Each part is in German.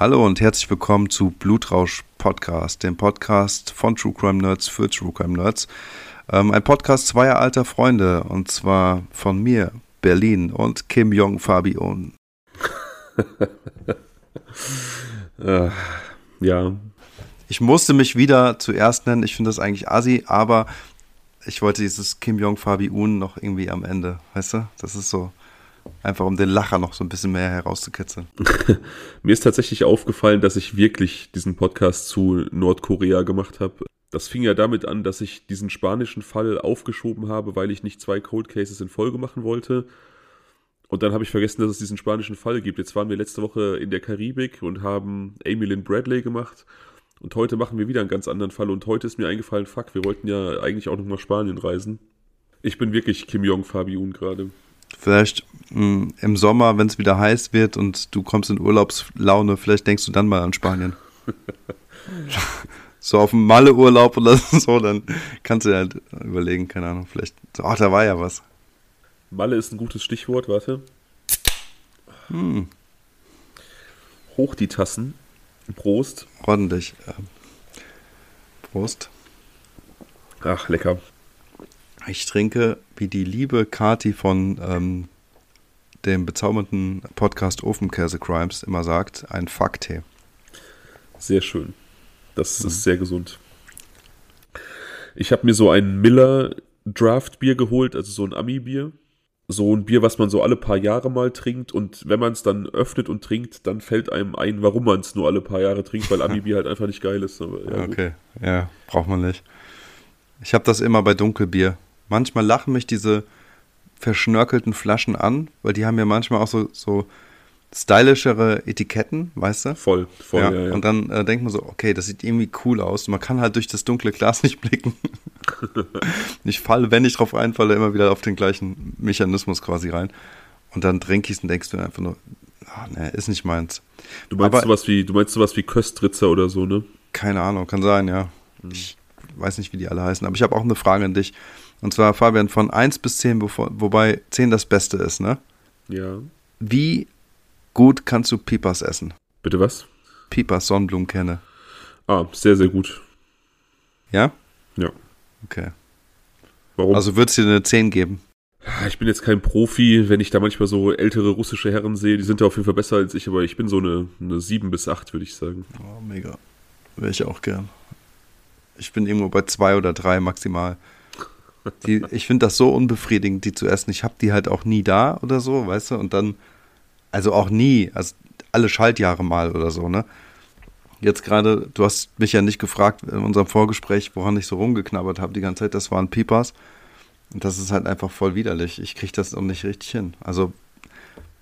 Hallo und herzlich willkommen zu Blutrausch Podcast, dem Podcast von True Crime Nerds für True Crime Nerds. Ähm, ein Podcast zweier alter Freunde und zwar von mir, Berlin und Kim Jong Fabion. äh, ja. Ich musste mich wieder zuerst nennen. Ich finde das eigentlich assi, aber ich wollte dieses Kim Jong Fabiun noch irgendwie am Ende. Weißt du? Das ist so. Einfach um den Lacher noch so ein bisschen mehr herauszukitzeln. Mir ist tatsächlich aufgefallen, dass ich wirklich diesen Podcast zu Nordkorea gemacht habe. Das fing ja damit an, dass ich diesen spanischen Fall aufgeschoben habe, weil ich nicht zwei Cold Cases in Folge machen wollte. Und dann habe ich vergessen, dass es diesen spanischen Fall gibt. Jetzt waren wir letzte Woche in der Karibik und haben Amy Lynn Bradley gemacht. Und heute machen wir wieder einen ganz anderen Fall. Und heute ist mir eingefallen, fuck, wir wollten ja eigentlich auch noch nach Spanien reisen. Ich bin wirklich Kim Jong Fabiun gerade. Vielleicht mh, hm, im Sommer, wenn es wieder heiß wird und du kommst in Urlaubslaune, vielleicht denkst du dann mal an Spanien. so auf dem Malle-Urlaub oder so, dann kannst du halt überlegen, keine Ahnung, vielleicht, ach, da war ja was. Malle ist ein gutes Stichwort, warte. Hm. Hoch die Tassen. Prost. Ordentlich. Prost. Ach, lecker. Ich trinke wie die liebe Kati von ähm, dem bezaubernden Podcast Ofenkäse Crimes immer sagt, ein Fuck-Tee. Sehr schön. Das mhm. ist sehr gesund. Ich habe mir so ein Miller Draft Bier geholt, also so ein Ami-Bier. So ein Bier, was man so alle paar Jahre mal trinkt und wenn man es dann öffnet und trinkt, dann fällt einem ein, warum man es nur alle paar Jahre trinkt, weil Ami-Bier halt einfach nicht geil ist. Aber, ja, okay, gut. ja, braucht man nicht. Ich habe das immer bei Dunkelbier. Manchmal lachen mich diese verschnörkelten Flaschen an, weil die haben ja manchmal auch so, so stylischere Etiketten, weißt du? Voll, voll, ja. ja, ja. Und dann äh, denkt man so, okay, das sieht irgendwie cool aus. Man kann halt durch das dunkle Glas nicht blicken. ich falle, wenn ich drauf einfalle, immer wieder auf den gleichen Mechanismus quasi rein. Und dann trinke ich es und denkst du einfach nur, ach, ne, ist nicht meins. Du meinst Aber, sowas wie, du meinst sowas wie Köstritzer oder so, ne? Keine Ahnung, kann sein, ja. Mhm. Ich weiß nicht, wie die alle heißen. Aber ich habe auch eine Frage an dich. Und zwar, Fabian, von 1 bis 10, wobei 10 das Beste ist, ne? Ja. Wie gut kannst du Pipas essen? Bitte was? Pipas Sonnenblumenkerne. Ah, sehr, sehr gut. Ja? Ja. Okay. Warum? Also würdest du dir eine 10 geben? Ich bin jetzt kein Profi, wenn ich da manchmal so ältere russische Herren sehe, die sind da auf jeden Fall besser als ich, aber ich bin so eine, eine 7 bis 8, würde ich sagen. Oh, mega. Wäre ich auch gern. Ich bin irgendwo bei 2 oder 3 maximal. Die, ich finde das so unbefriedigend, die zu essen. Ich habe die halt auch nie da oder so, weißt du? Und dann, also auch nie, also alle Schaltjahre mal oder so, ne? Jetzt gerade, du hast mich ja nicht gefragt in unserem Vorgespräch, woran ich so rumgeknabbert habe die ganze Zeit, das waren Pipas. Und das ist halt einfach voll widerlich. Ich kriege das auch nicht richtig hin. Also,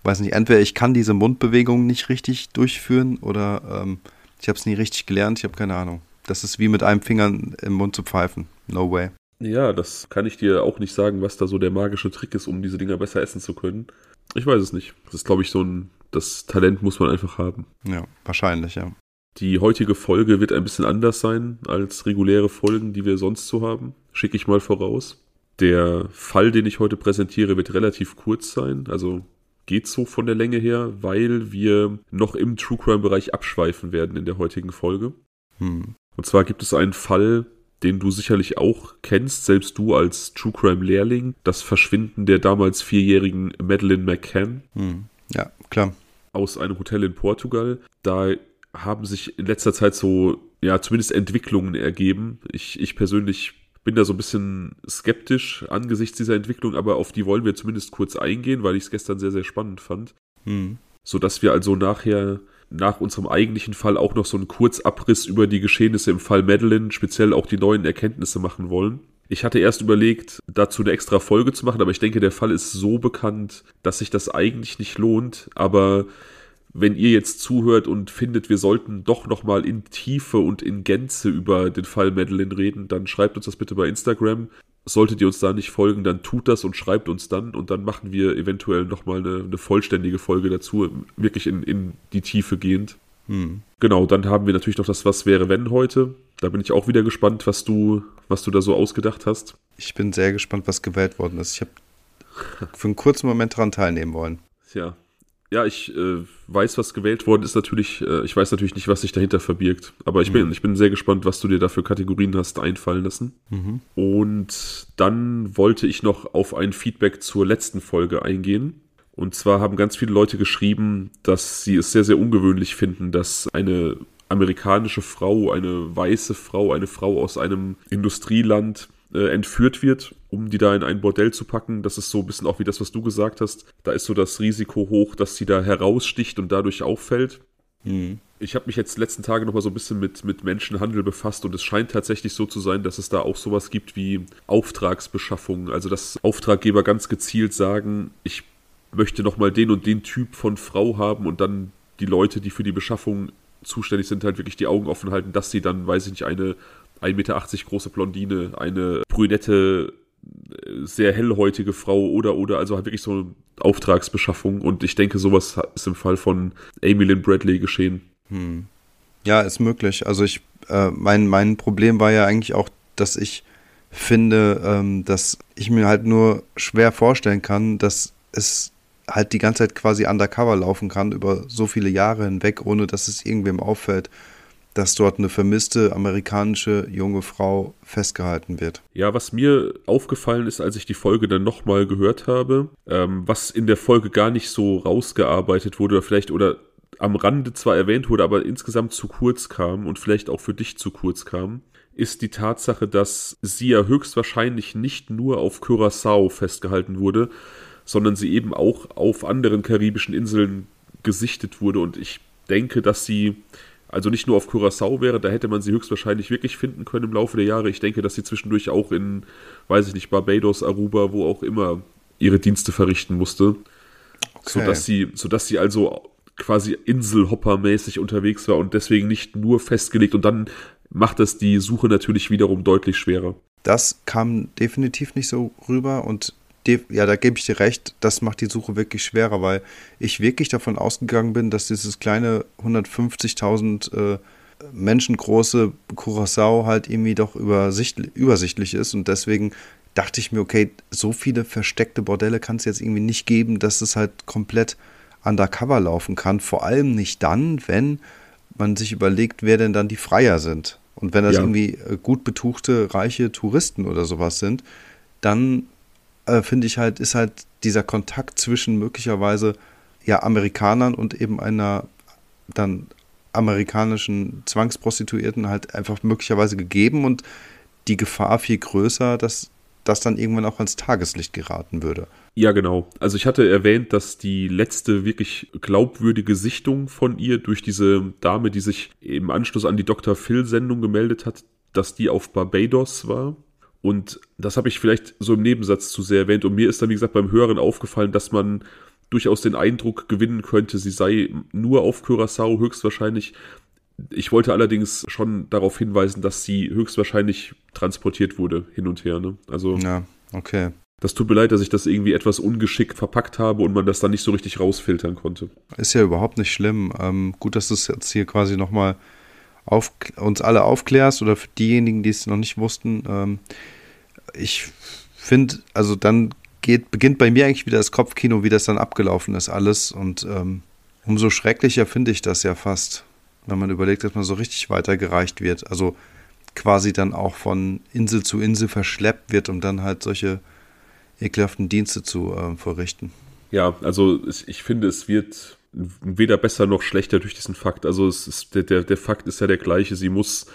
weiß nicht, entweder ich kann diese Mundbewegungen nicht richtig durchführen oder ähm, ich habe es nie richtig gelernt, ich habe keine Ahnung. Das ist wie mit einem Finger im Mund zu pfeifen. No way. Ja, das kann ich dir auch nicht sagen, was da so der magische Trick ist, um diese Dinger besser essen zu können. Ich weiß es nicht. Das ist, glaube ich, so ein, das Talent muss man einfach haben. Ja, wahrscheinlich, ja. Die heutige Folge wird ein bisschen anders sein als reguläre Folgen, die wir sonst so haben. Schicke ich mal voraus. Der Fall, den ich heute präsentiere, wird relativ kurz sein. Also geht so von der Länge her, weil wir noch im True Crime Bereich abschweifen werden in der heutigen Folge. Hm. Und zwar gibt es einen Fall, den du sicherlich auch kennst, selbst du als True Crime Lehrling, das Verschwinden der damals vierjährigen Madeleine McCann. Hm. Ja, klar. Aus einem Hotel in Portugal. Da haben sich in letzter Zeit so, ja, zumindest Entwicklungen ergeben. Ich, ich persönlich bin da so ein bisschen skeptisch angesichts dieser Entwicklung, aber auf die wollen wir zumindest kurz eingehen, weil ich es gestern sehr, sehr spannend fand. Hm. Sodass wir also nachher nach unserem eigentlichen Fall auch noch so einen Kurzabriss über die Geschehnisse im Fall Madeline, speziell auch die neuen Erkenntnisse machen wollen. Ich hatte erst überlegt, dazu eine extra Folge zu machen, aber ich denke, der Fall ist so bekannt, dass sich das eigentlich nicht lohnt. Aber wenn ihr jetzt zuhört und findet, wir sollten doch nochmal in Tiefe und in Gänze über den Fall Madeline reden, dann schreibt uns das bitte bei Instagram. Solltet ihr uns da nicht folgen, dann tut das und schreibt uns dann und dann machen wir eventuell nochmal eine, eine vollständige Folge dazu, wirklich in, in die Tiefe gehend. Hm. Genau, dann haben wir natürlich noch das Was wäre wenn heute. Da bin ich auch wieder gespannt, was du, was du da so ausgedacht hast. Ich bin sehr gespannt, was gewählt worden ist. Ich habe für einen kurzen Moment daran teilnehmen wollen. Ja, ja, ich äh, weiß, was gewählt worden ist. Natürlich, äh, ich weiß natürlich nicht, was sich dahinter verbirgt. Aber ich bin, mhm. ich bin sehr gespannt, was du dir da für Kategorien hast einfallen lassen. Mhm. Und dann wollte ich noch auf ein Feedback zur letzten Folge eingehen. Und zwar haben ganz viele Leute geschrieben, dass sie es sehr, sehr ungewöhnlich finden, dass eine amerikanische Frau, eine weiße Frau, eine Frau aus einem Industrieland äh, entführt wird, um die da in ein Bordell zu packen. Das ist so ein bisschen auch wie das, was du gesagt hast. Da ist so das Risiko hoch, dass sie da heraussticht und dadurch auffällt. Mhm. Ich habe mich jetzt letzten Tage noch mal so ein bisschen mit, mit Menschenhandel befasst und es scheint tatsächlich so zu sein, dass es da auch sowas gibt wie Auftragsbeschaffung. Also dass Auftraggeber ganz gezielt sagen, ich möchte noch mal den und den Typ von Frau haben und dann die Leute, die für die Beschaffung zuständig sind, halt wirklich die Augen offen halten, dass sie dann, weiß ich nicht, eine 1,80 Meter große Blondine, eine brünette, sehr hellhäutige Frau oder, oder, also halt wirklich so eine Auftragsbeschaffung. Und ich denke, sowas ist im Fall von Amy Lynn Bradley geschehen. Hm. Ja, ist möglich. Also ich, äh, mein, mein Problem war ja eigentlich auch, dass ich finde, ähm, dass ich mir halt nur schwer vorstellen kann, dass es halt die ganze Zeit quasi undercover laufen kann über so viele Jahre hinweg, ohne dass es irgendwem auffällt dass dort eine vermisste amerikanische junge Frau festgehalten wird. Ja, was mir aufgefallen ist, als ich die Folge dann nochmal gehört habe, ähm, was in der Folge gar nicht so rausgearbeitet wurde oder vielleicht oder am Rande zwar erwähnt wurde, aber insgesamt zu kurz kam und vielleicht auch für dich zu kurz kam, ist die Tatsache, dass sie ja höchstwahrscheinlich nicht nur auf Curaçao festgehalten wurde, sondern sie eben auch auf anderen karibischen Inseln gesichtet wurde und ich denke, dass sie also nicht nur auf Curacao wäre, da hätte man sie höchstwahrscheinlich wirklich finden können im Laufe der Jahre. Ich denke, dass sie zwischendurch auch in, weiß ich nicht, Barbados, Aruba, wo auch immer ihre Dienste verrichten musste. Okay. Sodass sie, sodass sie also quasi Inselhopper-mäßig unterwegs war und deswegen nicht nur festgelegt und dann macht das die Suche natürlich wiederum deutlich schwerer. Das kam definitiv nicht so rüber und ja, da gebe ich dir recht, das macht die Suche wirklich schwerer, weil ich wirklich davon ausgegangen bin, dass dieses kleine 150.000 äh, Menschen große Curacao halt irgendwie doch übersichtlich ist und deswegen dachte ich mir, okay, so viele versteckte Bordelle kann es jetzt irgendwie nicht geben, dass es halt komplett undercover laufen kann. Vor allem nicht dann, wenn man sich überlegt, wer denn dann die Freier sind. Und wenn das ja. irgendwie äh, gut betuchte, reiche Touristen oder sowas sind, dann äh, finde ich halt, ist halt dieser Kontakt zwischen möglicherweise ja Amerikanern und eben einer dann amerikanischen Zwangsprostituierten halt einfach möglicherweise gegeben und die Gefahr viel größer, dass das dann irgendwann auch ans Tageslicht geraten würde. Ja, genau. Also ich hatte erwähnt, dass die letzte wirklich glaubwürdige Sichtung von ihr durch diese Dame, die sich im Anschluss an die Dr. Phil-Sendung gemeldet hat, dass die auf Barbados war. Und das habe ich vielleicht so im Nebensatz zu sehr erwähnt. Und mir ist dann, wie gesagt, beim Hören aufgefallen, dass man durchaus den Eindruck gewinnen könnte, sie sei nur auf Curaçao höchstwahrscheinlich. Ich wollte allerdings schon darauf hinweisen, dass sie höchstwahrscheinlich transportiert wurde hin und her. Ne? Also ja, okay. Das tut mir leid, dass ich das irgendwie etwas ungeschickt verpackt habe und man das dann nicht so richtig rausfiltern konnte. Ist ja überhaupt nicht schlimm. Ähm, gut, dass du es jetzt hier quasi nochmal auf, uns alle aufklärst oder für diejenigen, die es noch nicht wussten. Ähm, ich finde, also dann geht, beginnt bei mir eigentlich wieder das Kopfkino, wie das dann abgelaufen ist, alles. Und ähm, umso schrecklicher finde ich das ja fast, wenn man überlegt, dass man so richtig weitergereicht wird. Also quasi dann auch von Insel zu Insel verschleppt wird, um dann halt solche ekelhaften Dienste zu äh, verrichten. Ja, also ich finde, es wird weder besser noch schlechter durch diesen Fakt. Also ist, der, der Fakt ist ja der gleiche. Sie muss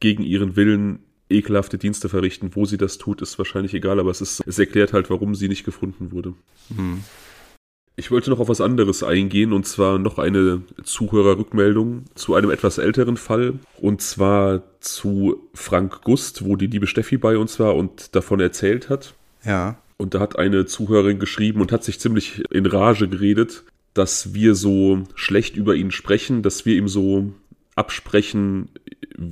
gegen ihren Willen ekelhafte Dienste verrichten. Wo sie das tut, ist wahrscheinlich egal, aber es, ist, es erklärt halt, warum sie nicht gefunden wurde. Hm. Ich wollte noch auf was anderes eingehen und zwar noch eine Zuhörerrückmeldung zu einem etwas älteren Fall und zwar zu Frank Gust, wo die liebe Steffi bei uns war und davon erzählt hat. Ja. Und da hat eine Zuhörerin geschrieben und hat sich ziemlich in Rage geredet, dass wir so schlecht über ihn sprechen, dass wir ihm so absprechen,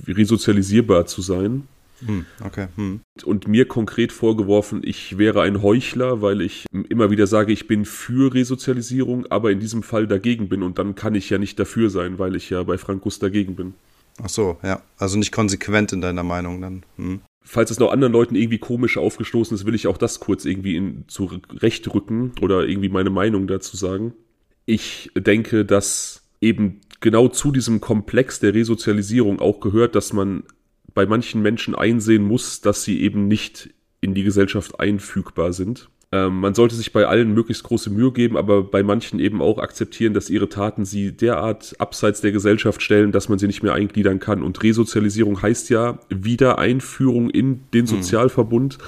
resozialisierbar zu sein. Hm, okay. Hm. Und mir konkret vorgeworfen, ich wäre ein Heuchler, weil ich immer wieder sage, ich bin für Resozialisierung, aber in diesem Fall dagegen bin. Und dann kann ich ja nicht dafür sein, weil ich ja bei Frankus dagegen bin. Ach so, ja. Also nicht konsequent in deiner Meinung dann. Hm. Falls es noch anderen Leuten irgendwie komisch aufgestoßen ist, will ich auch das kurz irgendwie in, zurechtrücken oder irgendwie meine Meinung dazu sagen. ich denke, dass eben genau zu diesem Komplex der Resozialisierung auch gehört, dass man bei manchen Menschen einsehen muss, dass sie eben nicht in die Gesellschaft einfügbar sind. Ähm, man sollte sich bei allen möglichst große Mühe geben, aber bei manchen eben auch akzeptieren, dass ihre Taten sie derart abseits der Gesellschaft stellen, dass man sie nicht mehr eingliedern kann. Und Resozialisierung heißt ja Wiedereinführung in den hm. Sozialverbund. Mhm.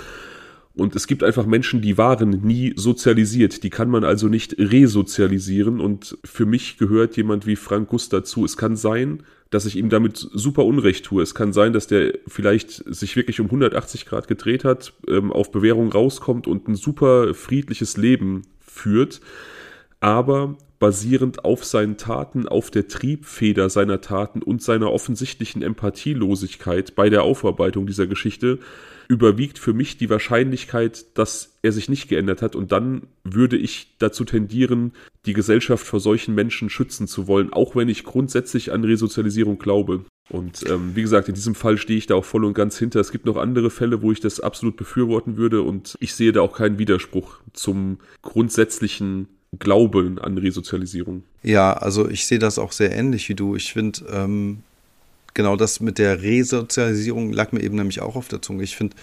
Und es gibt einfach Menschen, die waren nie sozialisiert. Die kann man also nicht resozialisieren. Und für mich gehört jemand wie Frank Gust dazu. Es kann sein, dass ich ihm damit super Unrecht tue. Es kann sein, dass der vielleicht sich wirklich um 180 Grad gedreht hat, ähm, auf Bewährung rauskommt und ein super friedliches Leben führt. Aber basierend auf seinen Taten, auf der Triebfeder seiner Taten und seiner offensichtlichen Empathielosigkeit bei der Aufarbeitung dieser Geschichte überwiegt für mich die Wahrscheinlichkeit, dass er sich nicht geändert hat. Und dann würde ich dazu tendieren, die Gesellschaft vor solchen Menschen schützen zu wollen, auch wenn ich grundsätzlich an Resozialisierung glaube. Und ähm, wie gesagt, in diesem Fall stehe ich da auch voll und ganz hinter. Es gibt noch andere Fälle, wo ich das absolut befürworten würde und ich sehe da auch keinen Widerspruch zum grundsätzlichen Glauben an Resozialisierung. Ja, also ich sehe das auch sehr ähnlich wie du. Ich finde, ähm, genau das mit der Resozialisierung lag mir eben nämlich auch auf der Zunge. Ich finde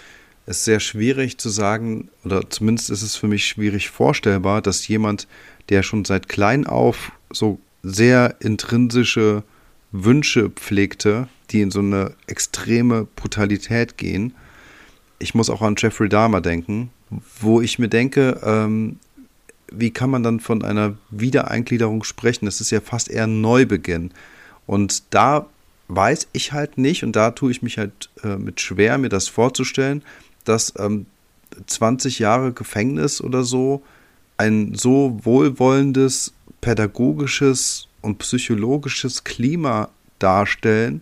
es sehr schwierig zu sagen, oder zumindest ist es für mich schwierig vorstellbar, dass jemand, der schon seit klein auf so sehr intrinsische Wünsche pflegte, die in so eine extreme Brutalität gehen. Ich muss auch an Jeffrey Dahmer denken, wo ich mir denke, ähm, wie kann man dann von einer Wiedereingliederung sprechen? Das ist ja fast eher ein Neubeginn. Und da weiß ich halt nicht, und da tue ich mich halt äh, mit schwer, mir das vorzustellen, dass ähm, 20 Jahre Gefängnis oder so ein so wohlwollendes, pädagogisches und psychologisches Klima darstellen,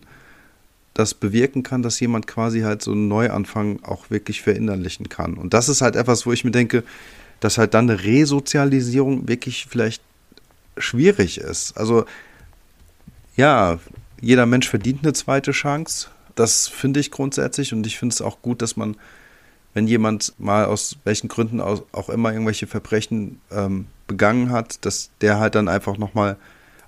das bewirken kann, dass jemand quasi halt so einen Neuanfang auch wirklich verinnerlichen kann. Und das ist halt etwas, wo ich mir denke, dass halt dann eine Resozialisierung wirklich vielleicht schwierig ist. Also ja, jeder Mensch verdient eine zweite Chance. Das finde ich grundsätzlich und ich finde es auch gut, dass man, wenn jemand mal aus welchen Gründen auch immer irgendwelche Verbrechen ähm, begangen hat, dass der halt dann einfach nochmal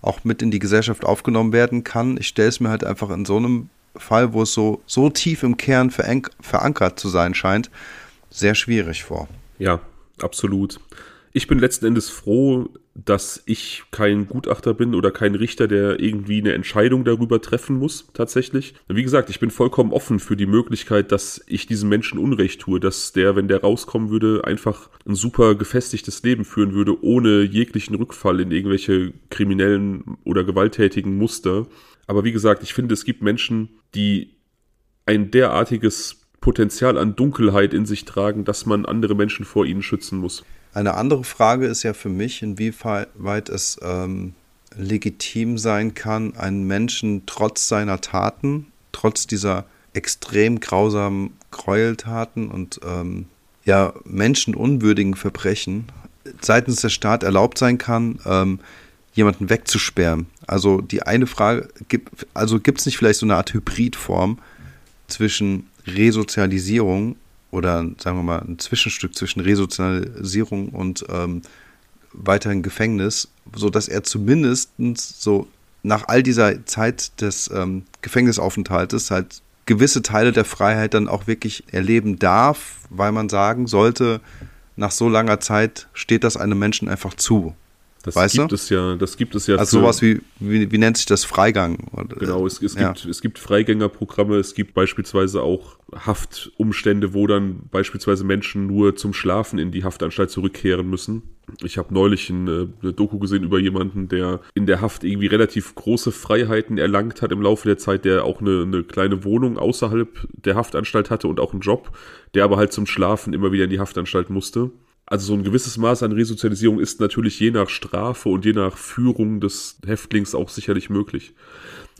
auch mit in die Gesellschaft aufgenommen werden kann. Ich stelle es mir halt einfach in so einem Fall, wo es so, so tief im Kern verankert zu sein scheint, sehr schwierig vor. Ja, absolut. Ich bin letzten Endes froh, dass ich kein Gutachter bin oder kein Richter, der irgendwie eine Entscheidung darüber treffen muss, tatsächlich. Wie gesagt, ich bin vollkommen offen für die Möglichkeit, dass ich diesem Menschen Unrecht tue, dass der, wenn der rauskommen würde, einfach ein super gefestigtes Leben führen würde, ohne jeglichen Rückfall in irgendwelche kriminellen oder gewalttätigen Muster. Aber wie gesagt, ich finde, es gibt Menschen, die ein derartiges Potenzial an Dunkelheit in sich tragen, dass man andere Menschen vor ihnen schützen muss. Eine andere Frage ist ja für mich, inwieweit es ähm, legitim sein kann, einen Menschen trotz seiner Taten, trotz dieser extrem grausamen Gräueltaten und ähm, ja, menschenunwürdigen Verbrechen seitens der Staat erlaubt sein kann, ähm, jemanden wegzusperren. Also die eine Frage, also gibt es nicht vielleicht so eine Art Hybridform zwischen Resozialisierung oder sagen wir mal ein Zwischenstück zwischen Resozialisierung und ähm, weiterhin Gefängnis, sodass er zumindest so nach all dieser Zeit des ähm, Gefängnisaufenthaltes halt gewisse Teile der Freiheit dann auch wirklich erleben darf, weil man sagen sollte, nach so langer Zeit steht das einem Menschen einfach zu. Das weißt gibt du? es ja, das gibt es ja. Also sowas wie, wie, wie nennt sich das Freigang? Genau, es, es, ja. gibt, es gibt Freigängerprogramme, es gibt beispielsweise auch Haftumstände, wo dann beispielsweise Menschen nur zum Schlafen in die Haftanstalt zurückkehren müssen. Ich habe neulich eine, eine Doku gesehen über jemanden, der in der Haft irgendwie relativ große Freiheiten erlangt hat im Laufe der Zeit, der auch eine, eine kleine Wohnung außerhalb der Haftanstalt hatte und auch einen Job, der aber halt zum Schlafen immer wieder in die Haftanstalt musste. Also so ein gewisses Maß an Resozialisierung ist natürlich je nach Strafe und je nach Führung des Häftlings auch sicherlich möglich.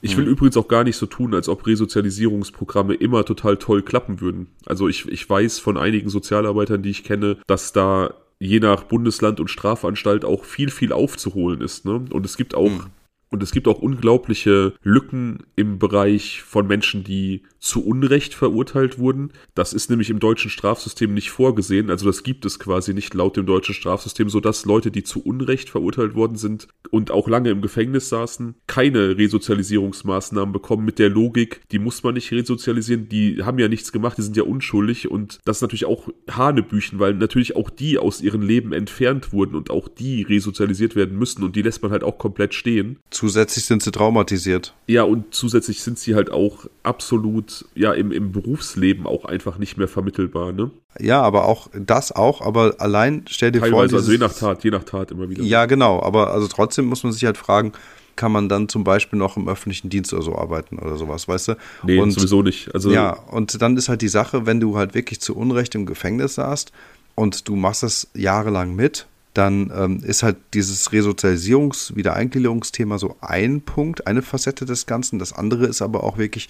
Ich will mhm. übrigens auch gar nicht so tun, als ob Resozialisierungsprogramme immer total toll klappen würden. Also ich, ich weiß von einigen Sozialarbeitern, die ich kenne, dass da je nach Bundesland und Strafanstalt auch viel, viel aufzuholen ist. Ne? Und es gibt auch mhm. Und es gibt auch unglaubliche Lücken im Bereich von Menschen, die zu Unrecht verurteilt wurden. Das ist nämlich im deutschen Strafsystem nicht vorgesehen. Also das gibt es quasi nicht laut dem deutschen Strafsystem, sodass Leute, die zu Unrecht verurteilt worden sind und auch lange im Gefängnis saßen, keine Resozialisierungsmaßnahmen bekommen mit der Logik, die muss man nicht resozialisieren, die haben ja nichts gemacht, die sind ja unschuldig und das ist natürlich auch Hanebüchen, weil natürlich auch die aus ihrem Leben entfernt wurden und auch die resozialisiert werden müssen und die lässt man halt auch komplett stehen. Zusätzlich sind sie traumatisiert. Ja, und zusätzlich sind sie halt auch absolut, ja, im, im Berufsleben auch einfach nicht mehr vermittelbar, ne? Ja, aber auch das auch, aber allein stell dir Teilweise, vor. also dieses- je nach Tat, je nach Tat immer wieder. Ja, genau, aber also trotzdem muss man sich halt fragen, kann man dann zum Beispiel noch im öffentlichen Dienst oder so arbeiten oder sowas, weißt du? Nee, und, sowieso nicht. Also Ja, und dann ist halt die Sache, wenn du halt wirklich zu Unrecht im Gefängnis saßt und du machst das jahrelang mit, dann ähm, ist halt dieses Resozialisierungs-, Wiedereingliederungsthema so ein Punkt, eine Facette des Ganzen. Das andere ist aber auch wirklich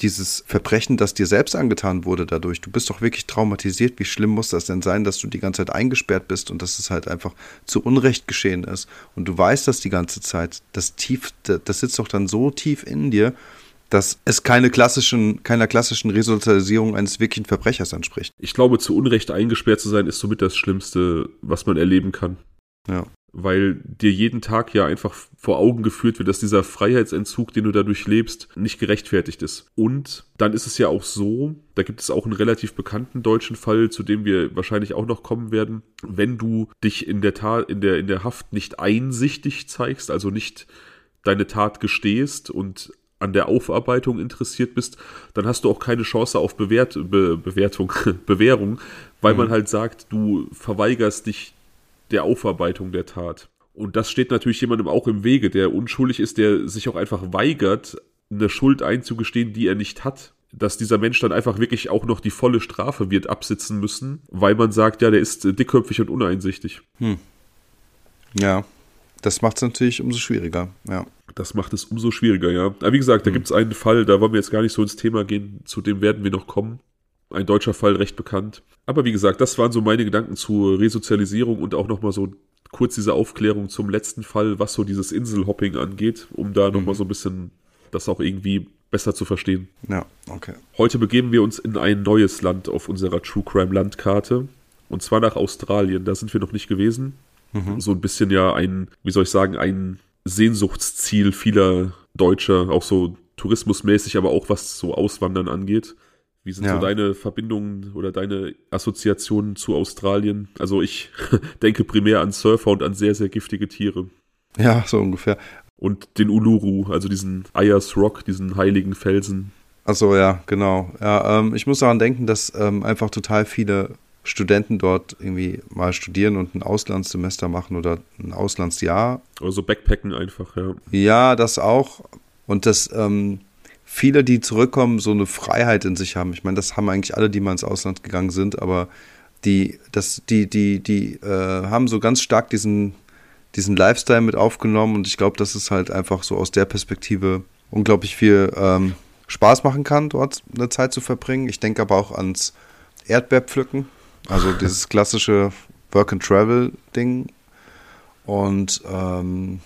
dieses Verbrechen, das dir selbst angetan wurde dadurch. Du bist doch wirklich traumatisiert. Wie schlimm muss das denn sein, dass du die ganze Zeit eingesperrt bist und dass es halt einfach zu Unrecht geschehen ist? Und du weißt das die ganze Zeit. Das tief, das sitzt doch dann so tief in dir, dass es keine klassischen, keiner klassischen Resozialisierung eines wirklichen Verbrechers entspricht. ich glaube, zu Unrecht eingesperrt zu sein, ist somit das Schlimmste, was man erleben kann. Ja. Weil dir jeden Tag ja einfach vor Augen geführt wird, dass dieser Freiheitsentzug, den du dadurch lebst, nicht gerechtfertigt ist. Und dann ist es ja auch so, da gibt es auch einen relativ bekannten deutschen Fall, zu dem wir wahrscheinlich auch noch kommen werden, wenn du dich in der Tat, in der, in der Haft nicht einsichtig zeigst, also nicht deine Tat gestehst und an der Aufarbeitung interessiert bist, dann hast du auch keine Chance auf Bewährt, Be, Bewertung, Bewährung, weil man halt sagt, du verweigerst dich der Aufarbeitung der Tat. Und das steht natürlich jemandem auch im Wege, der unschuldig ist, der sich auch einfach weigert, eine Schuld einzugestehen, die er nicht hat. Dass dieser Mensch dann einfach wirklich auch noch die volle Strafe wird absitzen müssen, weil man sagt, ja, der ist dickköpfig und uneinsichtig. Ja. Das macht es natürlich umso schwieriger. Ja. Das macht es umso schwieriger, ja. Aber wie gesagt, da gibt es einen Fall, da wollen wir jetzt gar nicht so ins Thema gehen, zu dem werden wir noch kommen. Ein deutscher Fall, recht bekannt. Aber wie gesagt, das waren so meine Gedanken zur Resozialisierung und auch nochmal so kurz diese Aufklärung zum letzten Fall, was so dieses Inselhopping angeht, um da nochmal so ein bisschen das auch irgendwie besser zu verstehen. Ja, okay. Heute begeben wir uns in ein neues Land auf unserer True Crime Landkarte. Und zwar nach Australien. Da sind wir noch nicht gewesen. So ein bisschen ja ein, wie soll ich sagen, ein Sehnsuchtsziel vieler Deutscher, auch so tourismusmäßig, aber auch was so Auswandern angeht. Wie sind Ja. so deine Verbindungen oder deine Assoziationen zu Australien? Also ich denke primär an Surfer und an sehr, sehr giftige Tiere. Ja, so ungefähr. Und den Uluru, also diesen Ayers Rock, diesen heiligen Felsen. Achso, ja, genau. Ja, ähm, ich muss daran denken, dass ähm, einfach total viele Studenten dort irgendwie mal studieren und ein Auslandssemester machen oder ein Auslandsjahr. Also Backpacken einfach, ja. Ja, das auch. Und dass ähm, viele, die zurückkommen, so eine Freiheit in sich haben. Ich meine, das haben eigentlich alle, die mal ins Ausland gegangen sind, aber die, das, die, die, die äh, haben so ganz stark diesen, diesen Lifestyle mit aufgenommen und ich glaube, dass es halt einfach so aus der Perspektive unglaublich viel ähm, Spaß machen kann, dort eine Zeit zu verbringen. Ich denke aber auch ans Erdbeerpflücken, also dieses klassische Work-and-Travel-Ding. Und ähm,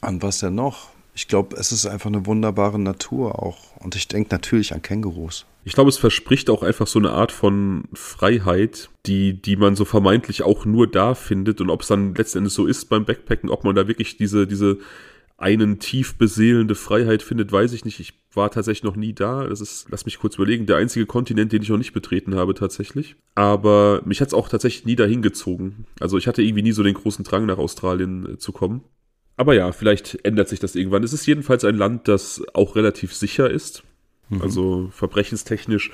an was denn noch? Ich glaube, es ist einfach eine wunderbare Natur auch. Und ich denke natürlich an Kängurus. Ich glaube, es verspricht auch einfach so eine Art von Freiheit, die, die man so vermeintlich auch nur da findet. Und ob es dann letzten Endes so ist beim Backpacken, ob man da wirklich diese, diese einen tief beseelende Freiheit findet, weiß ich nicht. Ich war tatsächlich noch nie da. Das ist, lass mich kurz überlegen, der einzige Kontinent, den ich noch nicht betreten habe tatsächlich. Aber mich hat es auch tatsächlich nie dahin gezogen. Also ich hatte irgendwie nie so den großen Drang, nach Australien äh, zu kommen. Aber ja, vielleicht ändert sich das irgendwann. Es ist jedenfalls ein Land, das auch relativ sicher ist. Also verbrechenstechnisch.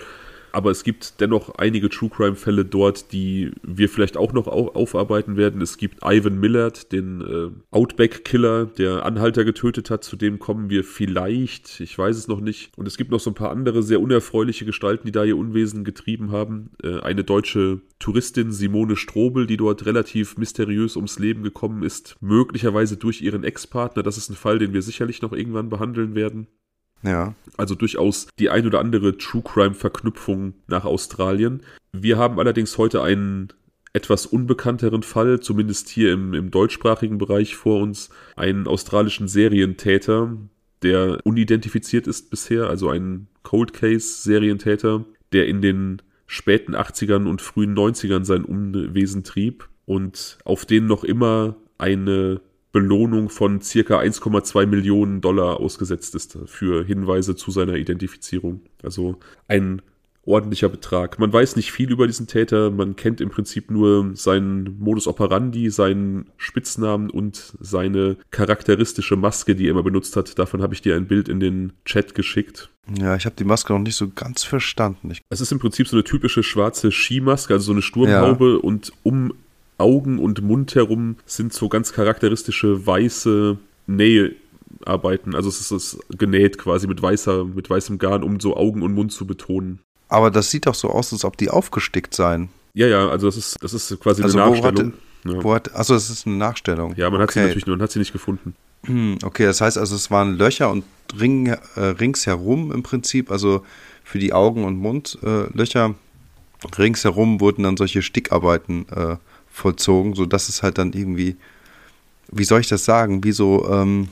Aber es gibt dennoch einige True Crime-Fälle dort, die wir vielleicht auch noch au aufarbeiten werden. Es gibt Ivan Millard, den äh, Outback-Killer, der Anhalter getötet hat. Zu dem kommen wir vielleicht. Ich weiß es noch nicht. Und es gibt noch so ein paar andere sehr unerfreuliche Gestalten, die da ihr Unwesen getrieben haben. Äh, eine deutsche Touristin, Simone Strobel, die dort relativ mysteriös ums Leben gekommen ist. Möglicherweise durch ihren Ex-Partner. Das ist ein Fall, den wir sicherlich noch irgendwann behandeln werden. Ja. Also durchaus die ein oder andere True Crime Verknüpfung nach Australien. Wir haben allerdings heute einen etwas unbekannteren Fall, zumindest hier im, im deutschsprachigen Bereich vor uns, einen australischen Serientäter, der unidentifiziert ist bisher, also ein Cold Case Serientäter, der in den späten 80ern und frühen 90ern sein Unwesen trieb und auf den noch immer eine Belohnung von circa 1,2 Millionen Dollar ausgesetzt ist für Hinweise zu seiner Identifizierung. Also ein ordentlicher Betrag. Man weiß nicht viel über diesen Täter, man kennt im Prinzip nur seinen Modus operandi, seinen Spitznamen und seine charakteristische Maske, die er immer benutzt hat. Davon habe ich dir ein Bild in den Chat geschickt. Ja, ich habe die Maske noch nicht so ganz verstanden. Ich es ist im Prinzip so eine typische schwarze Skimaske, also so eine Sturmhaube ja. und um Augen und Mund herum sind so ganz charakteristische weiße Näharbeiten. Also es ist genäht quasi mit weißer, mit weißem Garn, um so Augen und Mund zu betonen. Aber das sieht doch so aus, als ob die aufgestickt seien. Ja, ja, also das ist, das ist quasi also eine Nachstellung. Wo hat, ja. wo hat, achso, das ist eine Nachstellung. Ja, man okay. hat sie natürlich nur, man hat sie nicht gefunden. Hm, okay, das heißt also, es waren Löcher und Ring, äh, ringsherum im Prinzip, also für die Augen- und Mundlöcher. Äh, ringsherum wurden dann solche Stickarbeiten äh, vollzogen, sodass es halt dann irgendwie, wie soll ich das sagen, wie so, ähm,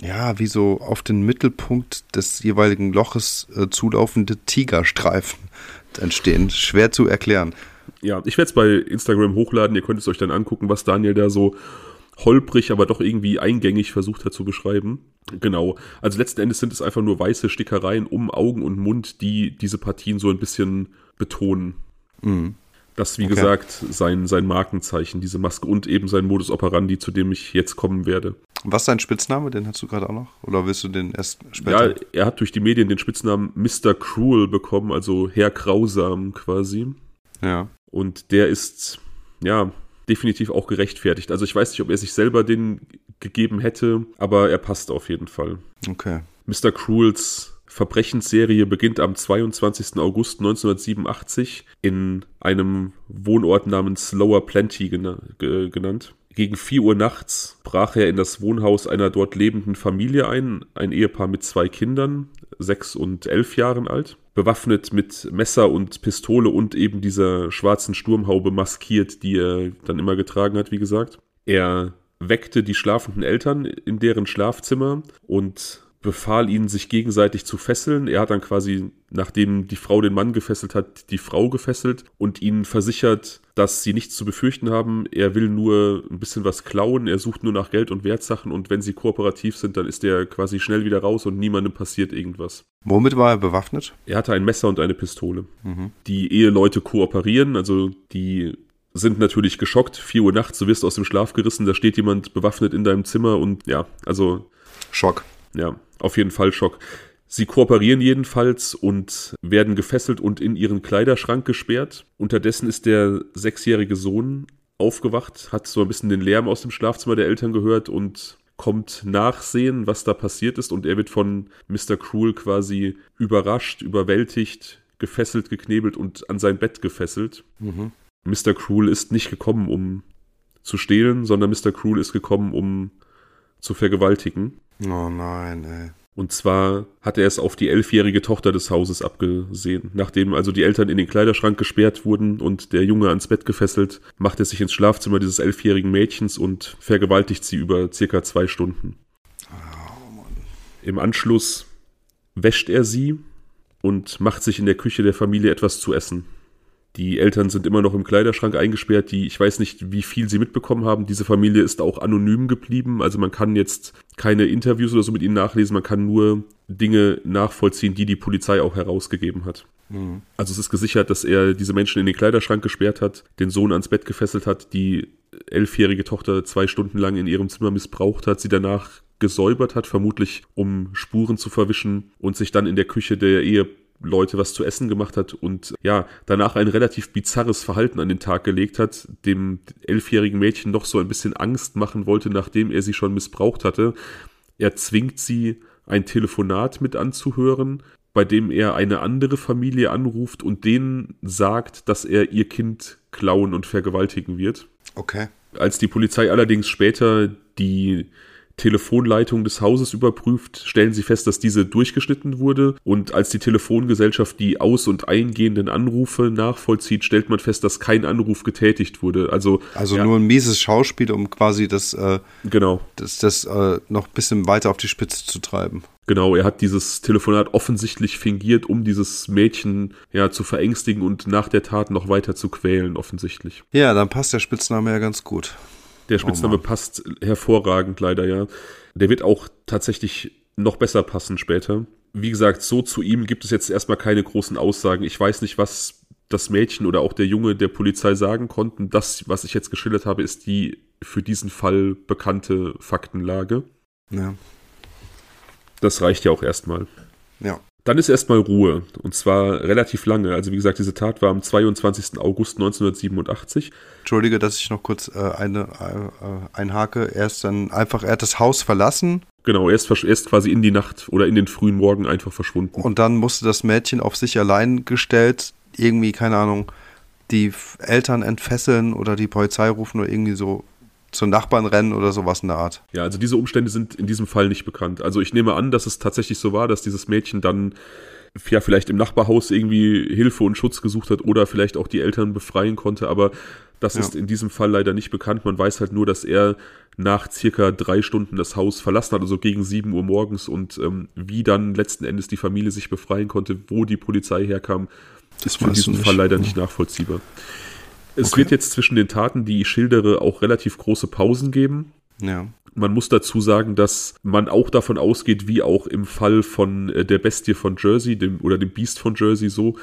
ja, wie so auf den Mittelpunkt des jeweiligen Loches äh, zulaufende Tigerstreifen entstehen. Schwer zu erklären. Ja, ich werde es bei Instagram hochladen. Ihr könnt es euch dann angucken, was Daniel da so holprig, aber doch irgendwie eingängig versucht hat zu beschreiben. Genau. Also letzten Endes sind es einfach nur weiße Stickereien um Augen und Mund, die diese Partien so ein bisschen betonen. Mhm. Das, wie okay. gesagt, sein, sein Markenzeichen, diese Maske und eben sein Modus operandi, zu dem ich jetzt kommen werde. Was ist sein Spitzname? Den hast du gerade auch noch? Oder willst du den erst später? Ja, er hat durch die Medien den Spitznamen Mr. Cruel bekommen, also Herr Grausam quasi. Ja. Und der ist, ja, definitiv auch gerechtfertigt. Also ich weiß nicht, ob er sich selber den gegeben hätte, aber er passt auf jeden Fall. Okay. Mr. Cruels Verbrechensserie beginnt am 22. August 1987 in einem Wohnort namens Lower Plenty genannt. Gegen 4 Uhr nachts brach er in das Wohnhaus einer dort lebenden Familie ein, ein Ehepaar mit zwei Kindern, sechs und elf Jahren alt, bewaffnet mit Messer und Pistole und eben dieser schwarzen Sturmhaube maskiert, die er dann immer getragen hat, wie gesagt. Er weckte die schlafenden Eltern in deren Schlafzimmer und befahl ihnen, sich gegenseitig zu fesseln. Er hat dann quasi, nachdem die Frau den Mann gefesselt hat, die Frau gefesselt und ihnen versichert, dass sie nichts zu befürchten haben. Er will nur ein bisschen was klauen, er sucht nur nach Geld und Wertsachen und wenn sie kooperativ sind, dann ist er quasi schnell wieder raus und niemandem passiert irgendwas. Womit war er bewaffnet? Er hatte ein Messer und eine Pistole. Mhm. Die Eheleute kooperieren, also die sind natürlich geschockt. 4 Uhr nachts, du wirst aus dem Schlaf gerissen, da steht jemand bewaffnet in deinem Zimmer und ja, also. Schock. Ja, auf jeden Fall Schock. Sie kooperieren jedenfalls und werden gefesselt und in ihren Kleiderschrank gesperrt. Unterdessen ist der sechsjährige Sohn aufgewacht, hat so ein bisschen den Lärm aus dem Schlafzimmer der Eltern gehört und kommt nachsehen, was da passiert ist. Und er wird von Mr. Cruel quasi überrascht, überwältigt, gefesselt, geknebelt und an sein Bett gefesselt. Mhm. Mr. Cruel ist nicht gekommen, um zu stehlen, sondern Mr. Cruel ist gekommen, um zu vergewaltigen. Oh nein, ey. Und zwar hat er es auf die elfjährige Tochter des Hauses abgesehen. Nachdem also die Eltern in den Kleiderschrank gesperrt wurden und der Junge ans Bett gefesselt, macht er sich ins Schlafzimmer dieses elfjährigen Mädchens und vergewaltigt sie über circa zwei Stunden. Oh, Im Anschluss wäscht er sie und macht sich in der Küche der Familie etwas zu essen. Die Eltern sind immer noch im Kleiderschrank eingesperrt. Die, ich weiß nicht, wie viel sie mitbekommen haben. Diese Familie ist auch anonym geblieben. Also man kann jetzt keine Interviews oder so mit ihnen nachlesen. Man kann nur Dinge nachvollziehen, die die Polizei auch herausgegeben hat. Mhm. Also es ist gesichert, dass er diese Menschen in den Kleiderschrank gesperrt hat, den Sohn ans Bett gefesselt hat, die elfjährige Tochter zwei Stunden lang in ihrem Zimmer missbraucht hat, sie danach gesäubert hat, vermutlich um Spuren zu verwischen und sich dann in der Küche der Ehe Leute was zu essen gemacht hat und ja, danach ein relativ bizarres Verhalten an den Tag gelegt hat, dem elfjährigen Mädchen noch so ein bisschen Angst machen wollte, nachdem er sie schon missbraucht hatte. Er zwingt sie, ein Telefonat mit anzuhören, bei dem er eine andere Familie anruft und denen sagt, dass er ihr Kind klauen und vergewaltigen wird. Okay. Als die Polizei allerdings später die Telefonleitung des Hauses überprüft, stellen sie fest, dass diese durchgeschnitten wurde. Und als die Telefongesellschaft die aus- und eingehenden Anrufe nachvollzieht, stellt man fest, dass kein Anruf getätigt wurde. Also, also ja, nur ein mieses Schauspiel, um quasi das, äh, genau. das, das äh, noch ein bisschen weiter auf die Spitze zu treiben. Genau, er hat dieses Telefonat offensichtlich fingiert, um dieses Mädchen ja zu verängstigen und nach der Tat noch weiter zu quälen, offensichtlich. Ja, dann passt der Spitzname ja ganz gut. Der Spitzname oh passt hervorragend leider, ja. Der wird auch tatsächlich noch besser passen später. Wie gesagt, so zu ihm gibt es jetzt erstmal keine großen Aussagen. Ich weiß nicht, was das Mädchen oder auch der Junge der Polizei sagen konnten. Das, was ich jetzt geschildert habe, ist die für diesen Fall bekannte Faktenlage. Ja. Das reicht ja auch erstmal. Ja. Dann ist erstmal Ruhe. Und zwar relativ lange. Also wie gesagt, diese Tat war am 22. August 1987. Entschuldige, dass ich noch kurz äh, eine äh, einhake. Er ist dann einfach, er hat das Haus verlassen. Genau, er ist, er ist quasi in die Nacht oder in den frühen Morgen einfach verschwunden. Und dann musste das Mädchen auf sich allein gestellt, irgendwie, keine Ahnung, die Eltern entfesseln oder die Polizei rufen oder irgendwie so zu Nachbarn rennen oder sowas in der Art. Ja, also diese Umstände sind in diesem Fall nicht bekannt. Also ich nehme an, dass es tatsächlich so war, dass dieses Mädchen dann ja vielleicht im Nachbarhaus irgendwie Hilfe und Schutz gesucht hat oder vielleicht auch die Eltern befreien konnte, aber das ja. ist in diesem Fall leider nicht bekannt. Man weiß halt nur, dass er nach circa drei Stunden das Haus verlassen hat, also gegen sieben Uhr morgens und ähm, wie dann letzten Endes die Familie sich befreien konnte, wo die Polizei herkam, das ist für diesen Fall leider nicht nachvollziehbar. Es okay. wird jetzt zwischen den Taten, die ich schildere, auch relativ große Pausen geben. Ja. Man muss dazu sagen, dass man auch davon ausgeht, wie auch im Fall von äh, der Bestie von Jersey dem, oder dem Beast von Jersey so,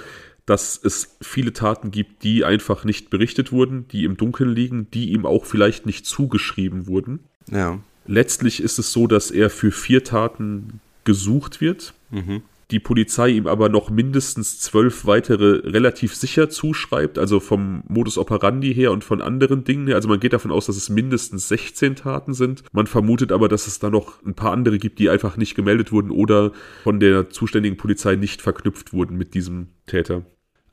dass es viele Taten gibt, die einfach nicht berichtet wurden, die im Dunkeln liegen, die ihm auch vielleicht nicht zugeschrieben wurden. Ja. Letztlich ist es so, dass er für vier Taten gesucht wird. Mhm die Polizei ihm aber noch mindestens zwölf weitere relativ sicher zuschreibt, also vom Modus operandi her und von anderen Dingen her. Also man geht davon aus, dass es mindestens 16 Taten sind. Man vermutet aber, dass es da noch ein paar andere gibt, die einfach nicht gemeldet wurden oder von der zuständigen Polizei nicht verknüpft wurden mit diesem Täter.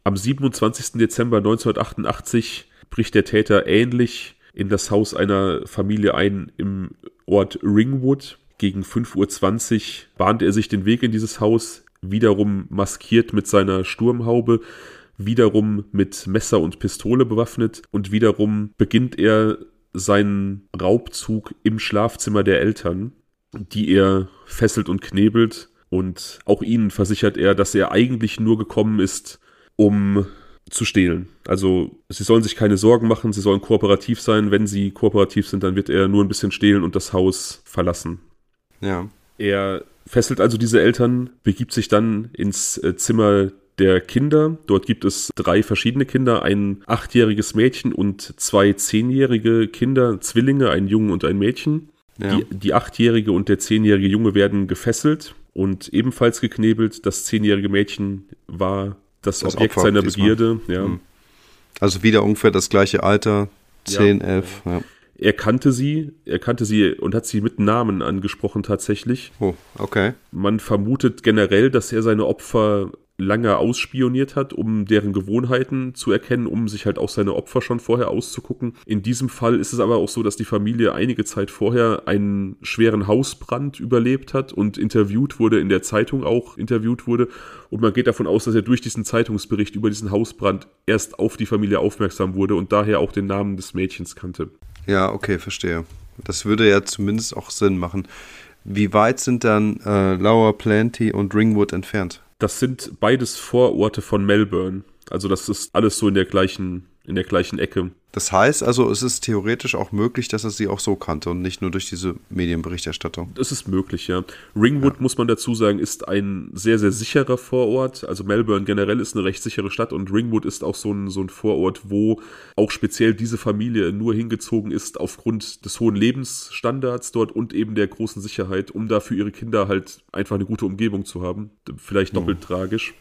Am 27. Dezember 1988 bricht der Täter ähnlich in das Haus einer Familie ein im Ort Ringwood. Gegen 5.20 Uhr bahnt er sich den Weg in dieses Haus wiederum maskiert mit seiner Sturmhaube, wiederum mit Messer und Pistole bewaffnet und wiederum beginnt er seinen Raubzug im Schlafzimmer der Eltern, die er fesselt und knebelt und auch ihnen versichert er, dass er eigentlich nur gekommen ist, um zu stehlen. Also sie sollen sich keine Sorgen machen, sie sollen kooperativ sein. Wenn sie kooperativ sind, dann wird er nur ein bisschen stehlen und das Haus verlassen. Ja. Er fesselt also diese Eltern, begibt sich dann ins äh, Zimmer der Kinder. Dort gibt es drei verschiedene Kinder, ein achtjähriges Mädchen und zwei zehnjährige Kinder, Zwillinge, ein Jungen und ein Mädchen. Ja. Die, die achtjährige und der zehnjährige Junge werden gefesselt und ebenfalls geknebelt. Das zehnjährige Mädchen war das, das Objekt Opfer seiner Begierde. Ja. Hm. Also wieder ungefähr das gleiche Alter, zehn, elf. Ja. Er kannte sie, er kannte sie und hat sie mit Namen angesprochen tatsächlich. Oh, okay. Man vermutet generell, dass er seine Opfer lange ausspioniert hat, um deren Gewohnheiten zu erkennen, um sich halt auch seine Opfer schon vorher auszugucken. In diesem Fall ist es aber auch so, dass die Familie einige Zeit vorher einen schweren Hausbrand überlebt hat und interviewt wurde, in der Zeitung auch interviewt wurde. Und man geht davon aus, dass er durch diesen Zeitungsbericht über diesen Hausbrand erst auf die Familie aufmerksam wurde und daher auch den Namen des Mädchens kannte. Ja, okay, verstehe. Das würde ja zumindest auch Sinn machen. Wie weit sind dann äh, Lower Plenty und Ringwood entfernt? Das sind beides Vororte von Melbourne. Also das ist alles so in der gleichen in der gleichen Ecke. Das heißt also, es ist theoretisch auch möglich, dass er sie auch so kannte und nicht nur durch diese Medienberichterstattung. Das ist möglich, ja. Ringwood, ja. muss man dazu sagen, ist ein sehr, sehr sicherer Vorort. Also Melbourne generell ist eine recht sichere Stadt und Ringwood ist auch so ein, so ein Vorort, wo auch speziell diese Familie nur hingezogen ist aufgrund des hohen Lebensstandards dort und eben der großen Sicherheit, um da für ihre Kinder halt einfach eine gute Umgebung zu haben. Vielleicht doppelt mhm. tragisch.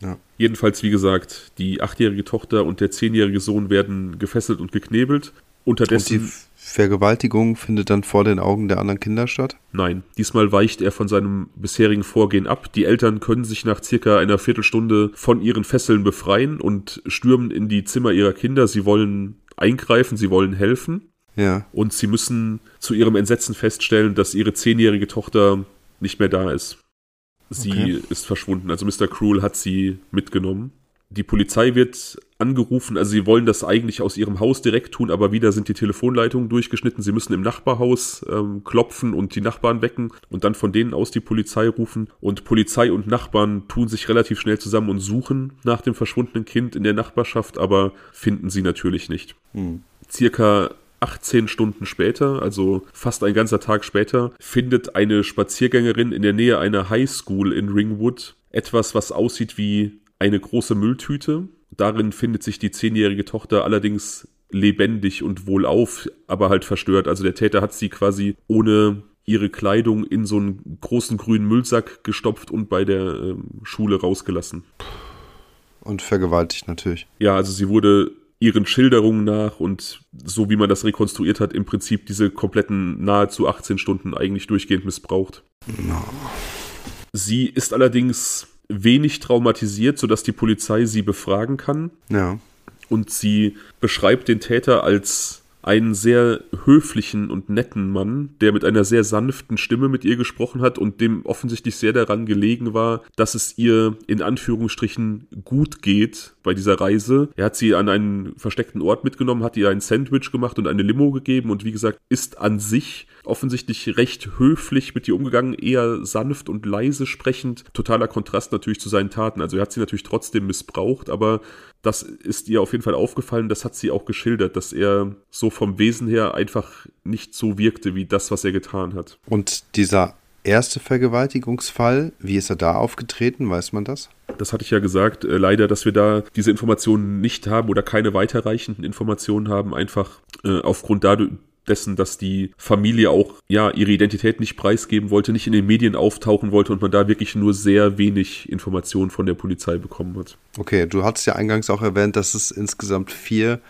Ja. Jedenfalls, wie gesagt, die achtjährige Tochter und der zehnjährige Sohn werden gefesselt und geknebelt. Unterdessen. Und die Vergewaltigung findet dann vor den Augen der anderen Kinder statt? Nein, diesmal weicht er von seinem bisherigen Vorgehen ab. Die Eltern können sich nach circa einer Viertelstunde von ihren Fesseln befreien und stürmen in die Zimmer ihrer Kinder. Sie wollen eingreifen, sie wollen helfen. Ja. Und sie müssen zu ihrem Entsetzen feststellen, dass ihre zehnjährige Tochter nicht mehr da ist. Sie Okay. ist verschwunden. Also Mr. Cruel hat sie mitgenommen. Die Polizei wird angerufen, also sie wollen das eigentlich aus ihrem Haus direkt tun, aber wieder sind die Telefonleitungen durchgeschnitten. Sie müssen im Nachbarhaus ähm, klopfen und die Nachbarn wecken und dann von denen aus die Polizei rufen. Und Polizei und Nachbarn tun sich relativ schnell zusammen und suchen nach dem verschwundenen Kind in der Nachbarschaft, aber finden sie natürlich nicht. Circa 18 Stunden später, also fast ein ganzer Tag später, findet eine Spaziergängerin in der Nähe einer Highschool in Ringwood etwas, was aussieht wie eine große Mülltüte. Darin findet sich die zehnjährige Tochter allerdings lebendig und wohlauf, aber halt verstört. Also der Täter hat sie quasi ohne ihre Kleidung in so einen großen grünen Müllsack gestopft und bei der ähm, Schule rausgelassen. Und vergewaltigt natürlich. Ja, also sie wurde ihren Schilderungen nach und so wie man das rekonstruiert hat, im Prinzip diese kompletten nahezu 18 Stunden eigentlich durchgehend missbraucht. Sie ist allerdings wenig traumatisiert, sodass die Polizei sie befragen kann Ja. und sie beschreibt den Täter als einen sehr höflichen und netten Mann, der mit einer sehr sanften Stimme mit ihr gesprochen hat und dem offensichtlich sehr daran gelegen war, dass es ihr in Anführungsstrichen gut geht bei dieser Reise. Er hat sie an einen versteckten Ort mitgenommen, hat ihr ein Sandwich gemacht und eine Limo gegeben und wie gesagt, ist an sich offensichtlich recht höflich mit ihr umgegangen, eher sanft und leise sprechend. Totaler Kontrast natürlich zu seinen Taten. Also er hat sie natürlich trotzdem missbraucht, aber das ist ihr auf jeden Fall aufgefallen, das hat sie auch geschildert, dass er so vom Wesen her einfach nicht so wirkte wie das, was er getan hat. Und dieser erste Vergewaltigungsfall, wie ist er da aufgetreten? Weiß man das? Das hatte ich ja gesagt, äh, leider, dass wir da diese Informationen nicht haben oder keine weiterreichenden Informationen haben, einfach äh, aufgrund dadurch, dessen, dass die Familie auch ja ihre Identität nicht preisgeben wollte, nicht in den Medien auftauchen wollte und man da wirklich nur sehr wenig Informationen von der Polizei bekommen hat. Okay, du hattest ja eingangs auch erwähnt, dass es insgesamt vier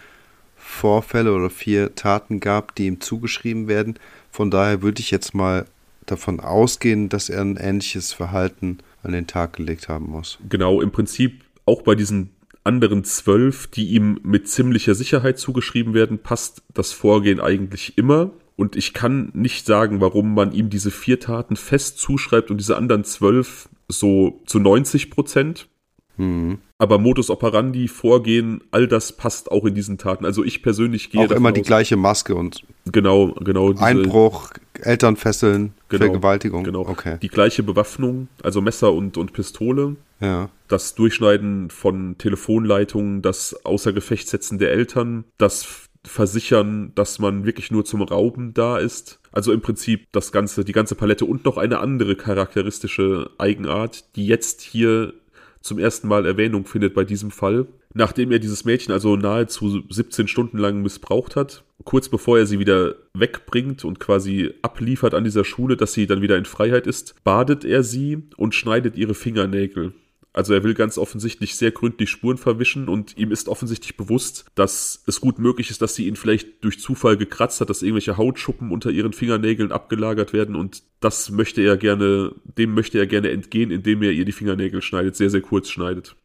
Vorfälle oder vier Taten gab, die ihm zugeschrieben werden. Von daher würde ich jetzt mal davon ausgehen, dass er ein ähnliches Verhalten an den Tag gelegt haben muss. Genau, im Prinzip auch bei diesen anderen zwölf, die ihm mit ziemlicher Sicherheit zugeschrieben werden, passt das Vorgehen eigentlich immer. Und ich kann nicht sagen, warum man ihm diese vier Taten fest zuschreibt und diese anderen zwölf so zu 90 Prozent. Hm. Aber Modus operandi, Vorgehen, all das passt auch in diesen Taten. Also ich persönlich gehe Auch immer die aus- gleiche Maske und Genau, genau. diese- Einbruch, Elternfesseln, genau, Vergewaltigung. Genau. Okay. Die gleiche Bewaffnung, also Messer und, und Pistole. Ja. das Durchschneiden von Telefonleitungen, das Außer Gefecht setzen der Eltern, das Versichern, dass man wirklich nur zum Rauben da ist. Also im Prinzip das ganze, die ganze Palette und noch eine andere charakteristische Eigenart, die jetzt hier zum ersten Mal Erwähnung findet bei diesem Fall. Nachdem er dieses Mädchen also nahezu 17 Stunden lang missbraucht hat, kurz bevor er sie wieder wegbringt und quasi abliefert an dieser Schule, dass sie dann wieder in Freiheit ist, badet er sie und schneidet ihre Fingernägel. Also er will ganz offensichtlich sehr gründlich Spuren verwischen und ihm ist offensichtlich bewusst, dass es gut möglich ist, dass sie ihn vielleicht durch Zufall gekratzt hat, dass irgendwelche Hautschuppen unter ihren Fingernägeln abgelagert werden und das möchte er gerne, dem möchte er gerne entgehen, indem er ihr die Fingernägel schneidet, sehr, sehr kurz schneidet.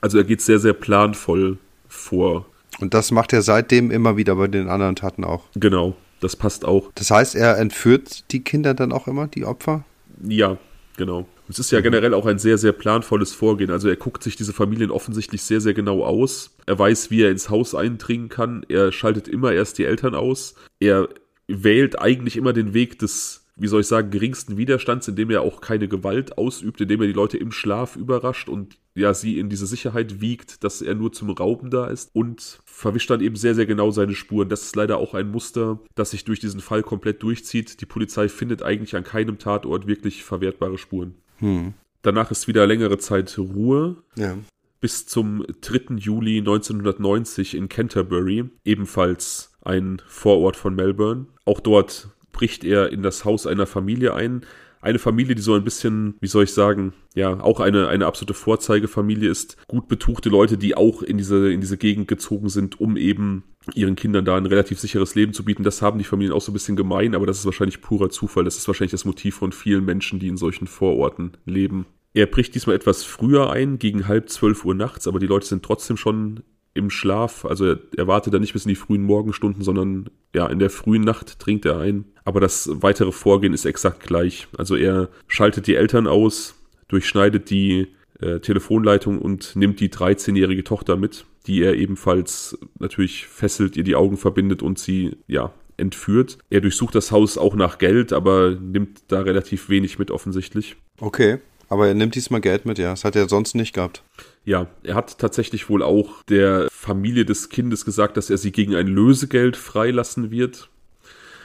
Also er geht sehr, sehr planvoll vor. Und das macht er seitdem immer wieder bei den anderen Taten auch. Genau, das passt auch. Das heißt, er entführt die Kinder dann auch immer, die Opfer? Ja, genau. Es ist ja generell auch ein sehr, sehr planvolles Vorgehen. Also er guckt sich diese Familien offensichtlich sehr, sehr genau aus. Er weiß, wie er ins Haus eindringen kann. Er schaltet immer erst die Eltern aus. Er wählt eigentlich immer den Weg des, wie soll ich sagen, geringsten Widerstands, indem er auch keine Gewalt ausübt, indem er die Leute im Schlaf überrascht und ja, sie in diese Sicherheit wiegt, dass er nur zum Rauben da ist und verwischt dann eben sehr, sehr genau seine Spuren. Das ist leider auch ein Muster, das sich durch diesen Fall komplett durchzieht. Die Polizei findet eigentlich an keinem Tatort wirklich verwertbare Spuren. Hm. Danach ist wieder längere Zeit Ruhe. Ja. Bis zum 3. Juli 1990 in Canterbury, ebenfalls ein Vorort von Melbourne. Auch dort bricht er in das Haus einer Familie ein. Eine Familie, die so ein bisschen, wie soll ich sagen, ja, auch eine, eine absolute Vorzeigefamilie ist. Gut betuchte Leute, die auch in diese, in diese Gegend gezogen sind, um eben ihren Kindern da ein relativ sicheres Leben zu bieten. Das haben die Familien auch so ein bisschen gemein, aber das ist wahrscheinlich purer Zufall. Das ist wahrscheinlich das Motiv von vielen Menschen, die in solchen Vororten leben. Er bricht diesmal etwas früher ein, gegen halb zwölf Uhr nachts, aber die Leute sind trotzdem schon im Schlaf. Also er, er wartet dann nicht bis in die frühen Morgenstunden, sondern ja, in der frühen Nacht trinkt er ein. Aber das weitere Vorgehen ist exakt gleich. Also er schaltet die Eltern aus, durchschneidet die äh, Telefonleitung und nimmt die 13-jährige Tochter mit, die er ebenfalls natürlich fesselt, ihr die Augen verbindet und sie, ja, entführt. Er durchsucht das Haus auch nach Geld, aber nimmt da relativ wenig mit offensichtlich. Okay, aber er nimmt diesmal Geld mit, ja. Das hat er sonst nicht gehabt. Ja, er hat tatsächlich wohl auch der Familie des Kindes gesagt, dass er sie gegen ein Lösegeld freilassen wird.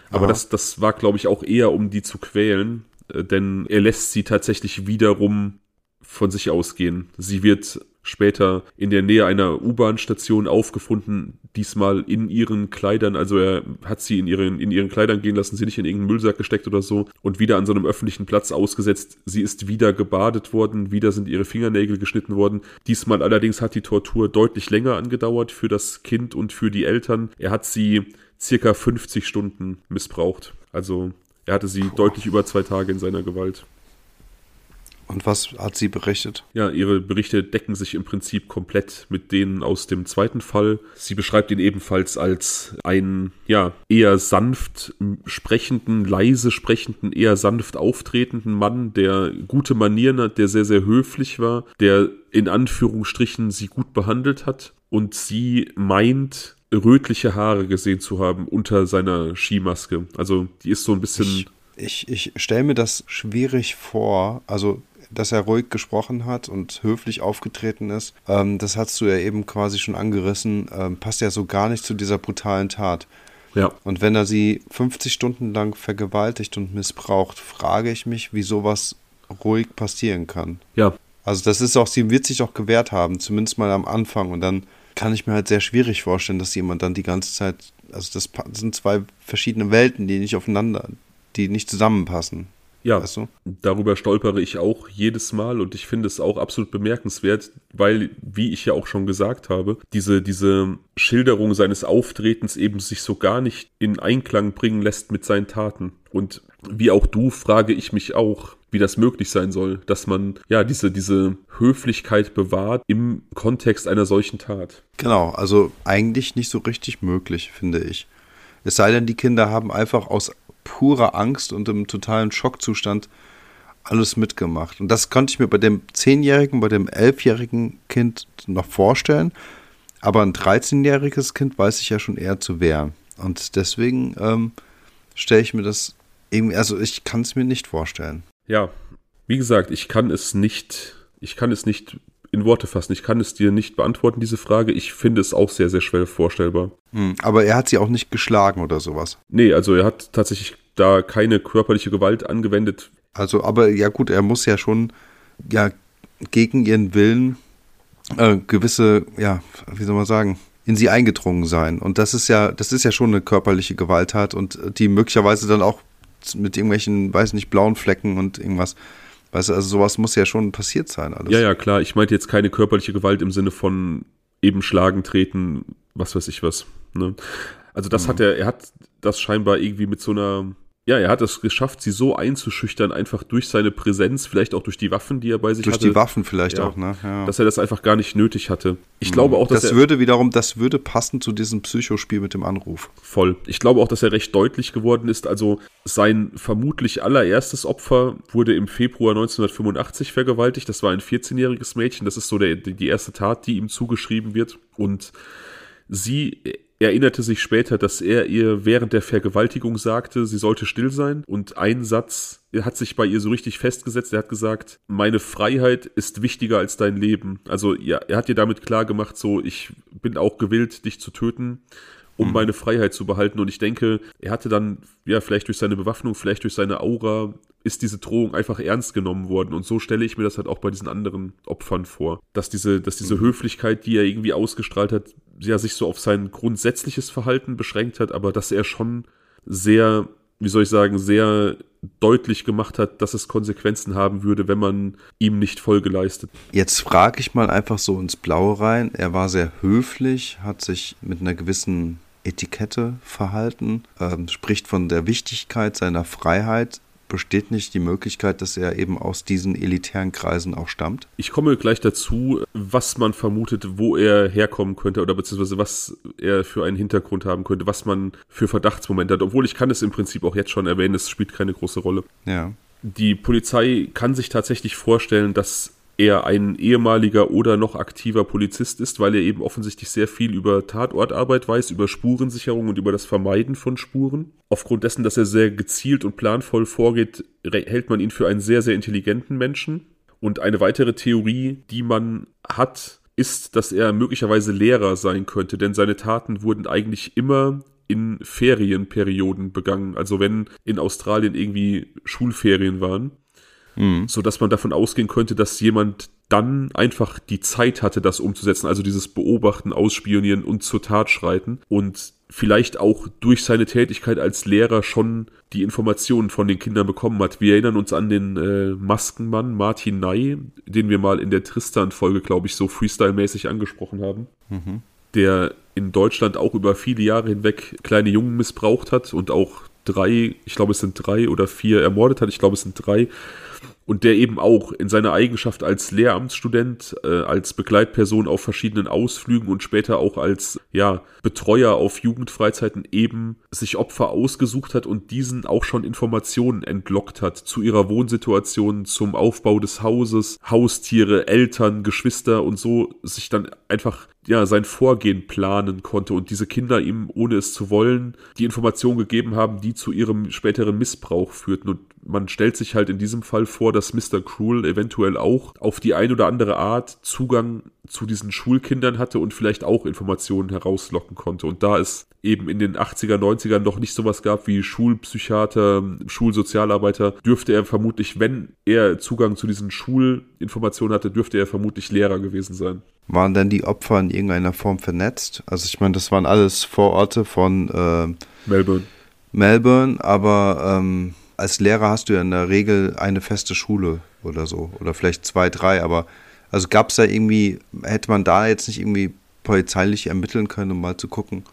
Aber das, das war, glaube ich, auch eher, um die zu quälen, äh, denn er lässt sie tatsächlich wiederum von sich ausgehen. Sie wird später in der Nähe einer U-Bahn-Station aufgefunden, diesmal in ihren Kleidern. Also er hat sie in ihren, in ihren Kleidern gehen lassen, sie nicht in irgendeinen Müllsack gesteckt oder so und wieder an so einem öffentlichen Platz ausgesetzt. Sie ist wieder gebadet worden, wieder sind ihre Fingernägel geschnitten worden. Diesmal allerdings hat die Tortur deutlich länger angedauert für das Kind und für die Eltern. Er hat sie circa 50 Stunden missbraucht. Also er hatte sie Puh. deutlich über zwei Tage in seiner Gewalt. Und was hat sie berichtet? Ja, ihre Berichte decken sich im Prinzip komplett mit denen aus dem zweiten Fall. Sie beschreibt ihn ebenfalls als einen, ja, eher sanft sprechenden, leise sprechenden, eher sanft auftretenden Mann, der gute Manieren hat, der sehr, sehr höflich war, der in Anführungsstrichen sie gut behandelt hat. Und sie meint, rötliche Haare gesehen zu haben unter seiner Skimaske. Also die ist so ein bisschen. Ich, ich, ich stelle mir das schwierig vor. Also dass er ruhig gesprochen hat und höflich aufgetreten ist. Ähm, das hast du ja eben quasi schon angerissen. Ähm, passt ja so gar nicht zu dieser brutalen Tat. Ja. Und wenn er sie 50 Stunden lang vergewaltigt und missbraucht, frage ich mich, wie sowas ruhig passieren kann. Ja. Also das ist auch, sie wird sich auch gewehrt haben, zumindest mal am Anfang. Und dann kann ich mir halt sehr schwierig vorstellen, dass jemand dann die ganze Zeit, also das sind zwei verschiedene Welten, die nicht aufeinander, die nicht zusammenpassen. Ja, du? darüber stolpere ich auch jedes Mal und ich finde es auch absolut bemerkenswert, weil, wie ich ja auch schon gesagt habe, diese, diese Schilderung seines Auftretens eben sich so gar nicht in Einklang bringen lässt mit seinen Taten. Und wie auch du frage ich mich auch, wie das möglich sein soll, dass man ja diese, diese Höflichkeit bewahrt im Kontext einer solchen Tat. Genau, also eigentlich nicht so richtig möglich, finde ich. Es sei denn, die Kinder haben einfach aus purer Angst und im totalen Schockzustand alles mitgemacht. Und das konnte ich mir bei dem zehnjährigen, bei dem elfjährigen Kind noch vorstellen. Aber ein 13-jähriges Kind weiß ich ja schon eher zu wehren. Und deswegen ähm, stelle ich mir das irgendwie, also ich kann es mir nicht vorstellen. Ja, wie gesagt, ich kann es nicht, ich kann es nicht in Worte fassen. Ich kann es dir nicht beantworten, diese Frage. Ich finde es auch sehr, sehr schwer vorstellbar. Hm, aber er hat sie auch nicht geschlagen oder sowas. Nee, also er hat tatsächlich da keine körperliche Gewalt angewendet. Also, aber ja gut, er muss ja schon ja gegen ihren Willen äh, gewisse, ja, wie soll man sagen, in sie eingedrungen sein. Und das ist ja, das ist ja schon eine körperliche Gewalttat und die möglicherweise dann auch mit irgendwelchen, weiß nicht, blauen Flecken und irgendwas Weißt du, also sowas muss ja schon passiert sein alles. Ja, ja, klar. Ich meinte jetzt keine körperliche Gewalt im Sinne von eben schlagen, treten, was weiß ich was. Ne? Also das mhm. hat er, er hat das scheinbar irgendwie mit so einer ja, er hat es geschafft, sie so einzuschüchtern, einfach durch seine Präsenz, vielleicht auch durch die Waffen, die er bei sich durch hatte. Durch die Waffen vielleicht ja, auch, ne? Ja. Dass er das einfach gar nicht nötig hatte. Ich mhm. glaube auch, dass das er, würde wiederum, das würde passen zu diesem Psychospiel mit dem Anruf. Voll. Ich glaube auch, dass er recht deutlich geworden ist. Also sein vermutlich allererstes Opfer wurde im Februar 1985 vergewaltigt. Das war ein 14-jähriges Mädchen. Das ist so der, die erste Tat, die ihm zugeschrieben wird. Und sie erinnerte sich später, dass er ihr während der Vergewaltigung sagte, sie sollte still sein. Und ein Satz hat sich bei ihr so richtig festgesetzt. Er hat gesagt, meine Freiheit ist wichtiger als dein Leben. Also ja, er hat ihr damit klar gemacht, so ich bin auch gewillt, dich zu töten um mhm. meine Freiheit zu behalten. Und ich denke, er hatte dann, ja, vielleicht durch seine Bewaffnung, vielleicht durch seine Aura, ist diese Drohung einfach ernst genommen worden. Und so stelle ich mir das halt auch bei diesen anderen Opfern vor. Dass diese, dass diese mhm. Höflichkeit, die er irgendwie ausgestrahlt hat, ja, sich so auf sein grundsätzliches Verhalten beschränkt hat, aber dass er schon sehr, wie soll ich sagen, sehr deutlich gemacht hat, dass es Konsequenzen haben würde, wenn man ihm nicht Folge leistet. Jetzt frage ich mal einfach so ins Blaue rein. Er war sehr höflich, hat sich mit einer gewissen Etikette verhalten, ähm, spricht von der Wichtigkeit seiner Freiheit, besteht nicht die Möglichkeit, dass er eben aus diesen elitären Kreisen auch stammt? Ich komme gleich dazu, was man vermutet, wo er herkommen könnte oder beziehungsweise was er für einen Hintergrund haben könnte, was man für Verdachtsmomente hat. Obwohl ich kann es im Prinzip auch jetzt schon erwähnen, es spielt keine große Rolle. Ja. Die Polizei kann sich tatsächlich vorstellen, dass er ein ehemaliger oder noch aktiver Polizist ist, weil er eben offensichtlich sehr viel über Tatortarbeit weiß, über Spurensicherung und über das Vermeiden von Spuren. Aufgrund dessen, dass er sehr gezielt und planvoll vorgeht, hält man ihn für einen sehr, sehr intelligenten Menschen. Und eine weitere Theorie, die man hat, ist, dass er möglicherweise Lehrer sein könnte, denn seine Taten wurden eigentlich immer in Ferienperioden begangen. Also wenn in Australien irgendwie Schulferien waren mhm. so dass man davon ausgehen könnte, dass jemand dann einfach die Zeit hatte, das umzusetzen, also dieses Beobachten, Ausspionieren und zur Tat schreiten und vielleicht auch durch seine Tätigkeit als Lehrer schon die Informationen von den Kindern bekommen hat. Wir erinnern uns an den äh, Maskenmann Martin Ney, den wir mal in der Tristan-Folge, glaube ich, so Freestyle-mäßig angesprochen haben, mhm. der in Deutschland auch über viele Jahre hinweg kleine Jungen missbraucht hat und auch drei, ich glaube es sind drei oder vier ermordet hat, ich glaube es sind drei und der eben auch in seiner Eigenschaft als Lehramtsstudent, äh, als Begleitperson auf verschiedenen Ausflügen und später auch als ja, Betreuer auf Jugendfreizeiten eben sich Opfer ausgesucht hat und diesen auch schon Informationen entlockt hat zu ihrer Wohnsituation, zum Aufbau des Hauses, Haustiere, Eltern, Geschwister und so sich dann einfach ja, sein Vorgehen planen konnte und diese Kinder ihm, ohne es zu wollen, die Informationen gegeben haben, die zu ihrem späteren Missbrauch führten. Und man stellt sich halt in diesem Fall vor, dass Mr. Cruel eventuell auch auf die ein oder andere Art Zugang zu diesen Schulkindern hatte und vielleicht auch Informationen herauslocken konnte. Und da es eben in den 80er, 90ern noch nicht sowas gab wie Schulpsychiater, Schulsozialarbeiter, dürfte er vermutlich, wenn er Zugang zu diesen Schulinformationen hatte, dürfte er vermutlich Lehrer gewesen sein. Waren denn die Opfer in irgendeiner Form vernetzt? Also ich meine, das waren alles Vororte von äh, Melbourne. Melbourne, aber ähm, als Lehrer hast du ja in der Regel eine feste Schule oder so. Oder vielleicht zwei, drei, aber also gab es da irgendwie, hätte man da jetzt nicht irgendwie polizeilich ermitteln können, um mal zu gucken,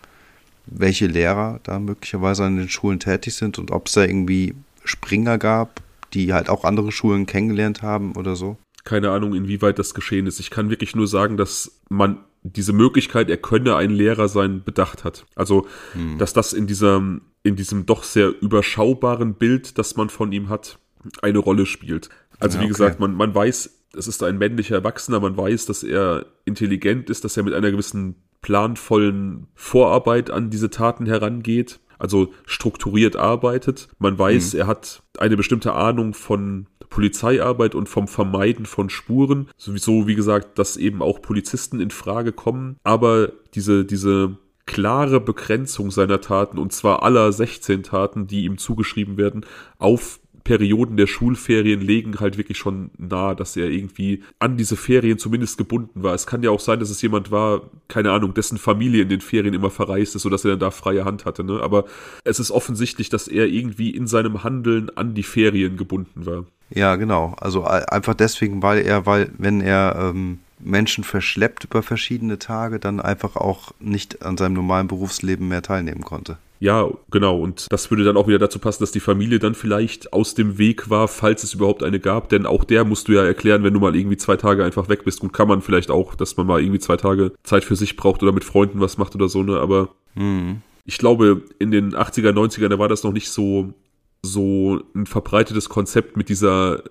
welche Lehrer da möglicherweise an den Schulen tätig sind und ob es da irgendwie Springer gab, die halt auch andere Schulen kennengelernt haben oder so? Keine Ahnung, inwieweit das geschehen ist. Ich kann wirklich nur sagen, dass man diese Möglichkeit, er könne ein Lehrer sein, bedacht hat. Also, hm. dass das in diesem, in diesem doch sehr überschaubaren Bild, das man von ihm hat, eine Rolle spielt. Also, ja, wie okay. gesagt, man, man weiß, es ist ein männlicher Erwachsener, man weiß, dass er intelligent ist, dass er mit einer gewissen planvollen Vorarbeit an diese Taten herangeht, also strukturiert arbeitet. Man weiß, mhm. er hat eine bestimmte Ahnung von Polizeiarbeit und vom Vermeiden von Spuren. Sowieso, wie gesagt, dass eben auch Polizisten in Frage kommen. Aber diese, diese klare Begrenzung seiner Taten, und zwar aller 16 Taten, die ihm zugeschrieben werden, auf Perioden der Schulferien legen halt wirklich schon nahe, dass er irgendwie an diese Ferien zumindest gebunden war. Es kann ja auch sein, dass es jemand war, keine Ahnung, dessen Familie in den Ferien immer verreist ist, sodass er dann da freie Hand hatte. Ne? Aber es ist offensichtlich, dass er irgendwie in seinem Handeln an die Ferien gebunden war. Ja, genau. Also einfach deswegen, weil er, weil wenn er ähm, Menschen verschleppt über verschiedene Tage, dann einfach auch nicht an seinem normalen Berufsleben mehr teilnehmen konnte. Ja, genau. Und das würde dann auch wieder dazu passen, dass die Familie dann vielleicht aus dem Weg war, falls es überhaupt eine gab. Denn auch der musst du ja erklären, wenn du mal irgendwie zwei Tage einfach weg bist. Gut, kann man vielleicht auch, dass man mal irgendwie zwei Tage Zeit für sich braucht oder mit Freunden was macht oder so, ne? Aber mhm. ich glaube, in den 80er, 90er, da war das noch nicht so, so ein verbreitetes Konzept mit dieser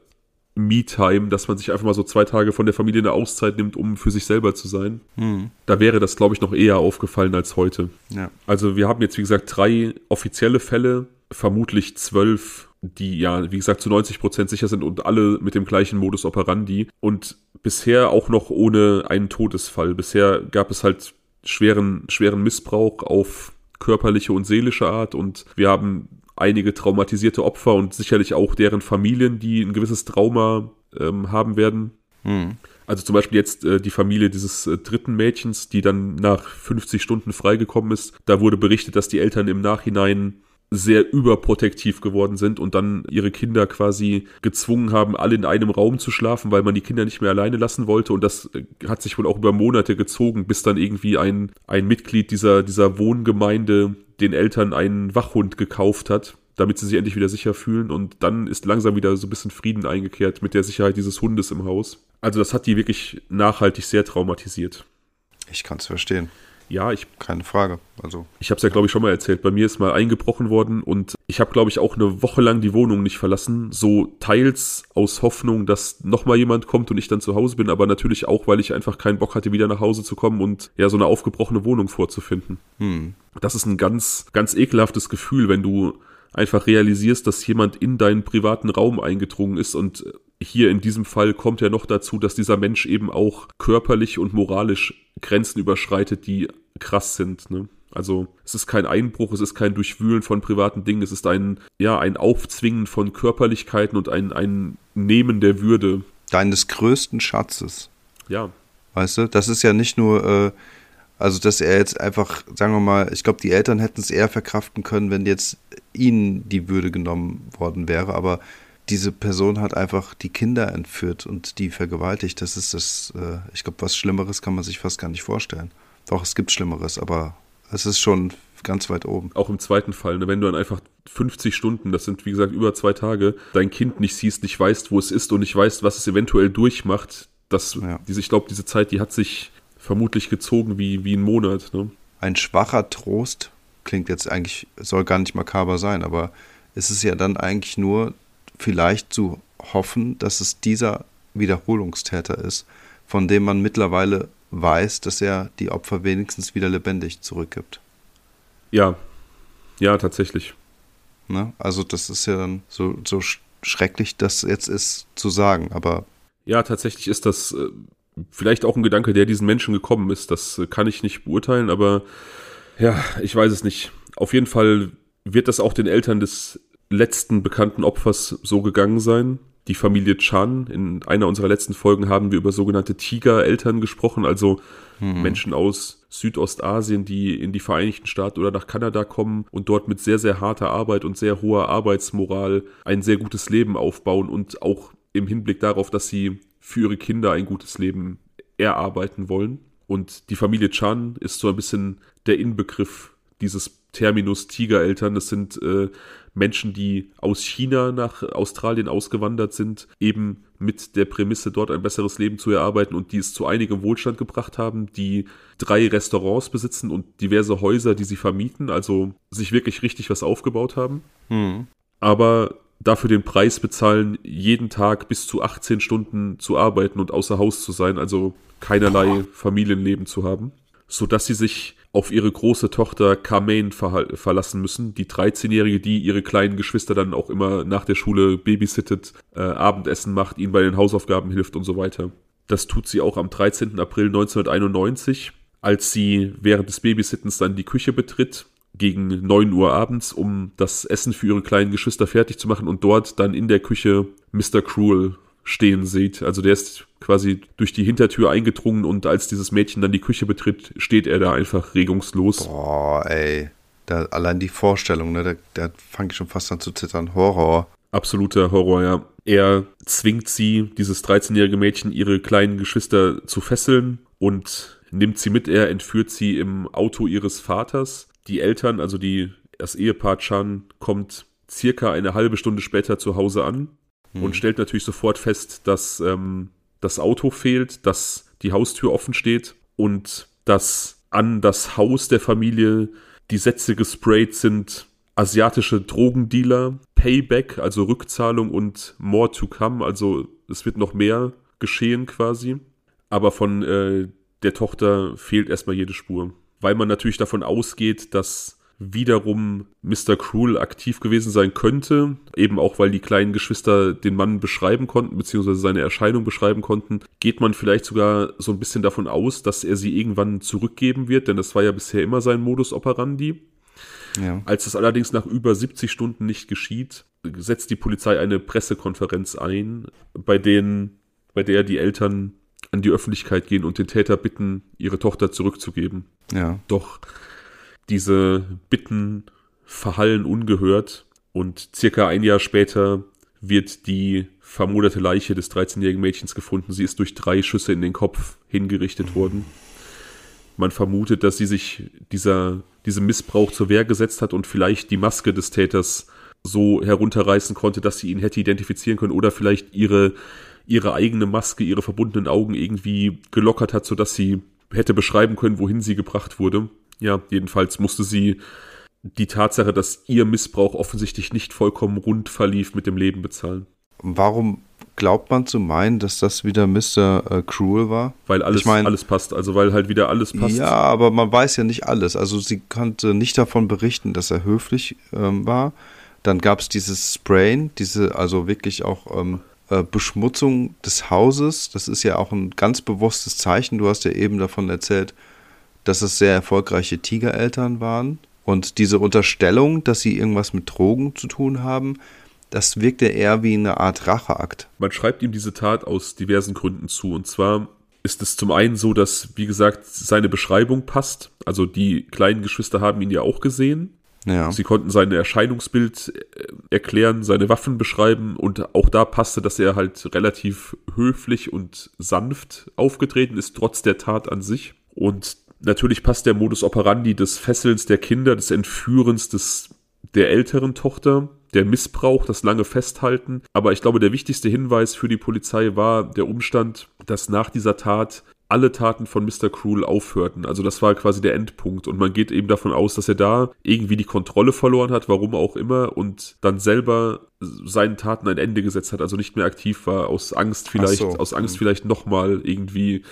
Me-Time, dass man sich einfach mal so zwei Tage von der Familie eine Auszeit nimmt, um für sich selber zu sein. Mhm. Da wäre das, glaube ich, noch eher aufgefallen als heute. Ja. Also wir haben jetzt, wie gesagt, drei offizielle Fälle, vermutlich zwölf die ja, wie gesagt, zu 90 Prozent sicher sind und alle mit dem gleichen Modus operandi und bisher auch noch ohne einen Todesfall. Bisher gab es halt schweren, schweren Missbrauch auf körperliche und seelische Art und wir haben einige traumatisierte Opfer und sicherlich auch deren Familien, die ein gewisses Trauma ähm, haben werden. Hm. Also zum Beispiel jetzt äh, die Familie dieses äh, dritten Mädchens, die dann nach 50 Stunden freigekommen ist. Da wurde berichtet, dass die Eltern im Nachhinein sehr überprotektiv geworden sind und dann ihre Kinder quasi gezwungen haben, alle in einem Raum zu schlafen, weil man die Kinder nicht mehr alleine lassen wollte. Und das äh, hat sich wohl auch über Monate gezogen, bis dann irgendwie ein, ein Mitglied dieser, dieser Wohngemeinde den Eltern einen Wachhund gekauft hat, damit sie sich endlich wieder sicher fühlen. Und dann ist langsam wieder so ein bisschen Frieden eingekehrt mit der Sicherheit dieses Hundes im Haus. Also das hat die wirklich nachhaltig sehr traumatisiert. Ich kann es verstehen. Ja, ich. Keine Frage. Also. Ich habe es ja, glaube ich, schon mal erzählt. Bei mir ist mal eingebrochen worden und ich habe, glaube ich, auch eine Woche lang die Wohnung nicht verlassen. So teils aus Hoffnung, dass nochmal jemand kommt und ich dann zu Hause bin, aber natürlich auch, weil ich einfach keinen Bock hatte, wieder nach Hause zu kommen und ja, so eine aufgebrochene Wohnung vorzufinden. Hm. Das ist ein ganz, ganz ekelhaftes Gefühl, wenn du einfach realisierst, dass jemand in deinen privaten Raum eingedrungen ist und hier in diesem Fall kommt ja noch dazu, dass dieser Mensch eben auch körperlich und moralisch Grenzen überschreitet, die krass sind. Ne? Also es ist kein Einbruch, es ist kein Durchwühlen von privaten Dingen, es ist ein, ja, ein Aufzwingen von Körperlichkeiten und ein, ein Nehmen der Würde. Deines größten Schatzes. Ja. Weißt du, das ist ja nicht nur, äh, also dass er jetzt einfach, sagen wir mal, ich glaube, die Eltern hätten es eher verkraften können, wenn jetzt ihnen die Würde genommen worden wäre, aber diese Person hat einfach die Kinder entführt und die vergewaltigt. Das ist das, äh, ich glaube, was Schlimmeres kann man sich fast gar nicht vorstellen. Doch, es gibt Schlimmeres, aber es ist schon ganz weit oben. Auch im zweiten Fall, ne, wenn du dann einfach 50 Stunden, das sind wie gesagt über zwei Tage, dein Kind nicht siehst, nicht weißt, wo es ist und nicht weißt, was es eventuell durchmacht, das, ja. diese, ich glaube, diese Zeit, die hat sich vermutlich gezogen wie, wie ein Monat. Ne? Ein schwacher Trost klingt jetzt eigentlich, soll gar nicht makaber sein, aber es ist ja dann eigentlich nur vielleicht zu hoffen, dass es dieser Wiederholungstäter ist, von dem man mittlerweile weiß, dass er die Opfer wenigstens wieder lebendig zurückgibt. Ja, ja, tatsächlich. Ne? Also das ist ja dann so, so schrecklich, das jetzt ist zu sagen, aber. Ja, tatsächlich ist das äh, vielleicht auch ein Gedanke, der diesen Menschen gekommen ist. Das äh, kann ich nicht beurteilen, aber ja, ich weiß es nicht. Auf jeden Fall wird das auch den Eltern des letzten bekannten Opfers so gegangen sein. Die Familie Chan. In einer unserer letzten Folgen haben wir über sogenannte Tiger-Eltern gesprochen, also hm. Menschen aus Südostasien, die in die Vereinigten Staaten oder nach Kanada kommen und dort mit sehr, sehr harter Arbeit und sehr hoher Arbeitsmoral ein sehr gutes Leben aufbauen und auch im Hinblick darauf, dass sie für ihre Kinder ein gutes Leben erarbeiten wollen. Und die Familie Chan ist so ein bisschen der Inbegriff dieses Terminus Tigereltern. Das sind äh, Menschen, die aus China nach Australien ausgewandert sind, eben mit der Prämisse, dort ein besseres Leben zu erarbeiten und die es zu einigem Wohlstand gebracht haben, die drei Restaurants besitzen und diverse Häuser, die sie vermieten, also sich wirklich richtig was aufgebaut haben. Hm. Aber dafür den Preis bezahlen, jeden Tag bis zu 18 Stunden zu arbeiten und außer Haus zu sein, also keinerlei Familienleben zu haben, sodass sie sich auf ihre große Tochter Carmaine ver verlassen müssen, die 13-Jährige, die ihre kleinen Geschwister dann auch immer nach der Schule babysittet, äh, Abendessen macht, ihnen bei den Hausaufgaben hilft und so weiter. Das tut sie auch am 13. April 1991, als sie während des Babysittens dann die Küche betritt, gegen 9 Uhr abends, um das Essen für ihre kleinen Geschwister fertig zu machen und dort dann in der Küche Mr. Cruel stehen sieht. Also der ist quasi durch die Hintertür eingedrungen und als dieses Mädchen dann die Küche betritt, steht er da einfach regungslos. Boah, ey. Da, allein die Vorstellung, ne, da, da fange ich schon fast an zu zittern. Horror. Absoluter Horror, ja. Er zwingt sie, dieses 13-jährige Mädchen, ihre kleinen Geschwister zu fesseln und nimmt sie mit. Er entführt sie im Auto ihres Vaters. Die Eltern, also die, das Ehepaar Chan, kommt circa eine halbe Stunde später zu Hause an hm. und stellt natürlich sofort fest, dass ähm, das Auto fehlt, dass die Haustür offen steht und dass an das Haus der Familie die Sätze gesprayt sind, asiatische Drogendealer, Payback, also Rückzahlung und More to come, also es wird noch mehr geschehen quasi. Aber von äh, der Tochter fehlt erstmal jede Spur, weil man natürlich davon ausgeht, dass wiederum Mr. Cruel aktiv gewesen sein könnte, eben auch weil die kleinen Geschwister den Mann beschreiben konnten, beziehungsweise seine Erscheinung beschreiben konnten, geht man vielleicht sogar so ein bisschen davon aus, dass er sie irgendwann zurückgeben wird, denn das war ja bisher immer sein Modus operandi. Ja. Als das allerdings nach über 70 Stunden nicht geschieht, setzt die Polizei eine Pressekonferenz ein, bei denen, bei der die Eltern an die Öffentlichkeit gehen und den Täter bitten, ihre Tochter zurückzugeben. Ja. Doch diese Bitten verhallen ungehört und circa ein Jahr später wird die vermoderte Leiche des 13-jährigen Mädchens gefunden. Sie ist durch drei Schüsse in den Kopf hingerichtet worden. Man vermutet, dass sie sich dieser, diesem Missbrauch zur Wehr gesetzt hat und vielleicht die Maske des Täters so herunterreißen konnte, dass sie ihn hätte identifizieren können oder vielleicht ihre, ihre eigene Maske, ihre verbundenen Augen irgendwie gelockert hat, sodass sie hätte beschreiben können, wohin sie gebracht wurde. Ja, jedenfalls musste sie die Tatsache, dass ihr Missbrauch offensichtlich nicht vollkommen rund verlief, mit dem Leben bezahlen. Warum glaubt man zu meinen, dass das wieder Mr. Äh, Cruel war? Weil alles, Ich mein- alles passt, also weil halt wieder alles passt. Ja, aber man weiß ja nicht alles. Also sie konnte nicht davon berichten, dass er höflich ähm, war. Dann gab es dieses Sprayen, diese also wirklich auch ähm, äh, Beschmutzung des Hauses. Das ist ja auch ein ganz bewusstes Zeichen. Du hast ja eben davon erzählt, dass es sehr erfolgreiche Tigereltern waren. Und diese Unterstellung, dass sie irgendwas mit Drogen zu tun haben, das wirkte eher wie eine Art Racheakt. Man schreibt ihm diese Tat aus diversen Gründen zu. Und zwar ist es zum einen so, dass, wie gesagt, seine Beschreibung passt. Also die kleinen Geschwister haben ihn ja auch gesehen. Ja. Sie konnten sein Erscheinungsbild äh, erklären, seine Waffen beschreiben und auch da passte, dass er halt relativ höflich und sanft aufgetreten ist, trotz der Tat an sich. Und natürlich passt der Modus operandi des Fesselns der Kinder, des Entführens des, der älteren Tochter, der Missbrauch, das lange Festhalten. Aber ich glaube, der wichtigste Hinweis für die Polizei war der Umstand, dass nach dieser Tat alle Taten von Mr. Cruel aufhörten. Also das war quasi der Endpunkt. Und man geht eben davon aus, dass er da irgendwie die Kontrolle verloren hat, warum auch immer, und dann selber seinen Taten ein Ende gesetzt hat, also nicht mehr aktiv war, aus Angst vielleicht, so. aus Angst vielleicht nochmal irgendwie,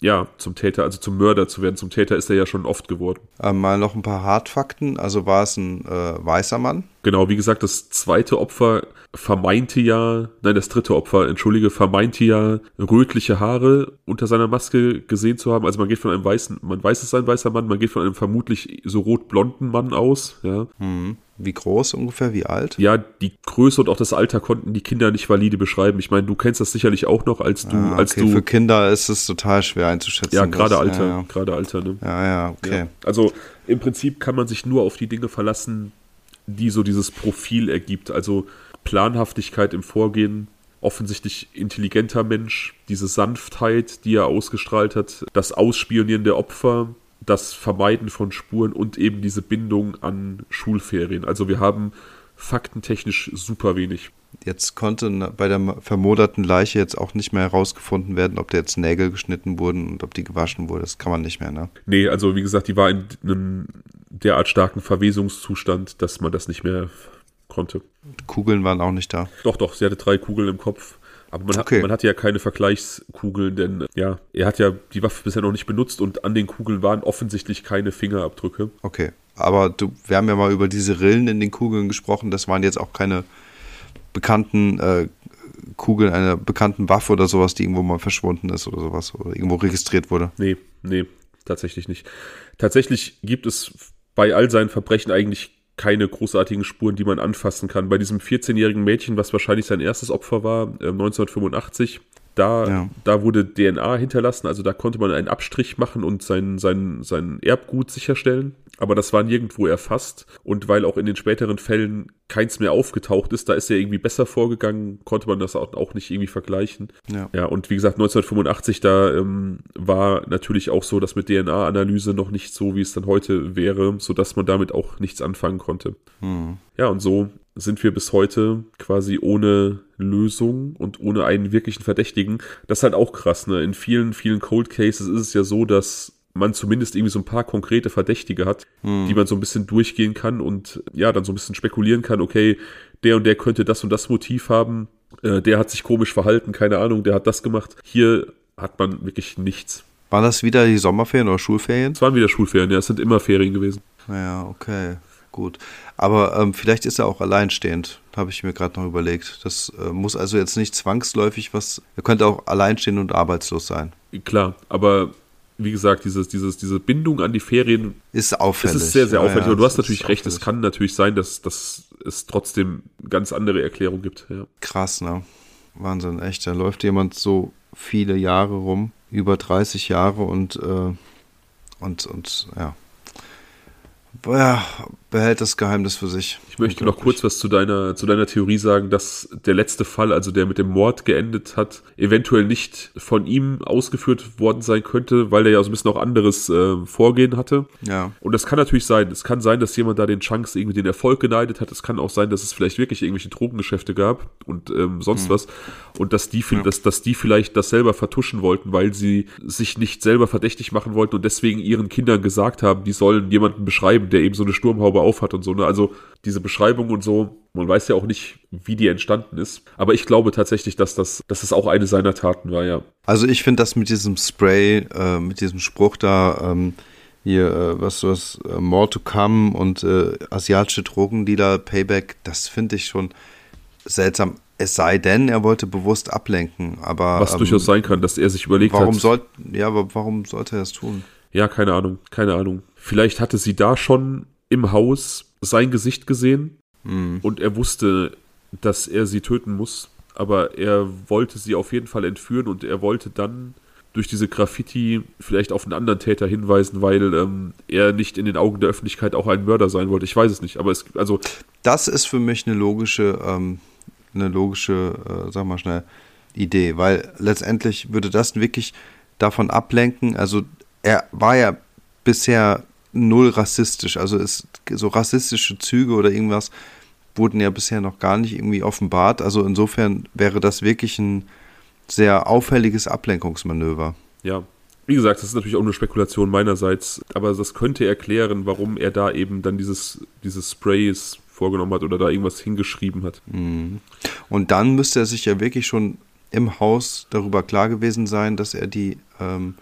ja, zum Täter, also zum Mörder zu werden. Zum Täter ist er ja schon oft geworden. Äh, mal noch ein paar Hartfakten. Also war es ein äh, weißer Mann? Genau, wie gesagt, das zweite Opfer vermeinte ja, nein, das dritte Opfer, entschuldige, vermeinte ja rötliche Haare unter seiner Maske gesehen zu haben. Also man geht von einem weißen, man weiß es ist ein weißer Mann, man geht von einem vermutlich so rot-blonden Mann aus, ja. Hm. Wie groß ungefähr? Wie alt? Ja, die Größe und auch das Alter konnten die Kinder nicht valide beschreiben. Ich meine, du kennst das sicherlich auch noch, als du, Ah, als okay. du, Für Kinder ist es total schwer einzuschätzen. ja, gerade Alter, Ja, gerade Alter, ne? ja, ja okay. Ja. Also im Prinzip kann man sich nur auf die Dinge verlassen, die so dieses Profil ergibt. Also Planhaftigkeit im Vorgehen, offensichtlich intelligenter Mensch, diese Sanftheit, die er ausgestrahlt hat, das Ausspionieren der Opfer, das Vermeiden von Spuren und eben diese Bindung an Schulferien. Also wir haben faktentechnisch super wenig. Jetzt konnte bei der vermoderten Leiche jetzt auch nicht mehr herausgefunden werden, ob da jetzt Nägel geschnitten wurden und ob die gewaschen wurde. Das kann man nicht mehr, ne? Nee, also wie gesagt, die war in einem derart starken Verwesungszustand, dass man das nicht mehr konnte. Kugeln waren auch nicht da. Doch, doch, sie hatte drei Kugeln im Kopf. Aber man, Okay. hat, man hatte ja keine Vergleichskugeln, denn ja, er hat ja die Waffe bisher noch nicht benutzt und an den Kugeln waren offensichtlich keine Fingerabdrücke. Okay. Aber du, wir haben ja mal über diese Rillen in den Kugeln gesprochen. Das waren jetzt auch keine bekannten äh, Kugeln einer bekannten Waffe oder sowas, die irgendwo mal verschwunden ist oder sowas oder irgendwo registriert wurde. Nee, nee, tatsächlich nicht. Tatsächlich gibt es bei all seinen Verbrechen eigentlich keine großartigen Spuren, die man anfassen kann. Bei diesem 14-jährigen Mädchen, was wahrscheinlich sein erstes Opfer war, äh, 1985, da, Ja. da wurde DNA hinterlassen, also da konnte man einen Abstrich machen und sein, sein, sein Erbgut sicherstellen. Aber das war nirgendwo erfasst. Und weil auch in den späteren Fällen keins mehr aufgetaucht ist, da ist er irgendwie besser vorgegangen, konnte man das auch, nicht irgendwie vergleichen. Ja. Ja, und wie gesagt, 1985, da ähm, war natürlich auch so, dass mit DNA-Analyse noch nicht so, wie es dann heute wäre, sodass man damit auch nichts anfangen konnte. Hm. Ja, und so sind wir bis heute quasi ohne Lösung und ohne einen wirklichen Verdächtigen. Das ist halt auch krass, ne? In vielen, vielen Cold Cases ist es ja so, dass man zumindest irgendwie so ein paar konkrete Verdächtige hat, die man so ein bisschen durchgehen kann und ja, dann so ein bisschen spekulieren kann, okay, der und der könnte das und das Motiv haben, äh, der hat sich komisch verhalten, keine Ahnung, der hat das gemacht. Hier hat man wirklich nichts. Waren das wieder die Sommerferien oder Schulferien? Es waren wieder Schulferien, ja, es sind immer Ferien gewesen. Ja, okay, gut. Aber ähm, vielleicht ist er auch alleinstehend, habe ich mir gerade noch überlegt. Das äh, muss also jetzt nicht zwangsläufig was. Er könnte auch alleinstehend und arbeitslos sein. Klar, aber wie gesagt, dieses, dieses, diese Bindung an die Ferien Ist auffällig. Es ist sehr, sehr Ja, auffällig. ja, und du hast es natürlich recht, es auffällig. kann natürlich sein, dass, dass es trotzdem ganz andere Erklärungen gibt. Ja. Krass, ne? Wahnsinn, echt. Da läuft jemand so viele Jahre rum, über 30 Jahre und, äh, und, und ja. Behält das Geheimnis für sich. Ich möchte noch kurz was zu deiner, zu deiner Theorie sagen, dass der letzte Fall, also der mit dem Mord geendet hat, eventuell nicht von ihm ausgeführt worden sein könnte, weil er ja so ein bisschen auch anderes äh, Vorgehen hatte. Ja. Und das kann natürlich sein. Es kann sein, dass jemand da den Chance irgendwie den Erfolg geneidet hat. Es kann auch sein, dass es vielleicht wirklich irgendwelche Drogengeschäfte gab und ähm, sonst was. Und dass die, Ja. dass, dass die vielleicht das selber vertuschen wollten, weil sie sich nicht selber verdächtig machen wollten und deswegen ihren Kindern gesagt haben, die sollen jemanden beschreiben, der eben so eine Sturmhaube aufhat und so. Ne? Also diese Beschreibung und so, man weiß ja auch nicht, wie die entstanden ist. Aber ich glaube tatsächlich, dass das, dass das auch eine seiner Taten war, ja. Also ich finde das mit diesem Spray, äh, mit diesem Spruch da, ähm, hier, äh, was, was, äh, more to come und äh, asiatische Drogendealer, Payback, das finde ich schon seltsam. Es sei denn, er wollte bewusst ablenken, aber Was ähm, durchaus sein kann, dass er sich überlegt warum hat. soll, ja, aber warum sollte er es tun? Ja, keine Ahnung, keine Ahnung. Vielleicht hatte sie da schon im Haus sein Gesicht gesehen Hm. und er wusste, dass er sie töten muss, aber er wollte sie auf jeden Fall entführen und er wollte dann durch diese Graffiti vielleicht auf einen anderen Täter hinweisen, weil ähm, er nicht in den Augen der Öffentlichkeit auch ein Mörder sein wollte. Ich weiß es nicht, aber es, also, Das ist für mich eine logische, ähm, eine logische, äh, sag mal schnell, Idee, weil letztendlich würde das wirklich davon ablenken, also er war ja bisher null rassistisch, also ist so rassistische Züge oder irgendwas wurden ja bisher noch gar nicht irgendwie offenbart, also insofern wäre das wirklich ein sehr auffälliges Ablenkungsmanöver. ja. Wie gesagt, das ist natürlich auch eine Spekulation meinerseits, aber das könnte erklären, warum er da eben dann dieses, dieses Sprays vorgenommen hat oder da irgendwas hingeschrieben hat. Mhm. Und dann müsste er sich ja wirklich schon im Haus darüber klar gewesen sein, dass er die ähm,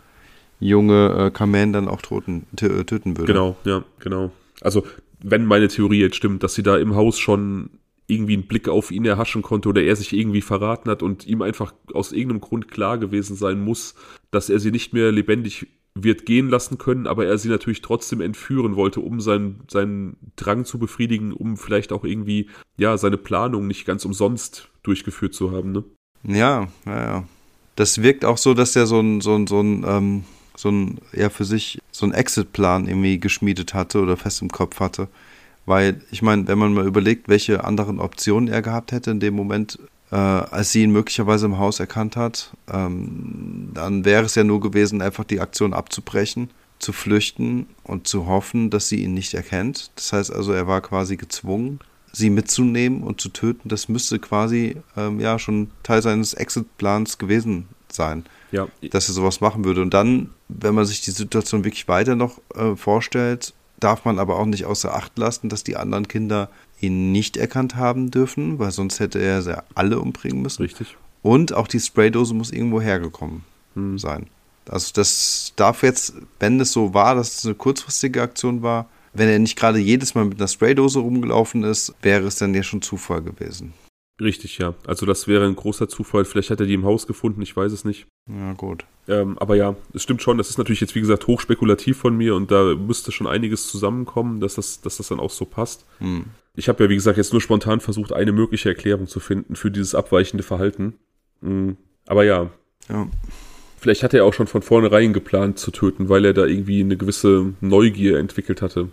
junge äh, Carmen dann auch toten, tö- töten würde. Genau, ja, genau. Also, wenn meine Theorie jetzt stimmt, dass sie da im Haus schon irgendwie einen Blick auf ihn erhaschen konnte oder er sich irgendwie verraten hat und ihm einfach aus irgendeinem Grund klar gewesen sein muss, dass er sie nicht mehr lebendig wird gehen lassen können, aber er sie natürlich trotzdem entführen wollte, um seinen, seinen Drang zu befriedigen, um vielleicht auch irgendwie, ja, seine Planung nicht ganz umsonst durchgeführt zu haben, ne? Ja, ja, ja. Das wirkt auch so, dass er so ein, so ein, so ein, ähm, so ein, ja, für sich so einen Exit-Plan irgendwie geschmiedet hatte oder fest im Kopf hatte. Weil, ich meine, wenn man mal überlegt, welche anderen Optionen er gehabt hätte in dem Moment, äh, als sie ihn möglicherweise im Haus erkannt hat, ähm, dann wäre es ja nur gewesen, einfach die Aktion abzubrechen, zu flüchten und zu hoffen, dass sie ihn nicht erkennt. Das heißt also, er war quasi gezwungen, sie mitzunehmen und zu töten. Das müsste quasi ähm, ja schon Teil seines Exit-Plans gewesen sein Ja, dass er sowas machen würde. Und dann, wenn man sich die Situation wirklich weiter noch äh, vorstellt, darf man aber auch nicht außer Acht lassen, dass die anderen Kinder ihn nicht erkannt haben dürfen, weil sonst hätte er sie alle umbringen müssen. richtig. Und auch die Spraydose muss irgendwo hergekommen Hm. sein. Also das darf jetzt, wenn es so war, dass es eine kurzfristige Aktion war, wenn er nicht gerade jedes Mal mit einer Spraydose rumgelaufen ist, wäre es dann ja schon Zufall gewesen. Richtig, ja. Also das wäre ein großer Zufall. Vielleicht hat er die im Haus gefunden, ich weiß es nicht. Ja, gut. Ähm, aber ja, es stimmt schon. Das ist natürlich jetzt, wie gesagt, hochspekulativ von mir und da müsste schon einiges zusammenkommen, dass das, dass das dann auch so passt. Hm. Ich habe ja, wie gesagt, jetzt nur spontan versucht, eine mögliche Erklärung zu finden für dieses abweichende Verhalten. Mm, Aber ja, Ja. vielleicht hat er auch schon von vornherein geplant zu töten, weil er da irgendwie eine gewisse Neugier entwickelt hatte,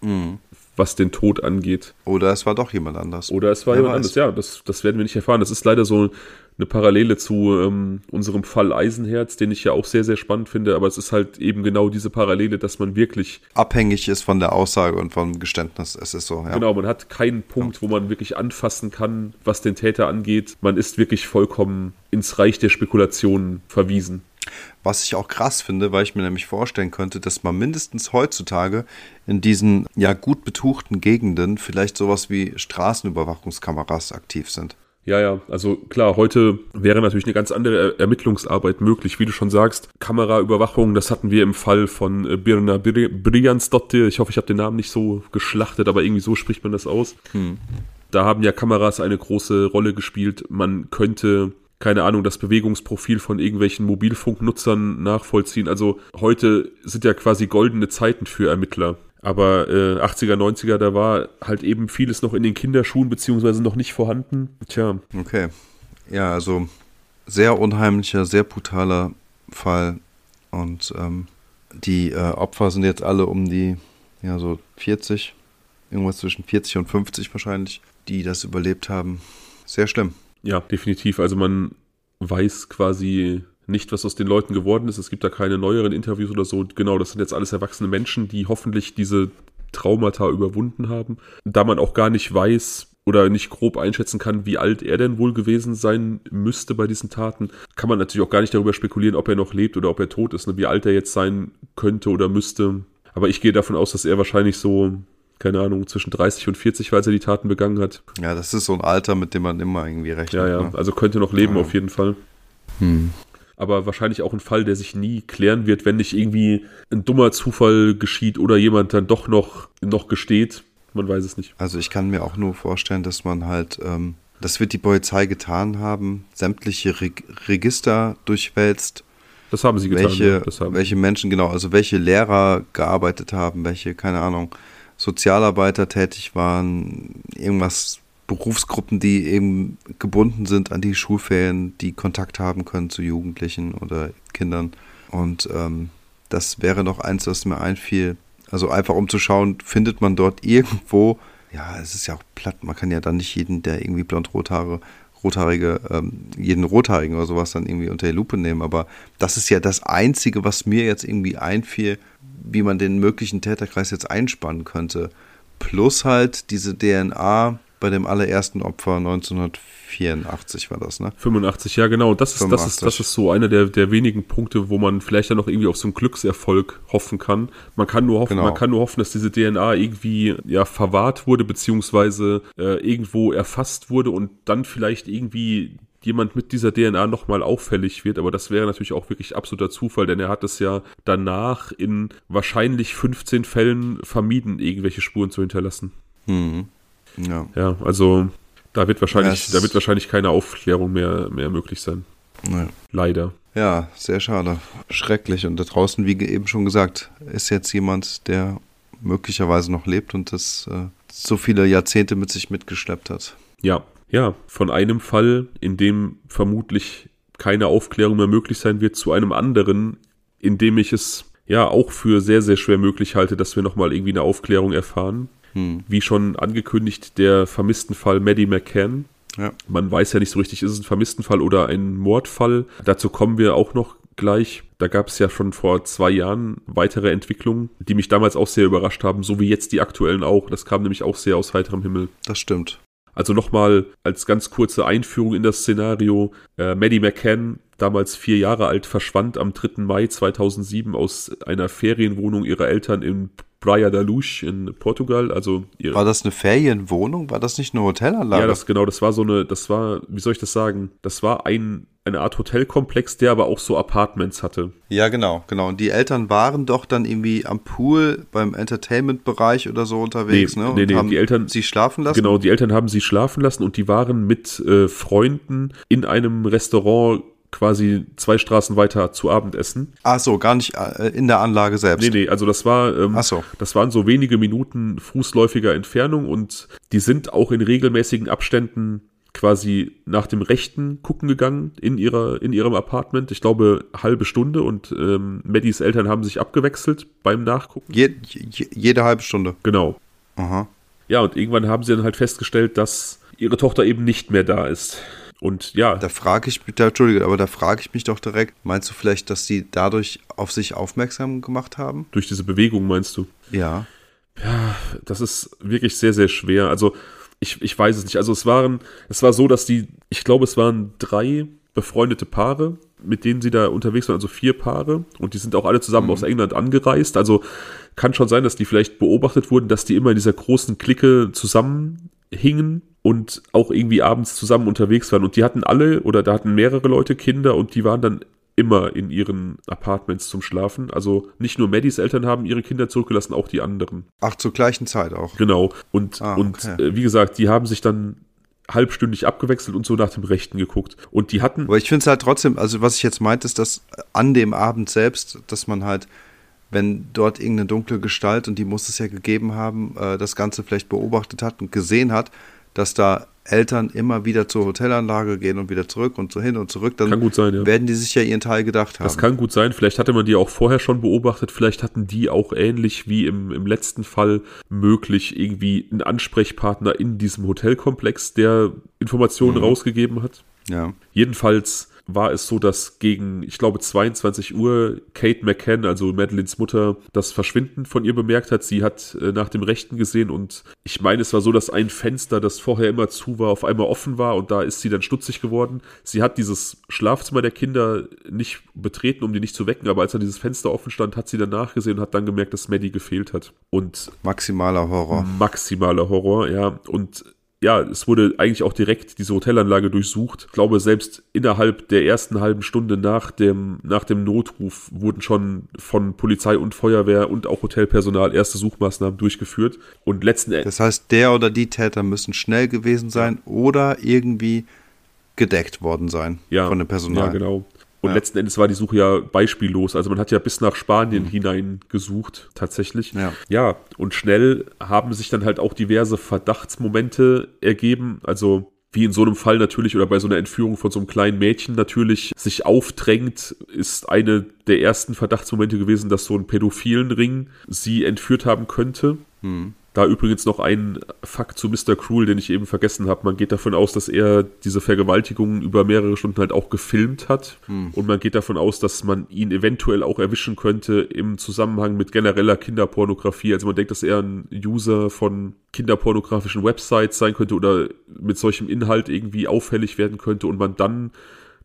Hm. Was den Tod angeht. Oder es war doch jemand anders. Oder es war Wer jemand weiß. anderes. Ja, das, das werden wir nicht erfahren. Das ist leider so eine Parallele zu ähm, unserem Fall Eisenherz, den ich ja auch sehr, sehr spannend finde. Aber es ist halt eben genau diese Parallele, dass man wirklich, abhängig ist von der Aussage und vom Geständnis. Es ist so, ja. genau, man hat keinen Punkt, wo man wirklich anfassen kann, was den Täter angeht. Man ist wirklich vollkommen ins Reich der Spekulationen verwiesen. Was ich auch krass finde, weil ich mir nämlich vorstellen könnte, dass man mindestens heutzutage in diesen ja gut betuchten Gegenden vielleicht sowas wie Straßenüberwachungskameras aktiv sind. Ja, ja, also klar, heute wäre natürlich eine ganz andere Er Ermittlungsarbeit möglich, wie du schon sagst. Kameraüberwachung, das hatten wir im Fall von äh, Birna Bri- Briansdottir. Ich hoffe, ich habe den Namen nicht so geschlachtet, aber irgendwie so spricht man das aus. Da haben ja Kameras eine große Rolle gespielt. Man könnte, keine Ahnung, das Bewegungsprofil von irgendwelchen Mobilfunknutzern nachvollziehen. Also heute sind ja quasi goldene Zeiten für Ermittler. Aber äh, 80er, 90er, da war halt eben vieles noch in den Kinderschuhen beziehungsweise noch nicht vorhanden. Tja, Okay. Ja, also sehr unheimlicher, sehr brutaler Fall. Und ähm, die äh, Opfer sind jetzt alle um die, ja, so 40. irgendwas zwischen 40 und 50 wahrscheinlich, die das überlebt haben. Sehr schlimm. Ja, definitiv. Also man weiß quasi nicht, was aus den Leuten geworden ist. Es gibt da keine neueren Interviews oder so. Genau, das sind jetzt alles erwachsene Menschen, die hoffentlich diese Traumata überwunden haben. Da man auch gar nicht weiß oder nicht grob einschätzen kann, wie alt er denn wohl gewesen sein müsste bei diesen Taten, kann man natürlich auch gar nicht darüber spekulieren, ob er noch lebt oder ob er tot ist, ne? wie alt er jetzt sein könnte oder müsste. Aber ich gehe davon aus, dass er wahrscheinlich so keine Ahnung, zwischen 30 und 40, weil er die Taten begangen hat. Ja, das ist so ein Alter, mit dem man immer irgendwie rechnet. Ja, ja, ne? also könnte noch leben Ja. auf jeden Fall. Hm. Aber wahrscheinlich auch ein Fall, der sich nie klären wird, wenn nicht irgendwie ein dummer Zufall geschieht oder jemand dann doch noch, noch gesteht. Man weiß es nicht. Also ich kann mir auch nur vorstellen, dass man halt, ähm, das wird die Polizei getan haben, sämtliche Reg Register durchwälzt, Das haben sie getan. welche, ja, das haben. welche Menschen, genau, also welche Lehrer gearbeitet haben, welche, keine Ahnung, Sozialarbeiter tätig waren, irgendwas, Berufsgruppen, die eben gebunden sind an die Schulferien, die Kontakt haben können zu Jugendlichen oder Kindern. Und ähm, das wäre noch eins, was mir einfiel. Also einfach um zu schauen, findet man dort irgendwo, ja, es ist ja auch platt, man kann ja dann nicht jeden, der irgendwie blond-rot Haare rothaarige, ähm, jeden rothaarigen oder sowas dann irgendwie unter die Lupe nehmen. Aber das ist ja das Einzige, was mir jetzt irgendwie einfiel, wie man den möglichen Täterkreis jetzt einspannen könnte. Plus halt diese DNA bei dem allerersten Opfer 1984 war das, ne? 85, ja genau. Das ist, das ist, das 85. ist so einer der, der wenigen Punkte, wo man vielleicht dann noch irgendwie auf so einen Glückserfolg hoffen kann. Man kann nur hoffen, Genau. man kann nur hoffen, dass diese DNA irgendwie ja verwahrt wurde, beziehungsweise äh, irgendwo erfasst wurde und dann vielleicht irgendwie jemand mit dieser DNA nochmal auffällig wird, aber das wäre natürlich auch wirklich absoluter Zufall, denn er hat es ja danach in wahrscheinlich 15 Fällen vermieden, irgendwelche Spuren zu hinterlassen. Hm. Ja. Ja, also da wird wahrscheinlich, Ja, da wird wahrscheinlich keine Aufklärung mehr, mehr möglich sein. ja. Leider. Ja, sehr schade. Schrecklich. Und da draußen, wie eben schon gesagt, ist jetzt jemand, der möglicherweise noch lebt und das äh, so viele Jahrzehnte mit sich mitgeschleppt hat. Ja, ja, von einem Fall, in dem vermutlich keine Aufklärung mehr möglich sein wird, zu einem anderen, in dem ich es ja auch für sehr, sehr schwer möglich halte, dass wir nochmal irgendwie eine Aufklärung erfahren. Hm. Wie schon angekündigt, der vermissten Fall Maddie McCann. Ja. Man weiß ja nicht so richtig, ist es ein Vermisstenfall oder ein Mordfall. Dazu kommen wir auch noch gleich. Da gab es ja schon vor zwei Jahren weitere Entwicklungen, die mich damals auch sehr überrascht haben, so wie jetzt die aktuellen auch. Das kam nämlich auch sehr aus heiterem Himmel. Das stimmt. Also nochmal als ganz kurze Einführung in das Szenario. Äh, Maddie McCann, damals vier Jahre alt, verschwand am 3. Mai 2007 aus einer Ferienwohnung ihrer Eltern in Praia da Luz in Portugal. Also War das eine Ferienwohnung? War das nicht eine Hotelanlage? ja, das genau, das war so eine, das war, wie soll ich das sagen? Das war ein, eine Art Hotelkomplex, der aber auch so Apartments hatte. ja, genau, genau. Und die Eltern waren doch dann irgendwie am Pool beim Entertainment-Bereich oder so unterwegs, Nee, ne? nee, und nee, haben die Eltern- sie schlafen lassen. Genau, die Eltern haben sie schlafen lassen und die waren mit äh, Freunden in einem Restaurant quasi zwei Straßen weiter zu Abendessen. Ach so, gar nicht äh, in der Anlage selbst. Nee, nee, also das war, ähm, Ach so. das waren so wenige Minuten fußläufiger Entfernung und die sind auch in regelmäßigen Abständen quasi nach dem Rechten gucken gegangen in ihrer in ihrem Apartment. Ich glaube halbe Stunde und ähm, Maddies Eltern haben sich abgewechselt beim Nachgucken. Je, je, jede halbe Stunde. Genau. Aha. Ja, und irgendwann haben sie dann halt festgestellt, dass ihre Tochter eben nicht mehr da ist. Und ja, Da frage ich mich, da, Entschuldige, aber da frage ich mich doch direkt, meinst du vielleicht, dass sie dadurch auf sich aufmerksam gemacht haben? durch diese Bewegung meinst du? Ja. das ist wirklich sehr, sehr schwer. Also ich, ich weiß es nicht. Also es waren, es war so, dass die, ich glaube, es waren drei befreundete Paare, mit denen sie da unterwegs waren, also vier Paare. Und die sind auch alle zusammen aus England angereist. Also kann schon sein, dass die vielleicht beobachtet wurden, dass die immer in dieser großen Clique zusammenhingen und auch irgendwie abends zusammen unterwegs waren. Und die hatten alle, oder da hatten mehrere Leute Kinder und die waren dann immer in ihren Apartments zum Schlafen. Also nicht nur Maddies Eltern haben ihre Kinder zurückgelassen, auch die anderen. Ach, zur gleichen Zeit auch. Genau. Und, Ah, und okay. äh, wie gesagt, die haben sich dann halbstündig abgewechselt und so nach dem Rechten geguckt. Und die hatten, Aber ich finde es halt trotzdem, also was ich jetzt meinte, ist, dass an dem Abend selbst, dass man halt, wenn dort irgendeine dunkle Gestalt, und die muss es ja gegeben haben, äh, das Ganze vielleicht beobachtet hat und gesehen hat, dass da Eltern immer wieder zur Hotelanlage gehen und wieder zurück und so hin und zurück, dann Kann gut sein, ja. werden die sich ja ihren Teil gedacht haben. Das kann gut sein. Vielleicht hatte man die auch vorher schon beobachtet. Vielleicht hatten die auch ähnlich wie im, im letzten Fall möglich irgendwie einen Ansprechpartner in diesem Hotelkomplex, der Informationen rausgegeben hat. ja. Jedenfalls war es so, dass gegen, ich glaube, 22 Uhr Kate McCann, also Madeleines Mutter, das Verschwinden von ihr bemerkt hat. Sie hat äh, nach dem Rechten gesehen und ich meine, es war so, dass ein Fenster, das vorher immer zu war, auf einmal offen war und da ist sie dann stutzig geworden. Sie hat dieses Schlafzimmer der Kinder nicht betreten, um die nicht zu wecken, aber als dann dieses Fenster offen stand, hat sie dann nachgesehen und hat dann gemerkt, dass Maddie gefehlt hat. Und Maximaler Horror. maximaler Horror, ja. Und ja, es wurde eigentlich auch direkt diese Hotelanlage durchsucht. Ich glaube, selbst innerhalb der ersten halben Stunde nach dem, nach dem Notruf wurden schon von Polizei und Feuerwehr und auch Hotelpersonal erste Suchmaßnahmen durchgeführt. Und letzten Endes, Das heißt, der oder die Täter müssen schnell gewesen sein oder irgendwie gedeckt worden sein ja, von dem Personal. Ja, genau. Und Ja. letzten Endes war die Suche ja beispiellos. Also man hat ja bis nach Spanien hinein gesucht, tatsächlich. Ja. ja, und schnell haben sich dann halt auch diverse Verdachtsmomente ergeben. Also wie in so einem Fall natürlich oder bei so einer Entführung von so einem kleinen Mädchen natürlich sich aufdrängt, ist eine der ersten Verdachtsmomente gewesen, dass so ein pädophilen Ring sie entführt haben könnte. Da übrigens noch ein Fakt zu Mr. Cruel, den ich eben vergessen habe. Man geht davon aus, dass er diese Vergewaltigungen über mehrere Stunden halt auch gefilmt hat. Und man geht davon aus, dass man ihn eventuell auch erwischen könnte im Zusammenhang mit genereller Kinderpornografie. Also man denkt, dass er ein User von kinderpornografischen Websites sein könnte oder mit solchem Inhalt irgendwie auffällig werden könnte und man dann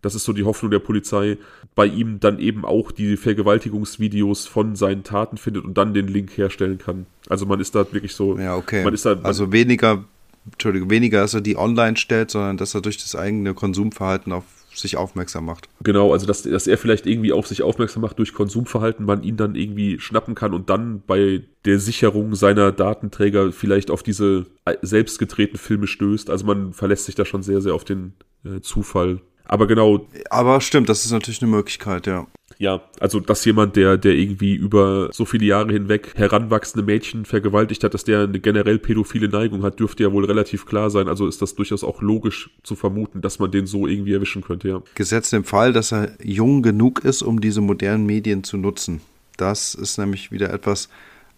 das ist so die Hoffnung der Polizei, bei ihm dann eben auch die Vergewaltigungsvideos von seinen Taten findet und dann den Link herstellen kann. Also man ist da wirklich so, Ja, okay. man ist da, man, also weniger, Entschuldigung, weniger, dass er die online stellt, sondern dass er durch das eigene Konsumverhalten auf sich aufmerksam macht. genau, also dass, dass er vielleicht irgendwie auf sich aufmerksam macht durch Konsumverhalten, man ihn dann irgendwie schnappen kann und dann bei der Sicherung seiner Datenträger vielleicht auf diese selbst gedrehten Filme stößt. Also man verlässt sich da schon sehr, sehr auf den äh, Zufall. Aber genau, Aber stimmt, das ist natürlich eine Möglichkeit, ja. Ja, also dass jemand, der, der irgendwie über so viele Jahre hinweg heranwachsende Mädchen vergewaltigt hat, dass der eine generell pädophile Neigung hat, dürfte ja wohl relativ klar sein. Also ist das durchaus auch logisch zu vermuten, dass man den so irgendwie erwischen könnte, ja. Gesetzt im Fall, dass er jung genug ist, um diese modernen Medien zu nutzen. Das ist nämlich wieder etwas,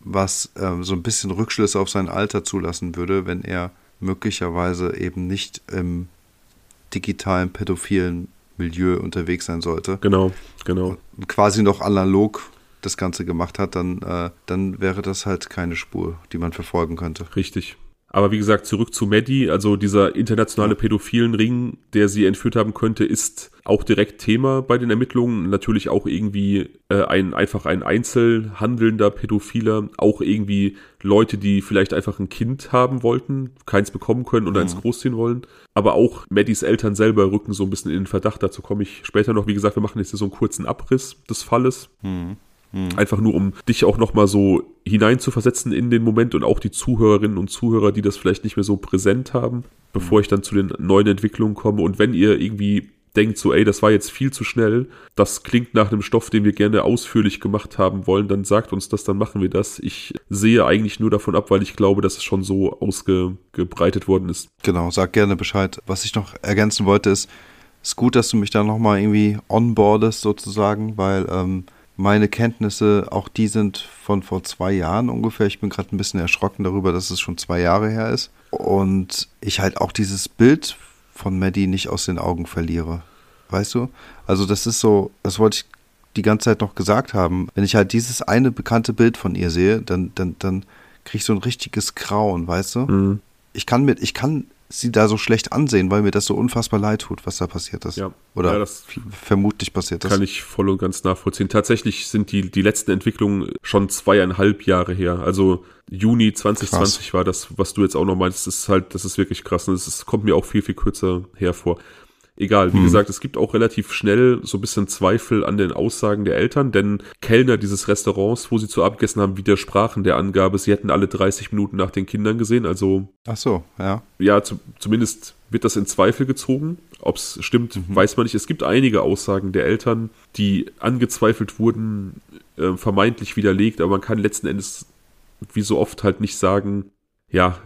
was ähm, so ein bisschen Rückschlüsse auf sein Alter zulassen würde, wenn er möglicherweise eben nicht im digitalen pädophilen Milieu unterwegs sein sollte. Genau, genau. Und quasi noch analog das Ganze gemacht hat, dann, äh, dann wäre das halt keine Spur, die man verfolgen könnte. Richtig. Aber wie gesagt, zurück zu Maddie, also dieser internationale pädophilen Ring, der sie entführt haben könnte, ist auch direkt Thema bei den Ermittlungen. Natürlich auch irgendwie äh, ein einfach ein einzelhandelnder Pädophiler, auch irgendwie Leute, die vielleicht einfach ein Kind haben wollten, keins bekommen können oder eins großziehen wollen. Aber auch Maddies Eltern selber rücken so ein bisschen in den Verdacht. Dazu komme ich später noch. Wie gesagt, wir machen jetzt hier so einen kurzen Abriss des Falles. Einfach nur, um dich auch nochmal so hineinzuversetzen in den Moment und auch die Zuhörerinnen und Zuhörer, die das vielleicht nicht mehr so präsent haben, bevor ich dann zu den neuen Entwicklungen komme. Und wenn ihr irgendwie denkt, so, ey, das war jetzt viel zu schnell, das klingt nach einem Stoff, den wir gerne ausführlich gemacht haben wollen, dann sagt uns das, dann machen wir das. Ich sehe eigentlich nur davon ab, weil ich glaube, dass es schon so ausgebreitet worden ist. Genau, sag gerne Bescheid. Was ich noch ergänzen wollte, ist, ist gut, dass du mich da nochmal irgendwie onboardest sozusagen, weil ähm, meine Kenntnisse, auch die sind von vor zwei Jahren ungefähr. Ich bin gerade ein bisschen erschrocken darüber, dass es schon zwei Jahre her ist. Und ich halt auch dieses Bild von Maddie nicht aus den Augen verliere. Weißt du? Also das ist so, das wollte ich die ganze Zeit noch gesagt haben. Wenn ich halt dieses eine bekannte Bild von ihr sehe, dann, dann, dann kriege ich so ein richtiges Grauen, weißt du? Ich kann mit, ich kann sie da so schlecht ansehen, weil mir das so unfassbar leid tut, was da passiert ist. Ja. Oder Ja, das vermutlich passiert ist. Kann ich voll und ganz nachvollziehen. Tatsächlich sind die, die letzten Entwicklungen schon zweieinhalb Jahre her. Also Juni 2020 war das, was du jetzt auch noch meinst. Das ist halt, das ist wirklich krass. Und das ist, kommt mir auch viel, viel kürzer hervor. Egal, wie gesagt, es gibt auch relativ schnell so ein bisschen Zweifel an den Aussagen der Eltern, denn Kellner dieses Restaurants, wo sie zu Abend gegessen haben, widersprachen der Angabe, sie hätten alle 30 Minuten nach den Kindern gesehen. Also Ach so, ja. ja, zu, zumindest wird das in Zweifel gezogen. Ob es stimmt, weiß man nicht. Es gibt einige Aussagen der Eltern, die angezweifelt wurden, äh, vermeintlich widerlegt, aber man kann letzten Endes, wie so oft, halt nicht sagen, ja,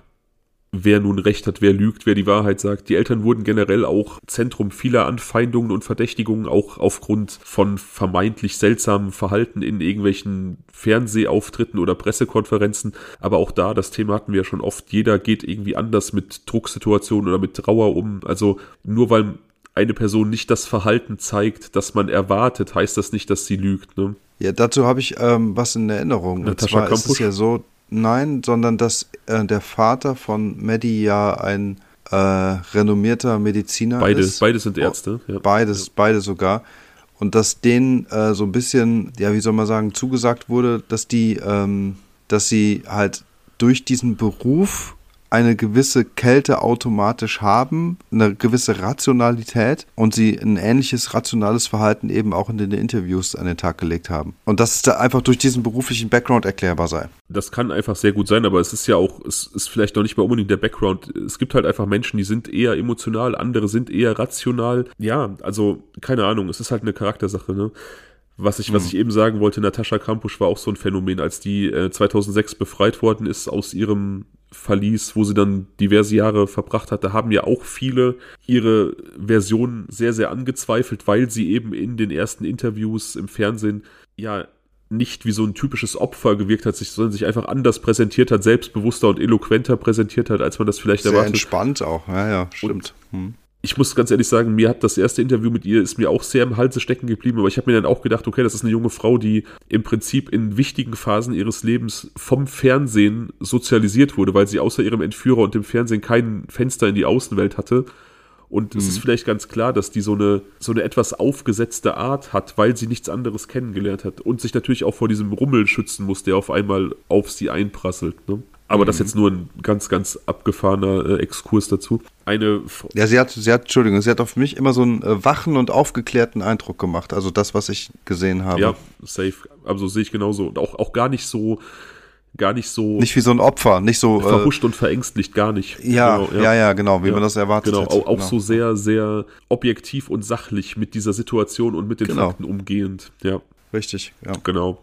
wer nun recht hat, wer lügt, wer die Wahrheit sagt. Die Eltern wurden generell auch Zentrum vieler Anfeindungen und Verdächtigungen, auch aufgrund von vermeintlich seltsamen Verhalten in irgendwelchen Fernsehauftritten oder Pressekonferenzen. Aber auch da, das Thema hatten wir ja schon oft, jeder geht irgendwie anders mit Drucksituationen oder mit Trauer um. Also nur weil eine Person nicht das Verhalten zeigt, das man erwartet, heißt das nicht, dass sie lügt. Ne? Ja, dazu habe ich ähm, was in Erinnerung. Natascha Und zwar ist es ja so, nein, sondern dass äh, der Vater von Maddie ja ein äh, renommierter Mediziner Beide, ist. beide sind Ärzte. Ja. Beides, beide sogar. Und dass denen äh, so ein bisschen, ja, wie soll man sagen, zugesagt wurde, dass die, ähm, dass sie halt durch diesen Beruf eine gewisse Kälte automatisch haben, eine gewisse Rationalität und sie ein ähnliches rationales Verhalten eben auch in den Interviews an den Tag gelegt haben. Und dass es da einfach durch diesen beruflichen Background erklärbar sei. Das kann einfach sehr gut sein, aber es ist ja auch, es ist vielleicht noch nicht mal unbedingt der Background. Es gibt halt einfach Menschen, die sind eher emotional, andere sind eher rational. Ja, also keine Ahnung, es ist halt eine Charaktersache, ne? Was ich, was ich eben sagen wollte, Natascha Kampusch war auch so ein Phänomen, als die äh, 2006 befreit worden ist aus ihrem Verlies, wo sie dann diverse Jahre verbracht hat, da haben ja auch viele ihre Version sehr, sehr angezweifelt, weil sie eben in den ersten Interviews im Fernsehen ja nicht wie so ein typisches Opfer gewirkt hat, sich, sondern sich einfach anders präsentiert hat, selbstbewusster und eloquenter präsentiert hat, als man das vielleicht Sehr erwartet. entspannt auch, ja, ja, stimmt. Hm. Ich muss ganz ehrlich sagen, mir hat das erste Interview mit ihr ist mir auch sehr im Halse stecken geblieben, aber ich habe mir dann auch gedacht, okay, das ist eine junge Frau, die im Prinzip in wichtigen Phasen ihres Lebens vom Fernsehen sozialisiert wurde, weil sie außer ihrem Entführer und dem Fernsehen kein Fenster in die Außenwelt hatte. Und es ist vielleicht ganz klar, dass die so eine, so eine etwas aufgesetzte Art hat, weil sie nichts anderes kennengelernt hat und sich natürlich auch vor diesem Rummel schützen muss, der auf einmal auf sie einprasselt. Ne? Aber das jetzt nur ein ganz, ganz abgefahrener äh, Exkurs dazu. Eine F- Ja, sie hat, sie hat, Entschuldigung, sie hat auf mich immer so einen äh, wachen und aufgeklärten Eindruck gemacht. Also das, was ich gesehen habe. Ja, safe. Also sehe ich genauso. Und auch, auch gar nicht so, gar nicht so Nicht wie so ein Opfer, nicht so. Äh, verhuscht und verängstlicht, gar nicht. ja, Genau, ja, ja, genau, wie man das erwartet Genau, auch, auch Genau. so sehr, sehr objektiv und sachlich mit dieser Situation und mit den Genau. Fakten umgehend. Ja, Richtig, ja. genau.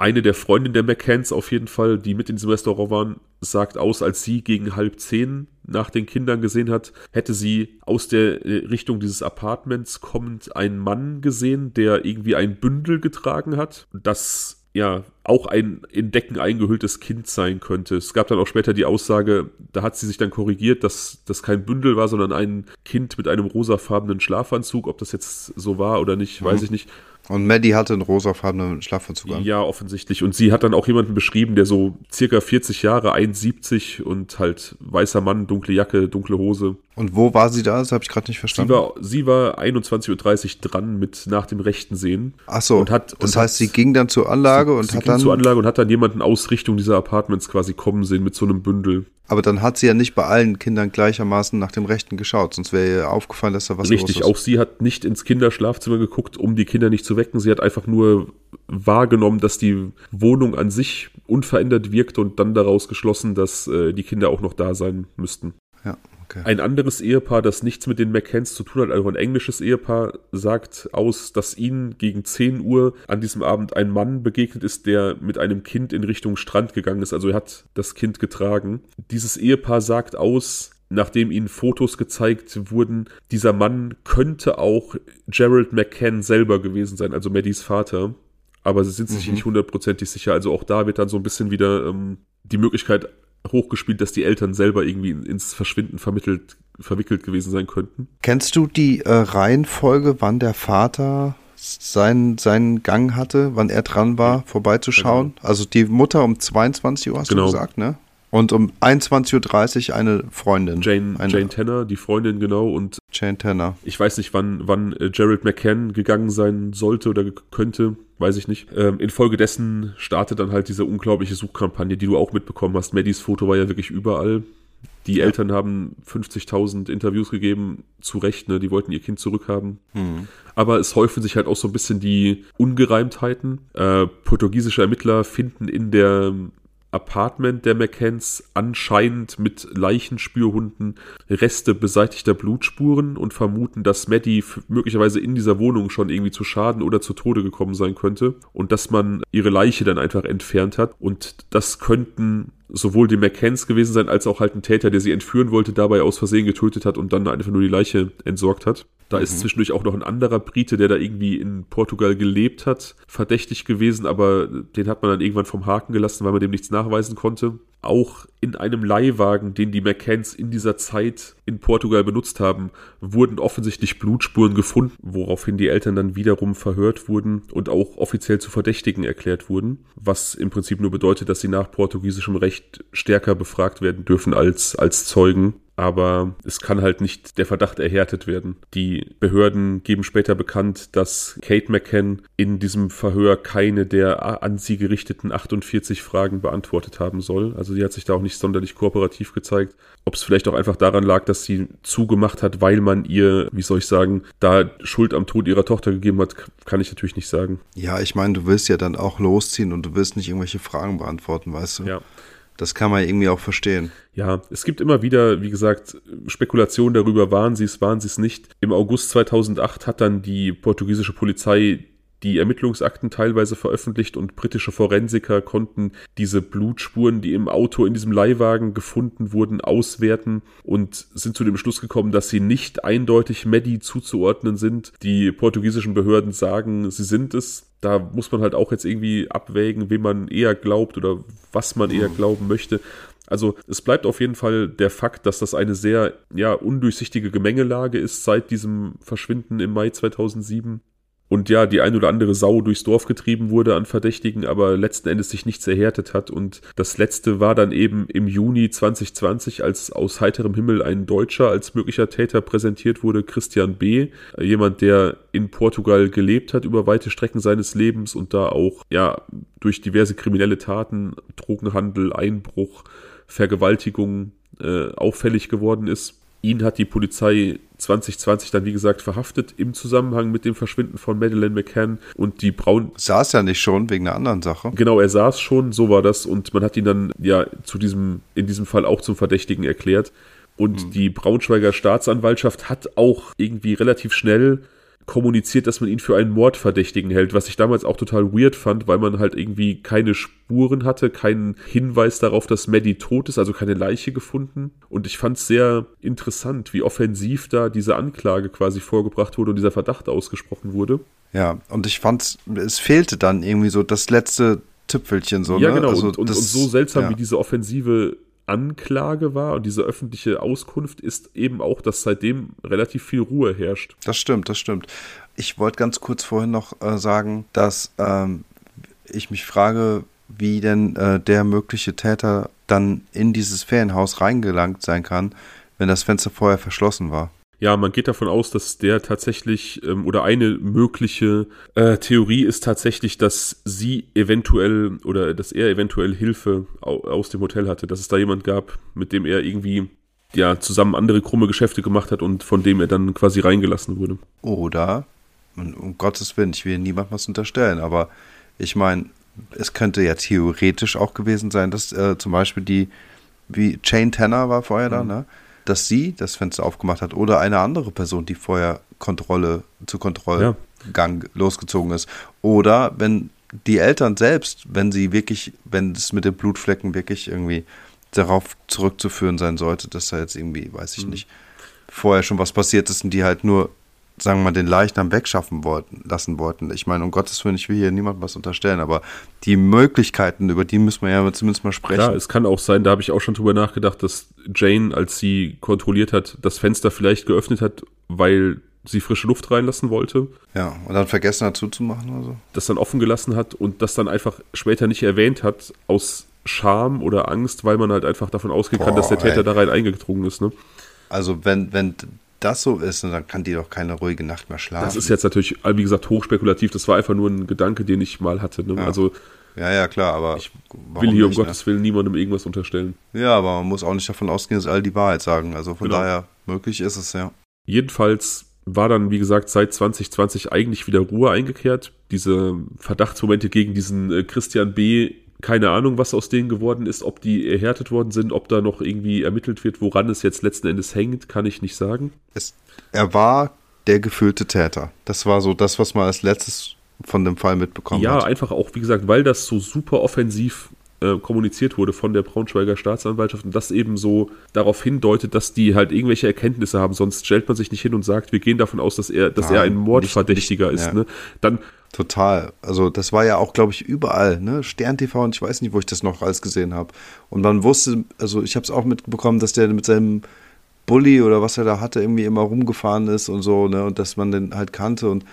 Eine der Freundinnen der McCanns auf jeden Fall, die mit in diesem Restaurant waren, sagt aus, als sie gegen halb zehn nach den Kindern gesehen hat, hätte sie aus der äh, Richtung dieses Apartments kommend einen Mann gesehen, der irgendwie ein Bündel getragen hat, das ja auch ein in Decken eingehülltes Kind sein könnte. Es gab dann auch später die Aussage, da hat sie sich dann korrigiert, dass das kein Bündel war, sondern ein Kind mit einem rosafarbenen Schlafanzug. Ob das jetzt so war oder nicht, weiß ich nicht. Und Maddie hatte einen rosafarbenen Schlafanzug an. Ja, offensichtlich. Und sie hat dann auch jemanden beschrieben, der so circa 40 Jahre, 1,70 und halt weißer Mann, dunkle Jacke, dunkle Hose. Und wo war sie da? Das habe ich gerade nicht Sie verstanden. war, sie war 21.30 Uhr dran mit nach dem rechten Sehen. Ach so, und hat- das und heißt, hat- sie ging dann zur Anlage und sie hat ging dann, zur Anlage und hat dann jemanden aus Richtung dieser Apartments quasi kommen sehen mit so einem Bündel. aber dann hat sie ja nicht bei allen Kindern gleichermaßen nach dem Rechten geschaut, sonst wäre ihr aufgefallen, dass da was Richtig, los ist. auch sie hat nicht ins Kinderschlafzimmer geguckt, um die Kinder nicht zu wecken. Sie hat einfach nur wahrgenommen, dass die Wohnung an sich unverändert wirkte und dann daraus geschlossen, dass äh, die Kinder auch noch da sein müssten. Ja, okay. Ein anderes Ehepaar, das nichts mit den McCanns zu tun hat, also ein englisches Ehepaar, sagt aus, dass ihnen gegen 10 Uhr an diesem Abend ein Mann begegnet ist, der mit einem Kind in Richtung Strand gegangen ist. Also er hat das Kind getragen. Dieses Ehepaar sagt aus, nachdem ihnen Fotos gezeigt wurden, dieser Mann könnte auch Gerald McCann selber gewesen sein, also Maddies Vater. Aber sie sind sich nicht hundertprozentig sicher. Also auch da wird dann so ein bisschen wieder ähm, die Möglichkeit hochgespielt, dass die Eltern selber irgendwie in- ins Verschwinden vermittelt, verwickelt gewesen sein könnten. Kennst du die äh, Reihenfolge, wann der Vater seinen, seinen Gang hatte, wann er dran war, vorbeizuschauen? Also die Mutter um 22 Uhr, hast Genau. du gesagt, ne? Und um 21.30 Uhr eine Freundin. Jane, eine Jane Tanner, die Freundin, genau, und Jane Tanner. ich weiß nicht, wann, wann äh, Gerald McCann gegangen sein sollte oder könnte, weiß ich nicht. Ähm, infolgedessen startet dann halt diese unglaubliche Suchkampagne, die du auch mitbekommen hast. Maddies Foto war ja wirklich überall. Die Eltern haben 50.000 Interviews gegeben, zu Recht, ne? die wollten ihr Kind zurückhaben. Aber es häufen sich halt auch so ein bisschen die Ungereimtheiten. Äh, portugiesische Ermittler finden in der Apartment der McCanns anscheinend mit Leichenspürhunden Reste beseitigter Blutspuren und vermuten, dass Maddie möglicherweise in dieser Wohnung schon irgendwie zu Schaden oder zu Tode gekommen sein könnte und dass man ihre Leiche dann einfach entfernt hat und das könnten sowohl die McCanns gewesen sein, als auch halt ein Täter, der sie entführen wollte, dabei aus Versehen getötet hat und dann einfach nur die Leiche entsorgt hat. Da mhm. ist zwischendurch auch noch ein anderer Brite, der da irgendwie in Portugal gelebt hat, verdächtig gewesen, aber den hat man dann irgendwann vom Haken gelassen, weil man dem nichts nachweisen konnte. Auch in einem Leihwagen, den die McCanns in dieser Zeit in Portugal benutzt haben, wurden offensichtlich Blutspuren gefunden, woraufhin die Eltern dann wiederum verhört wurden und auch offiziell zu Verdächtigen erklärt wurden, was im Prinzip nur bedeutet, dass sie nach portugiesischem Recht stärker befragt werden dürfen als, als Zeugen aber es kann halt nicht der Verdacht erhärtet werden. Die Behörden geben später bekannt, dass Kate McCann in diesem Verhör keine der an sie gerichteten 48 Fragen beantwortet haben soll. Also sie hat sich da auch nicht sonderlich kooperativ gezeigt. Ob es vielleicht auch einfach daran lag, dass sie zugemacht hat, weil man ihr, wie soll ich sagen, da Schuld am Tod ihrer Tochter gegeben hat, kann ich natürlich nicht sagen. Ja, ich meine, du willst ja dann auch losziehen und du willst nicht irgendwelche Fragen beantworten, weißt du? Ja. Das kann man irgendwie auch verstehen. Ja, es gibt immer wieder, wie gesagt, Spekulationen darüber, waren sie es, waren sie es nicht. Im August 2008 hat dann die portugiesische Polizei die Ermittlungsakten teilweise veröffentlicht und britische Forensiker konnten diese Blutspuren, die im Auto in diesem Leihwagen gefunden wurden, auswerten und sind zu dem Schluss gekommen, dass sie nicht eindeutig Medi zuzuordnen sind. Die portugiesischen Behörden sagen, sie sind es da muss man halt auch jetzt irgendwie abwägen, wem man eher glaubt oder was man eher mhm. glauben möchte. Also es bleibt auf jeden Fall der Fakt, dass das eine sehr ja undurchsichtige Gemengelage ist seit diesem Verschwinden im Mai 2007 und ja, die ein oder andere Sau durchs Dorf getrieben wurde an Verdächtigen, aber letzten Endes sich nichts erhärtet hat. Und das letzte war dann eben im Juni 2020, als aus heiterem Himmel ein Deutscher als möglicher Täter präsentiert wurde, Christian B., jemand, der in Portugal gelebt hat über weite Strecken seines Lebens und da auch, ja, durch diverse kriminelle Taten, Drogenhandel, Einbruch, Vergewaltigung äh, auffällig geworden ist. Ihn hat die Polizei 2020 dann, wie gesagt, verhaftet im Zusammenhang mit dem Verschwinden von Madeleine McCann und die Braun. Saß ja nicht schon wegen einer anderen Sache. Genau, er saß schon, so war das und man hat ihn dann ja zu diesem, in diesem Fall auch zum Verdächtigen erklärt. Und mhm. die Braunschweiger Staatsanwaltschaft hat auch irgendwie relativ schnell kommuniziert, dass man ihn für einen Mordverdächtigen hält, was ich damals auch total weird fand, weil man halt irgendwie keine Spuren hatte, keinen Hinweis darauf, dass Maddie tot ist, also keine Leiche gefunden. Und ich fand es sehr interessant, wie offensiv da diese Anklage quasi vorgebracht wurde und dieser Verdacht ausgesprochen wurde. Ja, und ich fand, es fehlte dann irgendwie so das letzte Tüpfelchen so. Ja, ne? genau. Also und, und, und, so seltsam, ja. wie diese Offensive Anklage war und diese öffentliche Auskunft ist eben auch, dass seitdem relativ viel Ruhe herrscht. Das stimmt, das stimmt. Ich wollte ganz kurz vorhin noch äh, sagen, dass ähm, ich mich frage, wie denn äh, der mögliche Täter dann in dieses Ferienhaus reingelangt sein kann, wenn das Fenster vorher verschlossen war. Ja, man geht davon aus, dass der tatsächlich ähm, oder eine mögliche äh, Theorie ist tatsächlich, dass sie eventuell oder dass er eventuell Hilfe aus dem Hotel hatte, dass es da jemand gab, mit dem er irgendwie ja zusammen andere krumme Geschäfte gemacht hat und von dem er dann quasi reingelassen wurde. Oder um Gottes Willen, ich will niemand was unterstellen, aber ich meine, es könnte ja theoretisch auch gewesen sein, dass äh, zum Beispiel die, wie Jane Tanner war vorher mhm. da, ne? Dass sie das Fenster aufgemacht hat oder eine andere Person, die vorher Kontrolle zu Kontrollgang ja. losgezogen ist. Oder wenn die Eltern selbst, wenn sie wirklich, wenn es mit den Blutflecken wirklich irgendwie darauf zurückzuführen sein sollte, dass da jetzt irgendwie, weiß ich mhm. nicht, vorher schon was passiert ist und die halt nur sagen wir mal, den Leichnam wegschaffen wollten, lassen wollten. Ich meine, um Gottes Willen, ich will hier niemandem was unterstellen, aber die Möglichkeiten, über die müssen wir ja zumindest mal sprechen. Klar, es kann auch sein, da habe ich auch schon drüber nachgedacht, dass Jane, als sie kontrolliert hat, das Fenster vielleicht geöffnet hat, weil sie frische Luft reinlassen wollte. Ja, und dann vergessen hat zuzumachen oder so. Das dann offen gelassen hat und das dann einfach später nicht erwähnt hat, aus Scham oder Angst, weil man halt einfach davon ausgehen kann, dass der Täter ey. da rein eingedrungen ist. Ne? Also wenn, wenn das so ist, dann kann die doch keine ruhige Nacht mehr schlafen. Das ist jetzt natürlich, wie gesagt, hochspekulativ. Das war einfach nur ein Gedanke, den ich mal hatte. Ne? Ja. Also ja, ja, klar, aber ich will hier nicht, um ne? Gottes Willen niemandem irgendwas unterstellen. Ja, aber man muss auch nicht davon ausgehen, dass alle die Wahrheit sagen. Also von genau. daher möglich ist es ja. Jedenfalls war dann, wie gesagt, seit 2020 eigentlich wieder Ruhe eingekehrt. Diese Verdachtsmomente gegen diesen äh, Christian B keine Ahnung, was aus denen geworden ist, ob die erhärtet worden sind, ob da noch irgendwie ermittelt wird, woran es jetzt letzten Endes hängt, kann ich nicht sagen. Es, er war der gefühlte Täter. Das war so das, was man als letztes von dem Fall mitbekommen ja, hat. Ja, einfach auch, wie gesagt, weil das so super offensiv äh, kommuniziert wurde von der Braunschweiger Staatsanwaltschaft und das eben so darauf hindeutet, dass die halt irgendwelche Erkenntnisse haben. Sonst stellt man sich nicht hin und sagt, wir gehen davon aus, dass er, dass ja, er ein Mordverdächtiger nicht, nicht, ist. Ja. Ne? Dann Total. Also das war ja auch, glaube ich, überall, ne? Stern TV und ich weiß nicht, wo ich das noch alles gesehen habe. Und man wusste, also ich habe es auch mitbekommen, dass der mit seinem Bulli oder was er da hatte, irgendwie immer rumgefahren ist und so, ne? Und dass man den halt kannte. Und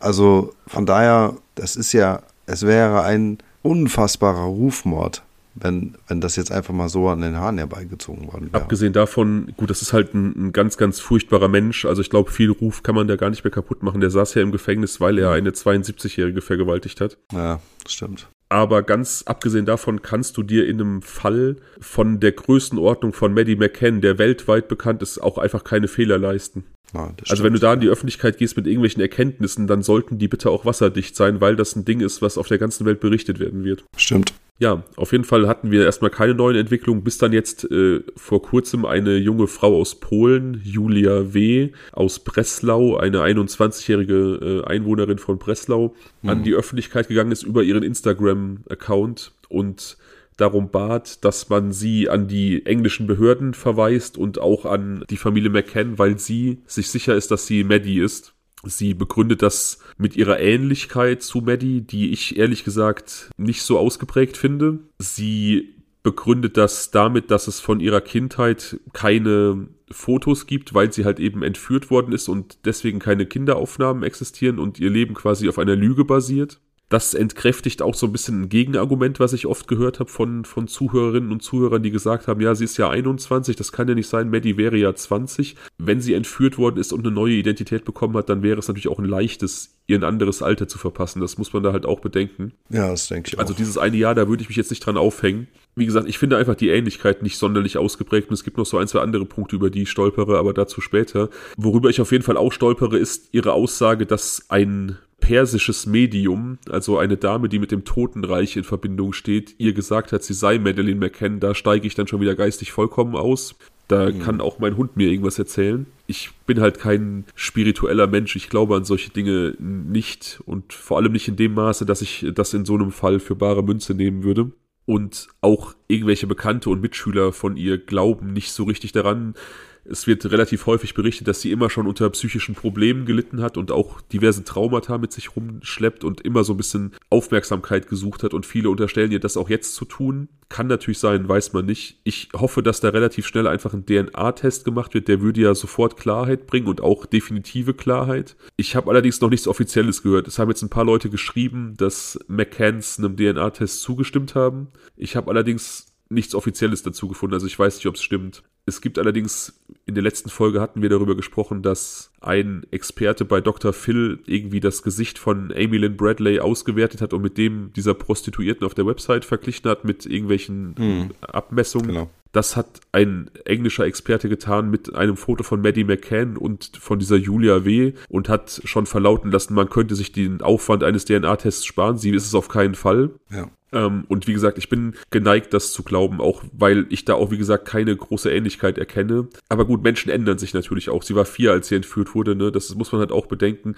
also von daher, das ist ja, es wäre ein unfassbarer Rufmord wenn, wenn das jetzt einfach mal so an den Haaren herbeigezogen worden wäre. Abgesehen davon, gut, das ist halt ein, ein ganz, ganz furchtbarer Mensch. Also ich glaube, viel Ruf kann man da gar nicht mehr kaputt machen. Der saß ja im Gefängnis, weil er eine 72-Jährige vergewaltigt hat. Ja, stimmt. Aber ganz abgesehen davon kannst du dir in einem Fall von der Größenordnung von Maddie McCann, der weltweit bekannt ist, auch einfach keine Fehler leisten. Ja, also wenn du da in die Öffentlichkeit gehst mit irgendwelchen Erkenntnissen, dann sollten die bitte auch wasserdicht sein, weil das ein Ding ist, was auf der ganzen Welt berichtet werden wird. Stimmt. Ja, auf jeden Fall hatten wir erstmal keine neuen Entwicklungen, bis dann jetzt äh, vor kurzem eine junge Frau aus Polen, Julia W., aus Breslau, eine 21-jährige äh, Einwohnerin von Breslau, mhm. an die Öffentlichkeit gegangen ist über ihren Instagram-Account und darum bat, dass man sie an die englischen Behörden verweist und auch an die Familie McCann, weil sie sich sicher ist, dass sie Maddie ist. Sie begründet das mit ihrer Ähnlichkeit zu Maddie, die ich ehrlich gesagt nicht so ausgeprägt finde. Sie begründet das damit, dass es von ihrer Kindheit keine Fotos gibt, weil sie halt eben entführt worden ist und deswegen keine Kinderaufnahmen existieren und ihr Leben quasi auf einer Lüge basiert. Das entkräftigt auch so ein bisschen ein Gegenargument, was ich oft gehört habe von, von Zuhörerinnen und Zuhörern, die gesagt haben, ja, sie ist ja 21, das kann ja nicht sein, Maddie wäre ja 20. Wenn sie entführt worden ist und eine neue Identität bekommen hat, dann wäre es natürlich auch ein leichtes, ihr ein anderes Alter zu verpassen. Das muss man da halt auch bedenken. Ja, das denke ich Also auch. dieses eine Jahr, da würde ich mich jetzt nicht dran aufhängen. Wie gesagt, ich finde einfach die Ähnlichkeit nicht sonderlich ausgeprägt und es gibt noch so ein, zwei andere Punkte, über die ich stolpere, aber dazu später. Worüber ich auf jeden Fall auch stolpere, ist ihre Aussage, dass ein persisches Medium, also eine Dame, die mit dem Totenreich in Verbindung steht, ihr gesagt hat, sie sei Madeleine McCann, da steige ich dann schon wieder geistig vollkommen aus. Da mhm. kann auch mein Hund mir irgendwas erzählen. Ich bin halt kein spiritueller Mensch. Ich glaube an solche Dinge nicht und vor allem nicht in dem Maße, dass ich das in so einem Fall für bare Münze nehmen würde. Und auch irgendwelche Bekannte und Mitschüler von ihr glauben nicht so richtig daran. Es wird relativ häufig berichtet, dass sie immer schon unter psychischen Problemen gelitten hat und auch diverse Traumata mit sich rumschleppt und immer so ein bisschen Aufmerksamkeit gesucht hat und viele unterstellen ihr das auch jetzt zu tun. Kann natürlich sein, weiß man nicht. Ich hoffe, dass da relativ schnell einfach ein DNA-Test gemacht wird. Der würde ja sofort Klarheit bringen und auch definitive Klarheit. Ich habe allerdings noch nichts Offizielles gehört. Es haben jetzt ein paar Leute geschrieben, dass McCanns einem DNA-Test zugestimmt haben. Ich habe allerdings nichts Offizielles dazu gefunden, also ich weiß nicht, ob es stimmt. Es gibt allerdings, in der letzten Folge hatten wir darüber gesprochen, dass ein Experte bei Dr. Phil irgendwie das Gesicht von Amy Lynn Bradley ausgewertet hat und mit dem dieser Prostituierten auf der Website verglichen hat mit irgendwelchen hm. Abmessungen. Genau. Das hat ein englischer Experte getan mit einem Foto von Maddie McCann und von dieser Julia W. und hat schon verlauten lassen, man könnte sich den Aufwand eines DNA-Tests sparen. Sie ist es auf keinen Fall. Ja. Ähm, und wie gesagt, ich bin geneigt, das zu glauben, auch weil ich da auch, wie gesagt, keine große Ähnlichkeit erkenne. Aber gut, Menschen ändern sich natürlich auch. Sie war vier, als sie entführt wurde, ne? Das muss man halt auch bedenken.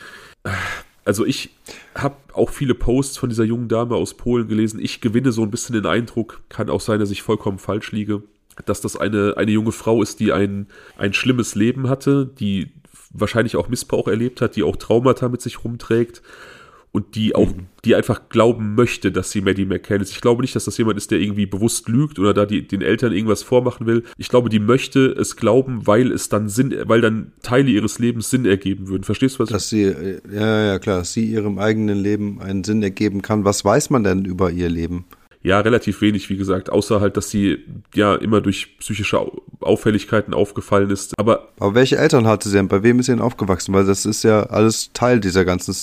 Also ich habe auch viele Posts von dieser jungen Dame aus Polen gelesen. Ich gewinne so ein bisschen den Eindruck, kann auch sein, dass ich vollkommen falsch liege, dass das eine, eine junge Frau ist, die ein, ein schlimmes Leben hatte, die wahrscheinlich auch Missbrauch erlebt hat, die auch Traumata mit sich rumträgt und die auch, mhm. die einfach glauben möchte, dass sie Maddie McCann ist. Ich glaube nicht, dass das jemand ist, der irgendwie bewusst lügt oder da die, den Eltern irgendwas vormachen will. Ich glaube, die möchte es glauben, weil es dann Sinn, weil dann Teile ihres Lebens Sinn ergeben würden. Verstehst du was? Dass sie, ja, ja, klar, dass sie ihrem eigenen Leben einen Sinn ergeben kann. Was weiß man denn über ihr Leben? Ja, relativ wenig, wie gesagt, außer halt, dass sie ja immer durch psychische Auffälligkeiten aufgefallen ist. Aber, Aber welche Eltern hatte sie denn? Bei wem ist sie denn aufgewachsen? Weil das ist ja alles Teil dieser ganzen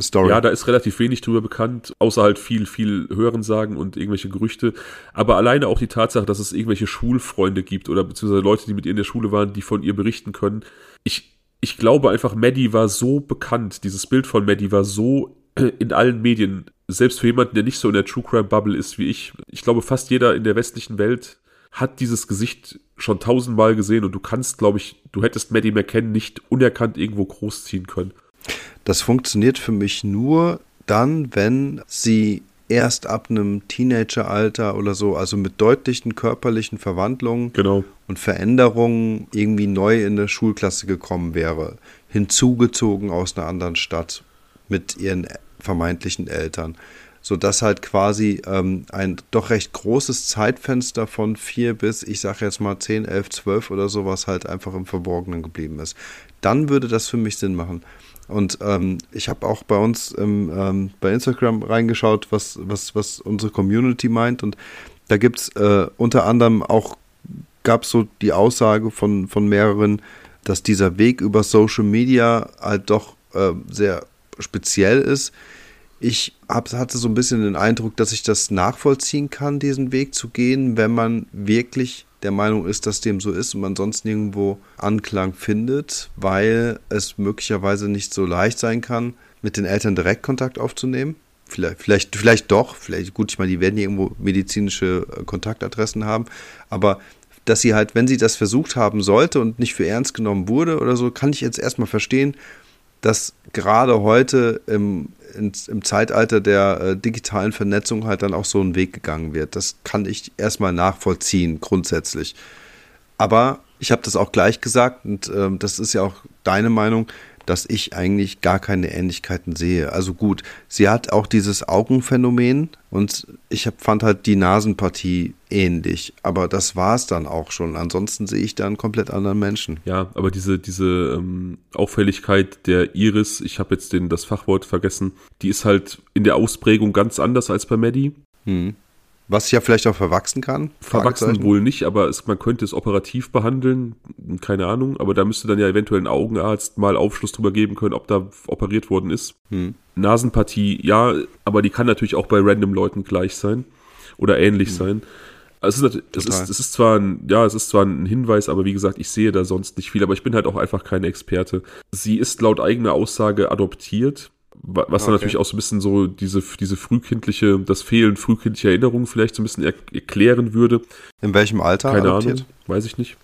Story. Ja, da ist relativ wenig drüber bekannt, außer halt viel, viel Hörensagen und irgendwelche Gerüchte. Aber alleine auch die Tatsache, dass es irgendwelche Schulfreunde gibt oder beziehungsweise Leute, die mit ihr in der Schule waren, die von ihr berichten können. Ich, ich glaube einfach, Maddie war so bekannt, dieses Bild von Maddie war so in allen Medien selbst für jemanden, der nicht so in der True Crime Bubble ist wie ich, ich glaube, fast jeder in der westlichen Welt hat dieses Gesicht schon tausendmal gesehen und du kannst, glaube ich, du hättest Maddie McCann nicht unerkannt irgendwo großziehen können. Das funktioniert für mich nur dann, wenn sie erst ab einem Teenageralter oder so, also mit deutlichen körperlichen Verwandlungen genau. und Veränderungen irgendwie neu in der Schulklasse gekommen wäre, hinzugezogen aus einer anderen Stadt mit ihren vermeintlichen Eltern, sodass halt quasi ähm, ein doch recht großes Zeitfenster von vier bis, ich sage jetzt mal 10, 11, 12 oder sowas halt einfach im Verborgenen geblieben ist. Dann würde das für mich Sinn machen. Und ähm, ich habe auch bei uns im, ähm, bei Instagram reingeschaut, was, was, was unsere Community meint. Und da gibt es äh, unter anderem auch, gab es so die Aussage von, von mehreren, dass dieser Weg über Social Media halt doch äh, sehr speziell ist. Ich hab, hatte so ein bisschen den Eindruck, dass ich das nachvollziehen kann, diesen Weg zu gehen, wenn man wirklich der Meinung ist, dass dem so ist und man sonst nirgendwo Anklang findet, weil es möglicherweise nicht so leicht sein kann, mit den Eltern direkt Kontakt aufzunehmen. Vielleicht, vielleicht, vielleicht doch, vielleicht, gut, ich meine, die werden irgendwo medizinische äh, Kontaktadressen haben, aber dass sie halt, wenn sie das versucht haben sollte und nicht für ernst genommen wurde oder so, kann ich jetzt erstmal verstehen, dass gerade heute im, in, im Zeitalter der äh, digitalen Vernetzung halt dann auch so ein Weg gegangen wird. Das kann ich erstmal nachvollziehen, grundsätzlich. Aber ich habe das auch gleich gesagt und äh, das ist ja auch deine Meinung dass ich eigentlich gar keine Ähnlichkeiten sehe. Also gut, sie hat auch dieses Augenphänomen und ich hab, fand halt die Nasenpartie ähnlich, aber das war es dann auch schon. Ansonsten sehe ich da einen komplett anderen Menschen. Ja, aber diese, diese ähm, Auffälligkeit der Iris, ich habe jetzt den, das Fachwort vergessen, die ist halt in der Ausprägung ganz anders als bei Maddie. Hm. Was ja vielleicht auch verwachsen kann? Verwachsen wohl nicht, aber es, man könnte es operativ behandeln, keine Ahnung, aber da müsste dann ja eventuell ein Augenarzt mal Aufschluss drüber geben können, ob da operiert worden ist. Hm. Nasenpartie, ja, aber die kann natürlich auch bei random Leuten gleich sein oder ähnlich hm. sein. Es, ist, es, ist, es ist zwar ein, ja, es ist zwar ein Hinweis, aber wie gesagt, ich sehe da sonst nicht viel, aber ich bin halt auch einfach kein Experte. Sie ist laut eigener Aussage adoptiert was dann natürlich auch so ein bisschen so diese, diese frühkindliche, das Fehlen frühkindlicher Erinnerungen vielleicht so ein bisschen er erklären würde. In welchem Alter? Keine adoptiert? Ahnung, weiß ich nicht.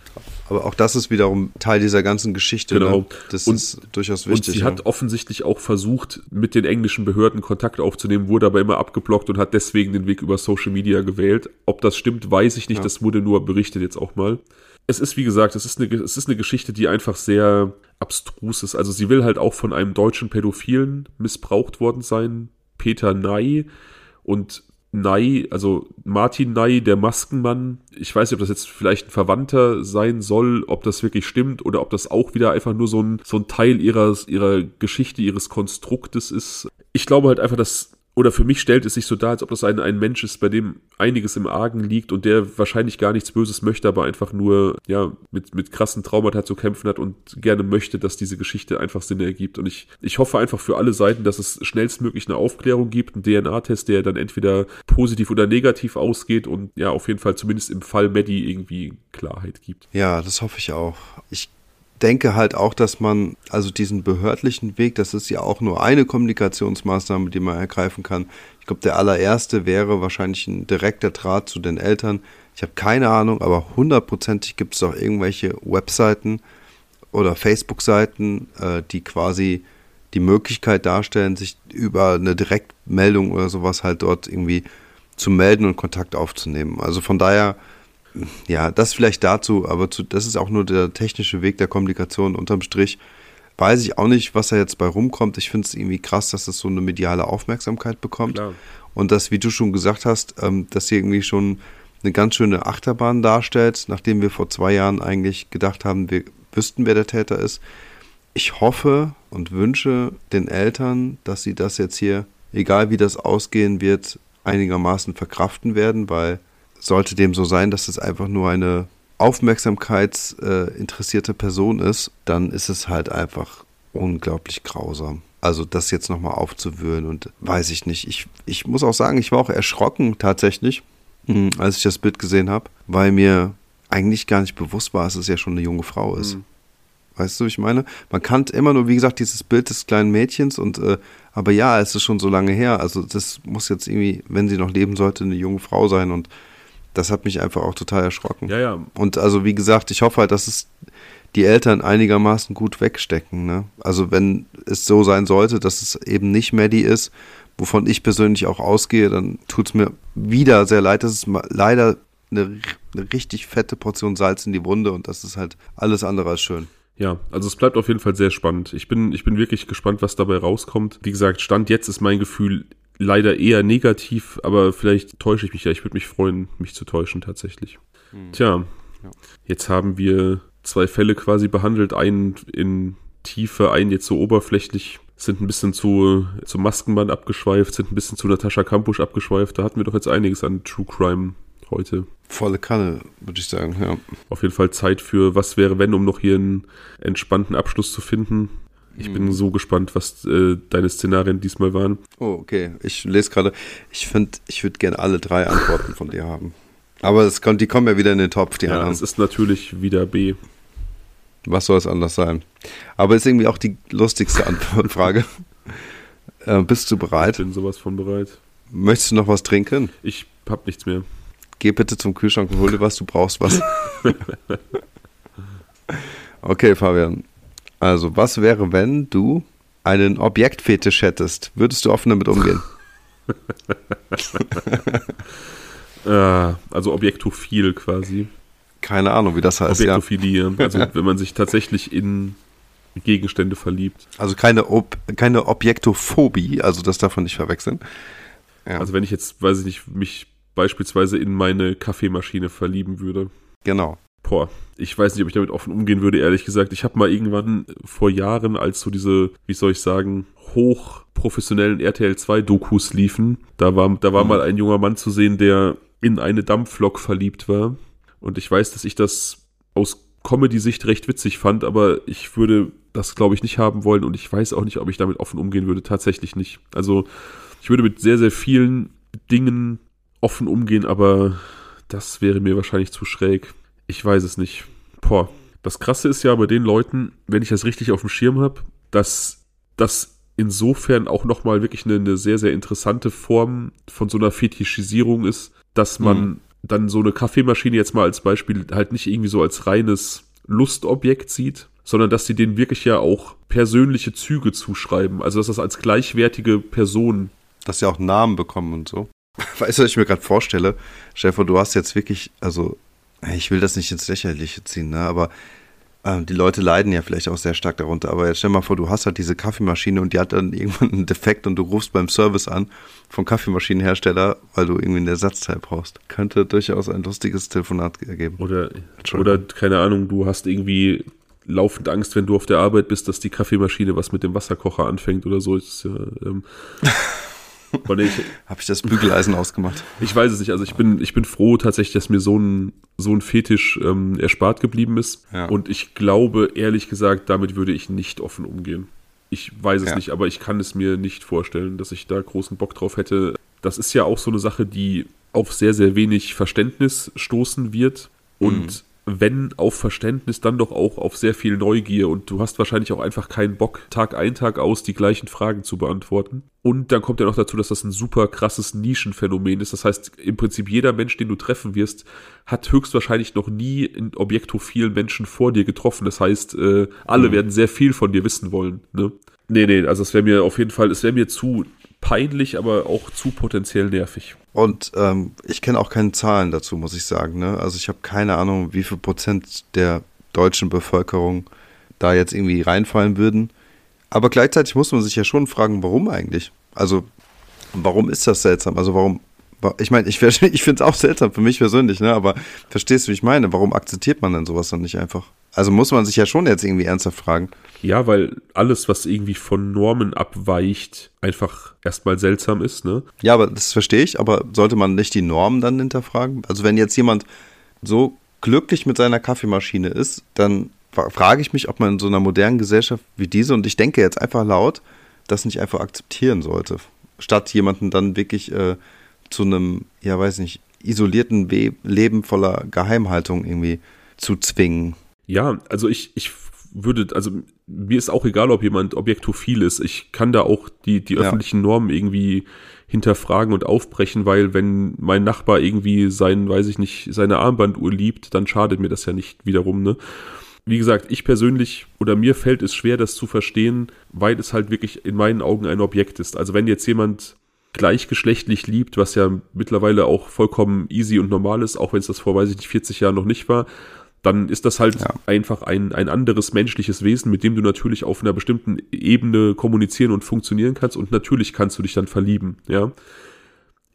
Aber auch das ist wiederum Teil dieser ganzen Geschichte. Genau. Ne? Das und, ist durchaus wichtig. Und sie ja. hat offensichtlich auch versucht, mit den englischen Behörden Kontakt aufzunehmen, wurde aber immer abgeblockt und hat deswegen den Weg über Social Media gewählt. Ob das stimmt, weiß ich nicht. Ja. Das wurde nur berichtet jetzt auch mal es ist, wie gesagt, es ist, eine, es ist eine Geschichte, die einfach sehr abstrus ist. Also sie will halt auch von einem deutschen Pädophilen missbraucht worden sein, Peter Ney. Und Ney, also Martin Ney, der Maskenmann, ich weiß nicht, ob das jetzt vielleicht ein Verwandter sein soll, ob das wirklich stimmt oder ob das auch wieder einfach nur so ein, so ein Teil ihrer, ihrer Geschichte, ihres Konstruktes ist. Ich glaube halt einfach, dass oder für mich stellt es sich so dar, als ob das ein, ein Mensch ist, bei dem einiges im Argen liegt und der wahrscheinlich gar nichts Böses möchte, aber einfach nur, ja, mit, mit krassen Traumata zu kämpfen hat und gerne möchte, dass diese Geschichte einfach Sinn ergibt. Und ich, ich hoffe einfach für alle Seiten, dass es schnellstmöglich eine Aufklärung gibt, einen DNA-Test, der dann entweder positiv oder negativ ausgeht und ja, auf jeden Fall zumindest im Fall Maddie irgendwie Klarheit gibt. Ja, das hoffe ich auch. Ich denke halt auch, dass man, also diesen behördlichen Weg, das ist ja auch nur eine Kommunikationsmaßnahme, die man ergreifen kann. Ich glaube, der allererste wäre wahrscheinlich ein direkter Draht zu den Eltern. Ich habe keine Ahnung, aber hundertprozentig gibt es auch irgendwelche Webseiten oder Facebook-Seiten, äh, die quasi die Möglichkeit darstellen, sich über eine Direktmeldung oder sowas halt dort irgendwie zu melden und Kontakt aufzunehmen. Also von daher ja, das vielleicht dazu, aber zu, das ist auch nur der technische Weg der Kommunikation. Unterm Strich weiß ich auch nicht, was da jetzt bei rumkommt. Ich finde es irgendwie krass, dass es so eine mediale Aufmerksamkeit bekommt. Klar. Und das, wie du schon gesagt hast, ähm, dass sie irgendwie schon eine ganz schöne Achterbahn darstellt, nachdem wir vor zwei Jahren eigentlich gedacht haben, wir wüssten, wer der Täter ist. Ich hoffe und wünsche den Eltern, dass sie das jetzt hier, egal wie das ausgehen wird, einigermaßen verkraften werden, weil sollte dem so sein, dass es einfach nur eine aufmerksamkeitsinteressierte äh, Person ist, dann ist es halt einfach unglaublich grausam. Also das jetzt nochmal aufzuwühlen und weiß ich nicht. Ich, ich muss auch sagen, ich war auch erschrocken tatsächlich, hm, als ich das Bild gesehen habe, weil mir eigentlich gar nicht bewusst war, dass es ja schon eine junge Frau ist. Mhm. Weißt du, ich meine? Man kannte immer nur, wie gesagt, dieses Bild des kleinen Mädchens und äh, aber ja, es ist schon so lange her. Also das muss jetzt irgendwie, wenn sie noch leben sollte, eine junge Frau sein und das hat mich einfach auch total erschrocken. Ja, ja. Und also wie gesagt, ich hoffe halt, dass es die Eltern einigermaßen gut wegstecken. Ne? Also wenn es so sein sollte, dass es eben nicht Maddie ist, wovon ich persönlich auch ausgehe, dann tut es mir wieder sehr leid. Das ist leider eine, eine richtig fette Portion Salz in die Wunde und das ist halt alles andere als schön. Ja, also es bleibt auf jeden Fall sehr spannend. Ich bin, ich bin wirklich gespannt, was dabei rauskommt. Wie gesagt, Stand jetzt ist mein Gefühl leider eher negativ, aber vielleicht täusche ich mich ja. Ich würde mich freuen, mich zu täuschen tatsächlich. Hm. Tja, ja. jetzt haben wir zwei Fälle quasi behandelt, einen in Tiefe, einen jetzt so oberflächlich, sind ein bisschen zu, zu Maskenband abgeschweift, sind ein bisschen zu Natascha Kampusch abgeschweift. Da hatten wir doch jetzt einiges an True Crime heute. Volle Kanne, würde ich sagen, ja. Auf jeden Fall Zeit für Was wäre wenn, um noch hier einen entspannten Abschluss zu finden. Ich bin so gespannt, was äh, deine Szenarien diesmal waren. Oh, okay. Ich lese gerade. Ich finde, ich würde gerne alle drei Antworten von dir haben. Aber es kommt, die kommen ja wieder in den Topf, die ja, anderen. es ist natürlich wieder B. Was soll es anders sein? Aber ist irgendwie auch die lustigste Antwortfrage. äh, bist du bereit? Ich bin sowas von bereit. Möchtest du noch was trinken? Ich hab nichts mehr. Geh bitte zum Kühlschrank und hol dir was, du brauchst was. okay, Fabian. Also, was wäre, wenn du einen Objektfetisch hättest? Würdest du offen damit umgehen? äh, also Objektophil quasi. Keine Ahnung, wie das heißt. Objektophilie. Ja. Also wenn man sich tatsächlich in Gegenstände verliebt. Also keine, Ob keine Objektophobie, also das darf man nicht verwechseln. Ja. Also wenn ich jetzt, weiß ich nicht, mich beispielsweise in meine Kaffeemaschine verlieben würde. Genau. Boah, ich weiß nicht, ob ich damit offen umgehen würde, ehrlich gesagt. Ich habe mal irgendwann vor Jahren, als so diese, wie soll ich sagen, hochprofessionellen RTL 2 Dokus liefen, da war, da war mhm. mal ein junger Mann zu sehen, der in eine Dampflok verliebt war. Und ich weiß, dass ich das aus Comedy-Sicht recht witzig fand, aber ich würde das, glaube ich, nicht haben wollen und ich weiß auch nicht, ob ich damit offen umgehen würde. Tatsächlich nicht. Also, ich würde mit sehr, sehr vielen Dingen offen umgehen, aber das wäre mir wahrscheinlich zu schräg. Ich weiß es nicht. Boah. Das Krasse ist ja bei den Leuten, wenn ich das richtig auf dem Schirm habe, dass das insofern auch nochmal wirklich eine, eine, sehr, sehr interessante Form von so einer Fetischisierung ist, dass man mhm. dann so eine Kaffeemaschine jetzt mal als Beispiel halt nicht irgendwie so als reines Lustobjekt sieht, sondern dass sie denen wirklich ja auch persönliche Züge zuschreiben. Also dass das als gleichwertige Person. Dass sie auch Namen bekommen und so. Weißt du, was ich mir gerade vorstelle? Stefan, du hast jetzt wirklich, also, ich will das nicht ins Lächerliche ziehen, ne, aber äh, die Leute leiden ja vielleicht auch sehr stark darunter. Aber jetzt stell mal vor, du hast halt diese Kaffeemaschine und die hat dann irgendwann einen Defekt und du rufst beim Service an vom Kaffeemaschinenhersteller, weil du irgendwie ein Ersatzteil brauchst. Könnte durchaus ein lustiges Telefonat ergeben. Oder, oder keine Ahnung, du hast irgendwie laufend Angst, wenn du auf der Arbeit bist, dass die Kaffeemaschine was mit dem Wasserkocher anfängt oder so. Ist ja, ähm, Habe ich das Bügeleisen ausgemacht? Ich weiß es nicht. Also ich bin, ich bin froh tatsächlich, dass mir so ein, so ein Fetisch ähm, erspart geblieben ist. Ja. Und ich glaube, ehrlich gesagt, damit würde ich nicht offen umgehen. Ich weiß es ja. nicht, aber ich kann es mir nicht vorstellen, dass ich da großen Bock drauf hätte. Das ist ja auch so eine Sache, die auf sehr, sehr wenig Verständnis stoßen wird. Und mhm wenn auf Verständnis, dann doch auch auf sehr viel Neugier und du hast wahrscheinlich auch einfach keinen Bock, Tag ein, Tag aus die gleichen Fragen zu beantworten. Und dann kommt ja noch dazu, dass das ein super krasses Nischenphänomen ist. Das heißt, im Prinzip jeder Mensch, den du treffen wirst, hat höchstwahrscheinlich noch nie in objektophilen Menschen vor dir getroffen. Das heißt, äh, alle mhm. werden sehr viel von dir wissen wollen. Ne? Nee, nee, also es wäre mir auf jeden Fall, es wäre mir zu peinlich, aber auch zu potenziell nervig. Und ähm, ich kenne auch keine Zahlen dazu, muss ich sagen. Ne? Also ich habe keine Ahnung, wie viel Prozent der deutschen Bevölkerung da jetzt irgendwie reinfallen würden. Aber gleichzeitig muss man sich ja schon fragen, warum eigentlich? Also, warum ist das seltsam? Also, warum ich meine, ich, ich finde es auch seltsam für mich persönlich, ne? aber verstehst du, wie ich meine? Warum akzeptiert man denn sowas dann nicht einfach? Also muss man sich ja schon jetzt irgendwie ernsthaft fragen. Ja, weil alles, was irgendwie von Normen abweicht, einfach erstmal seltsam ist, ne? Ja, aber das verstehe ich, aber sollte man nicht die Normen dann hinterfragen? Also wenn jetzt jemand so glücklich mit seiner Kaffeemaschine ist, dann frage ich mich, ob man in so einer modernen Gesellschaft wie diese, und ich denke jetzt einfach laut, das nicht einfach akzeptieren sollte. Statt jemanden dann wirklich äh, zu einem, ja weiß nicht, isolierten We Leben voller Geheimhaltung irgendwie zu zwingen. Ja, also ich, ich würde, also mir ist auch egal, ob jemand objektophil ist. Ich kann da auch die, die öffentlichen ja. Normen irgendwie hinterfragen und aufbrechen, weil wenn mein Nachbar irgendwie sein, weiß ich nicht, seine Armbanduhr liebt, dann schadet mir das ja nicht wiederum, ne? Wie gesagt, ich persönlich oder mir fällt es schwer, das zu verstehen, weil es halt wirklich in meinen Augen ein Objekt ist. Also wenn jetzt jemand gleichgeschlechtlich liebt, was ja mittlerweile auch vollkommen easy und normal ist, auch wenn es das vor, weiß ich nicht, 40 Jahren noch nicht war, dann ist das halt ja. einfach ein, ein anderes menschliches Wesen, mit dem du natürlich auf einer bestimmten Ebene kommunizieren und funktionieren kannst und natürlich kannst du dich dann verlieben, ja.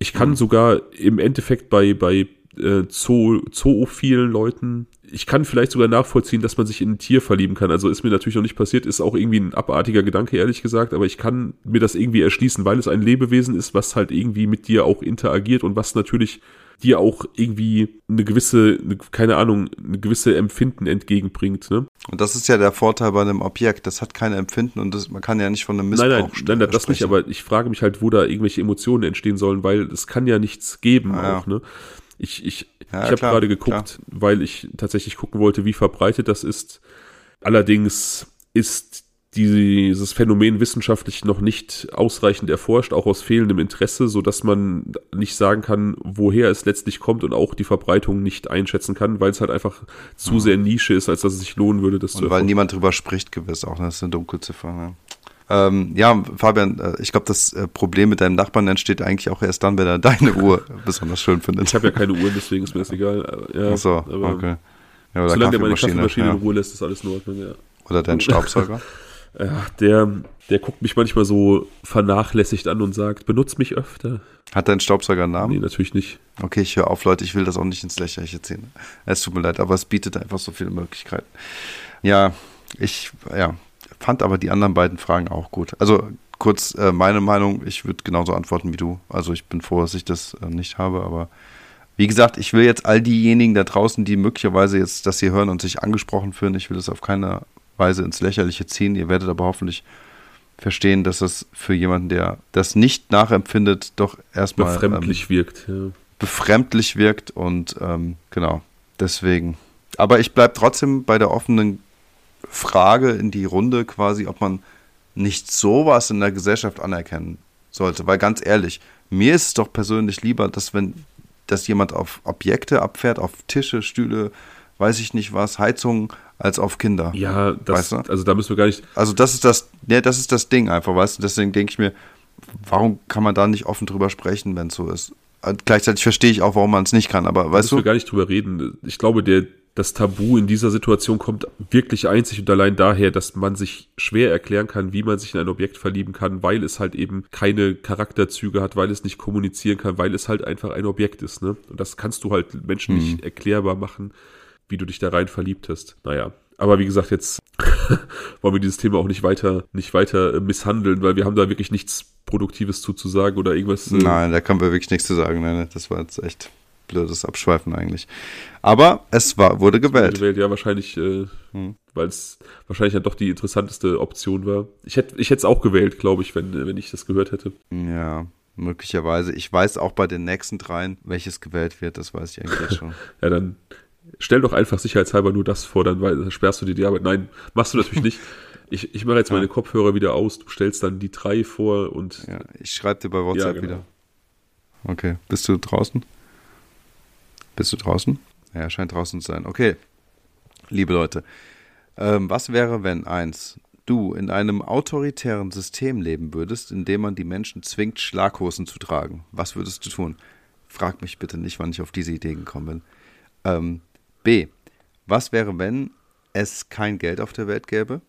Ich kann mhm. sogar im Endeffekt bei, bei äh, Zoo, zoophilen Leuten, ich kann vielleicht sogar nachvollziehen, dass man sich in ein Tier verlieben kann. Also ist mir natürlich noch nicht passiert, ist auch irgendwie ein abartiger Gedanke, ehrlich gesagt, aber ich kann mir das irgendwie erschließen, weil es ein Lebewesen ist, was halt irgendwie mit dir auch interagiert und was natürlich dir auch irgendwie eine gewisse, eine, keine Ahnung, eine gewisse Empfinden entgegenbringt. Ne? Und das ist ja der Vorteil bei einem Objekt, das hat keine Empfinden und das, man kann ja nicht von einem Missbrauch Nein, nein, nein, das nicht, aber ich frage mich halt, wo da irgendwelche Emotionen entstehen sollen, weil es kann ja nichts geben ah, auch, ja. ne? Ich, ich, ja, ich habe gerade geguckt, klar. weil ich tatsächlich gucken wollte, wie verbreitet das ist. Allerdings ist dieses Phänomen wissenschaftlich noch nicht ausreichend erforscht, auch aus fehlendem Interesse, so dass man nicht sagen kann, woher es letztlich kommt und auch die Verbreitung nicht einschätzen kann, weil es halt einfach zu mhm. sehr Nische ist, als dass es sich lohnen würde, das und zu erforschen. Weil niemand drüber spricht, gewiss auch, das ist eine Dunkelziffer. Ne? Ähm, ja, Fabian, äh, ich glaube, das äh, Problem mit deinem Nachbarn entsteht eigentlich auch erst dann, wenn er deine Uhr besonders schön findet. Ich habe ja keine Uhr, deswegen ist mir das egal. Ja, Ach so, okay. Ja, solange der meine Kaffeemaschine ja. in Ruhe lässt, ist alles in Ordnung, ja. Oder dein Staubsauger? Ja, der, der guckt mich manchmal so vernachlässigt an und sagt, benutzt mich öfter. Hat dein Staubsauger einen Namen? Nee, natürlich nicht. Okay, ich höre auf, Leute, ich will das auch nicht ins Lächerliche ziehen. Es tut mir leid, aber es bietet einfach so viele Möglichkeiten. Ja, ich, ja, fand aber die anderen beiden Fragen auch gut. Also kurz äh, meine Meinung, ich würde genauso antworten wie du. Also ich bin froh, dass ich das äh, nicht habe, aber wie gesagt, ich will jetzt all diejenigen da draußen, die möglicherweise jetzt das hier hören und sich angesprochen fühlen, ich will das auf keine Weise ins Lächerliche ziehen. Ihr werdet aber hoffentlich verstehen, dass das für jemanden, der das nicht nachempfindet, doch erstmal befremdlich ähm, wirkt. Ja. Befremdlich wirkt und ähm, genau, deswegen. Aber ich bleibe trotzdem bei der offenen Frage in die Runde quasi, ob man nicht sowas in der Gesellschaft anerkennen sollte. Weil ganz ehrlich, mir ist es doch persönlich lieber, dass wenn dass jemand auf Objekte abfährt, auf Tische, Stühle, weiß ich nicht was, Heizungen, als auf Kinder. Ja, das, weißt du? also da müssen wir gar nicht. Also das ist das, ja, das ist das Ding einfach, weißt du? Deswegen denke ich mir, warum kann man da nicht offen drüber sprechen, wenn es so ist? Gleichzeitig verstehe ich auch, warum man es nicht kann, aber da weißt müssen du? wir gar nicht drüber reden. Ich glaube, der, das Tabu in dieser Situation kommt wirklich einzig und allein daher, dass man sich schwer erklären kann, wie man sich in ein Objekt verlieben kann, weil es halt eben keine Charakterzüge hat, weil es nicht kommunizieren kann, weil es halt einfach ein Objekt ist. Ne? Und das kannst du halt Menschen hm. nicht erklärbar machen wie du dich da rein verliebt hast. Naja. Aber wie gesagt, jetzt wollen wir dieses Thema auch nicht weiter, nicht weiter äh, misshandeln, weil wir haben da wirklich nichts Produktives zu, zu sagen oder irgendwas. Äh Nein, da kann wir wirklich nichts zu sagen. Nein, das war jetzt echt blödes Abschweifen eigentlich. Aber es war, wurde gewählt. gewählt ja, wahrscheinlich, äh, hm. weil es wahrscheinlich ja doch die interessanteste Option war. Ich hätte ich es auch gewählt, glaube ich, wenn, wenn ich das gehört hätte. Ja, möglicherweise. Ich weiß auch bei den nächsten dreien, welches gewählt wird, das weiß ich eigentlich schon. ja, dann stell doch einfach sicherheitshalber nur das vor, dann sperrst du dir die Arbeit. Nein, machst du natürlich nicht. Ich, ich mache jetzt ja. meine Kopfhörer wieder aus, du stellst dann die drei vor und. Ja, ich schreibe dir bei WhatsApp ja, genau. wieder. Okay, bist du draußen? Bist du draußen? Ja, scheint draußen zu sein. Okay, liebe Leute, ähm, was wäre, wenn eins, du in einem autoritären System leben würdest, in dem man die Menschen zwingt, Schlaghosen zu tragen? Was würdest du tun? Frag mich bitte nicht, wann ich auf diese Idee gekommen bin. Ähm, B. Was wäre, wenn es kein Geld auf der Welt gäbe?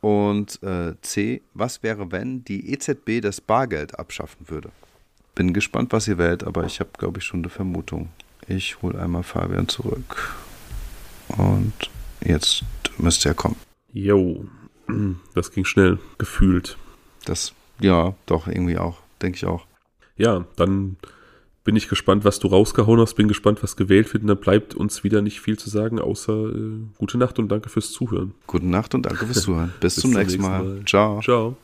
Und äh, C. Was wäre, wenn die EZB das Bargeld abschaffen würde? Bin gespannt, was ihr wählt, aber ich habe, glaube ich, schon eine Vermutung. Ich hole einmal Fabian zurück. Und jetzt müsste er kommen. Jo, das ging schnell, gefühlt. Das, ja, doch, irgendwie auch, denke ich auch. Ja, dann bin ich gespannt, was du rausgehauen hast, bin gespannt, was gewählt wird. Und dann bleibt uns wieder nicht viel zu sagen, außer äh, gute Nacht und danke fürs Zuhören. Gute Nacht und danke fürs Zuhören. Bis, Bis zum, nächsten Mal. Mal. Ciao. Ciao.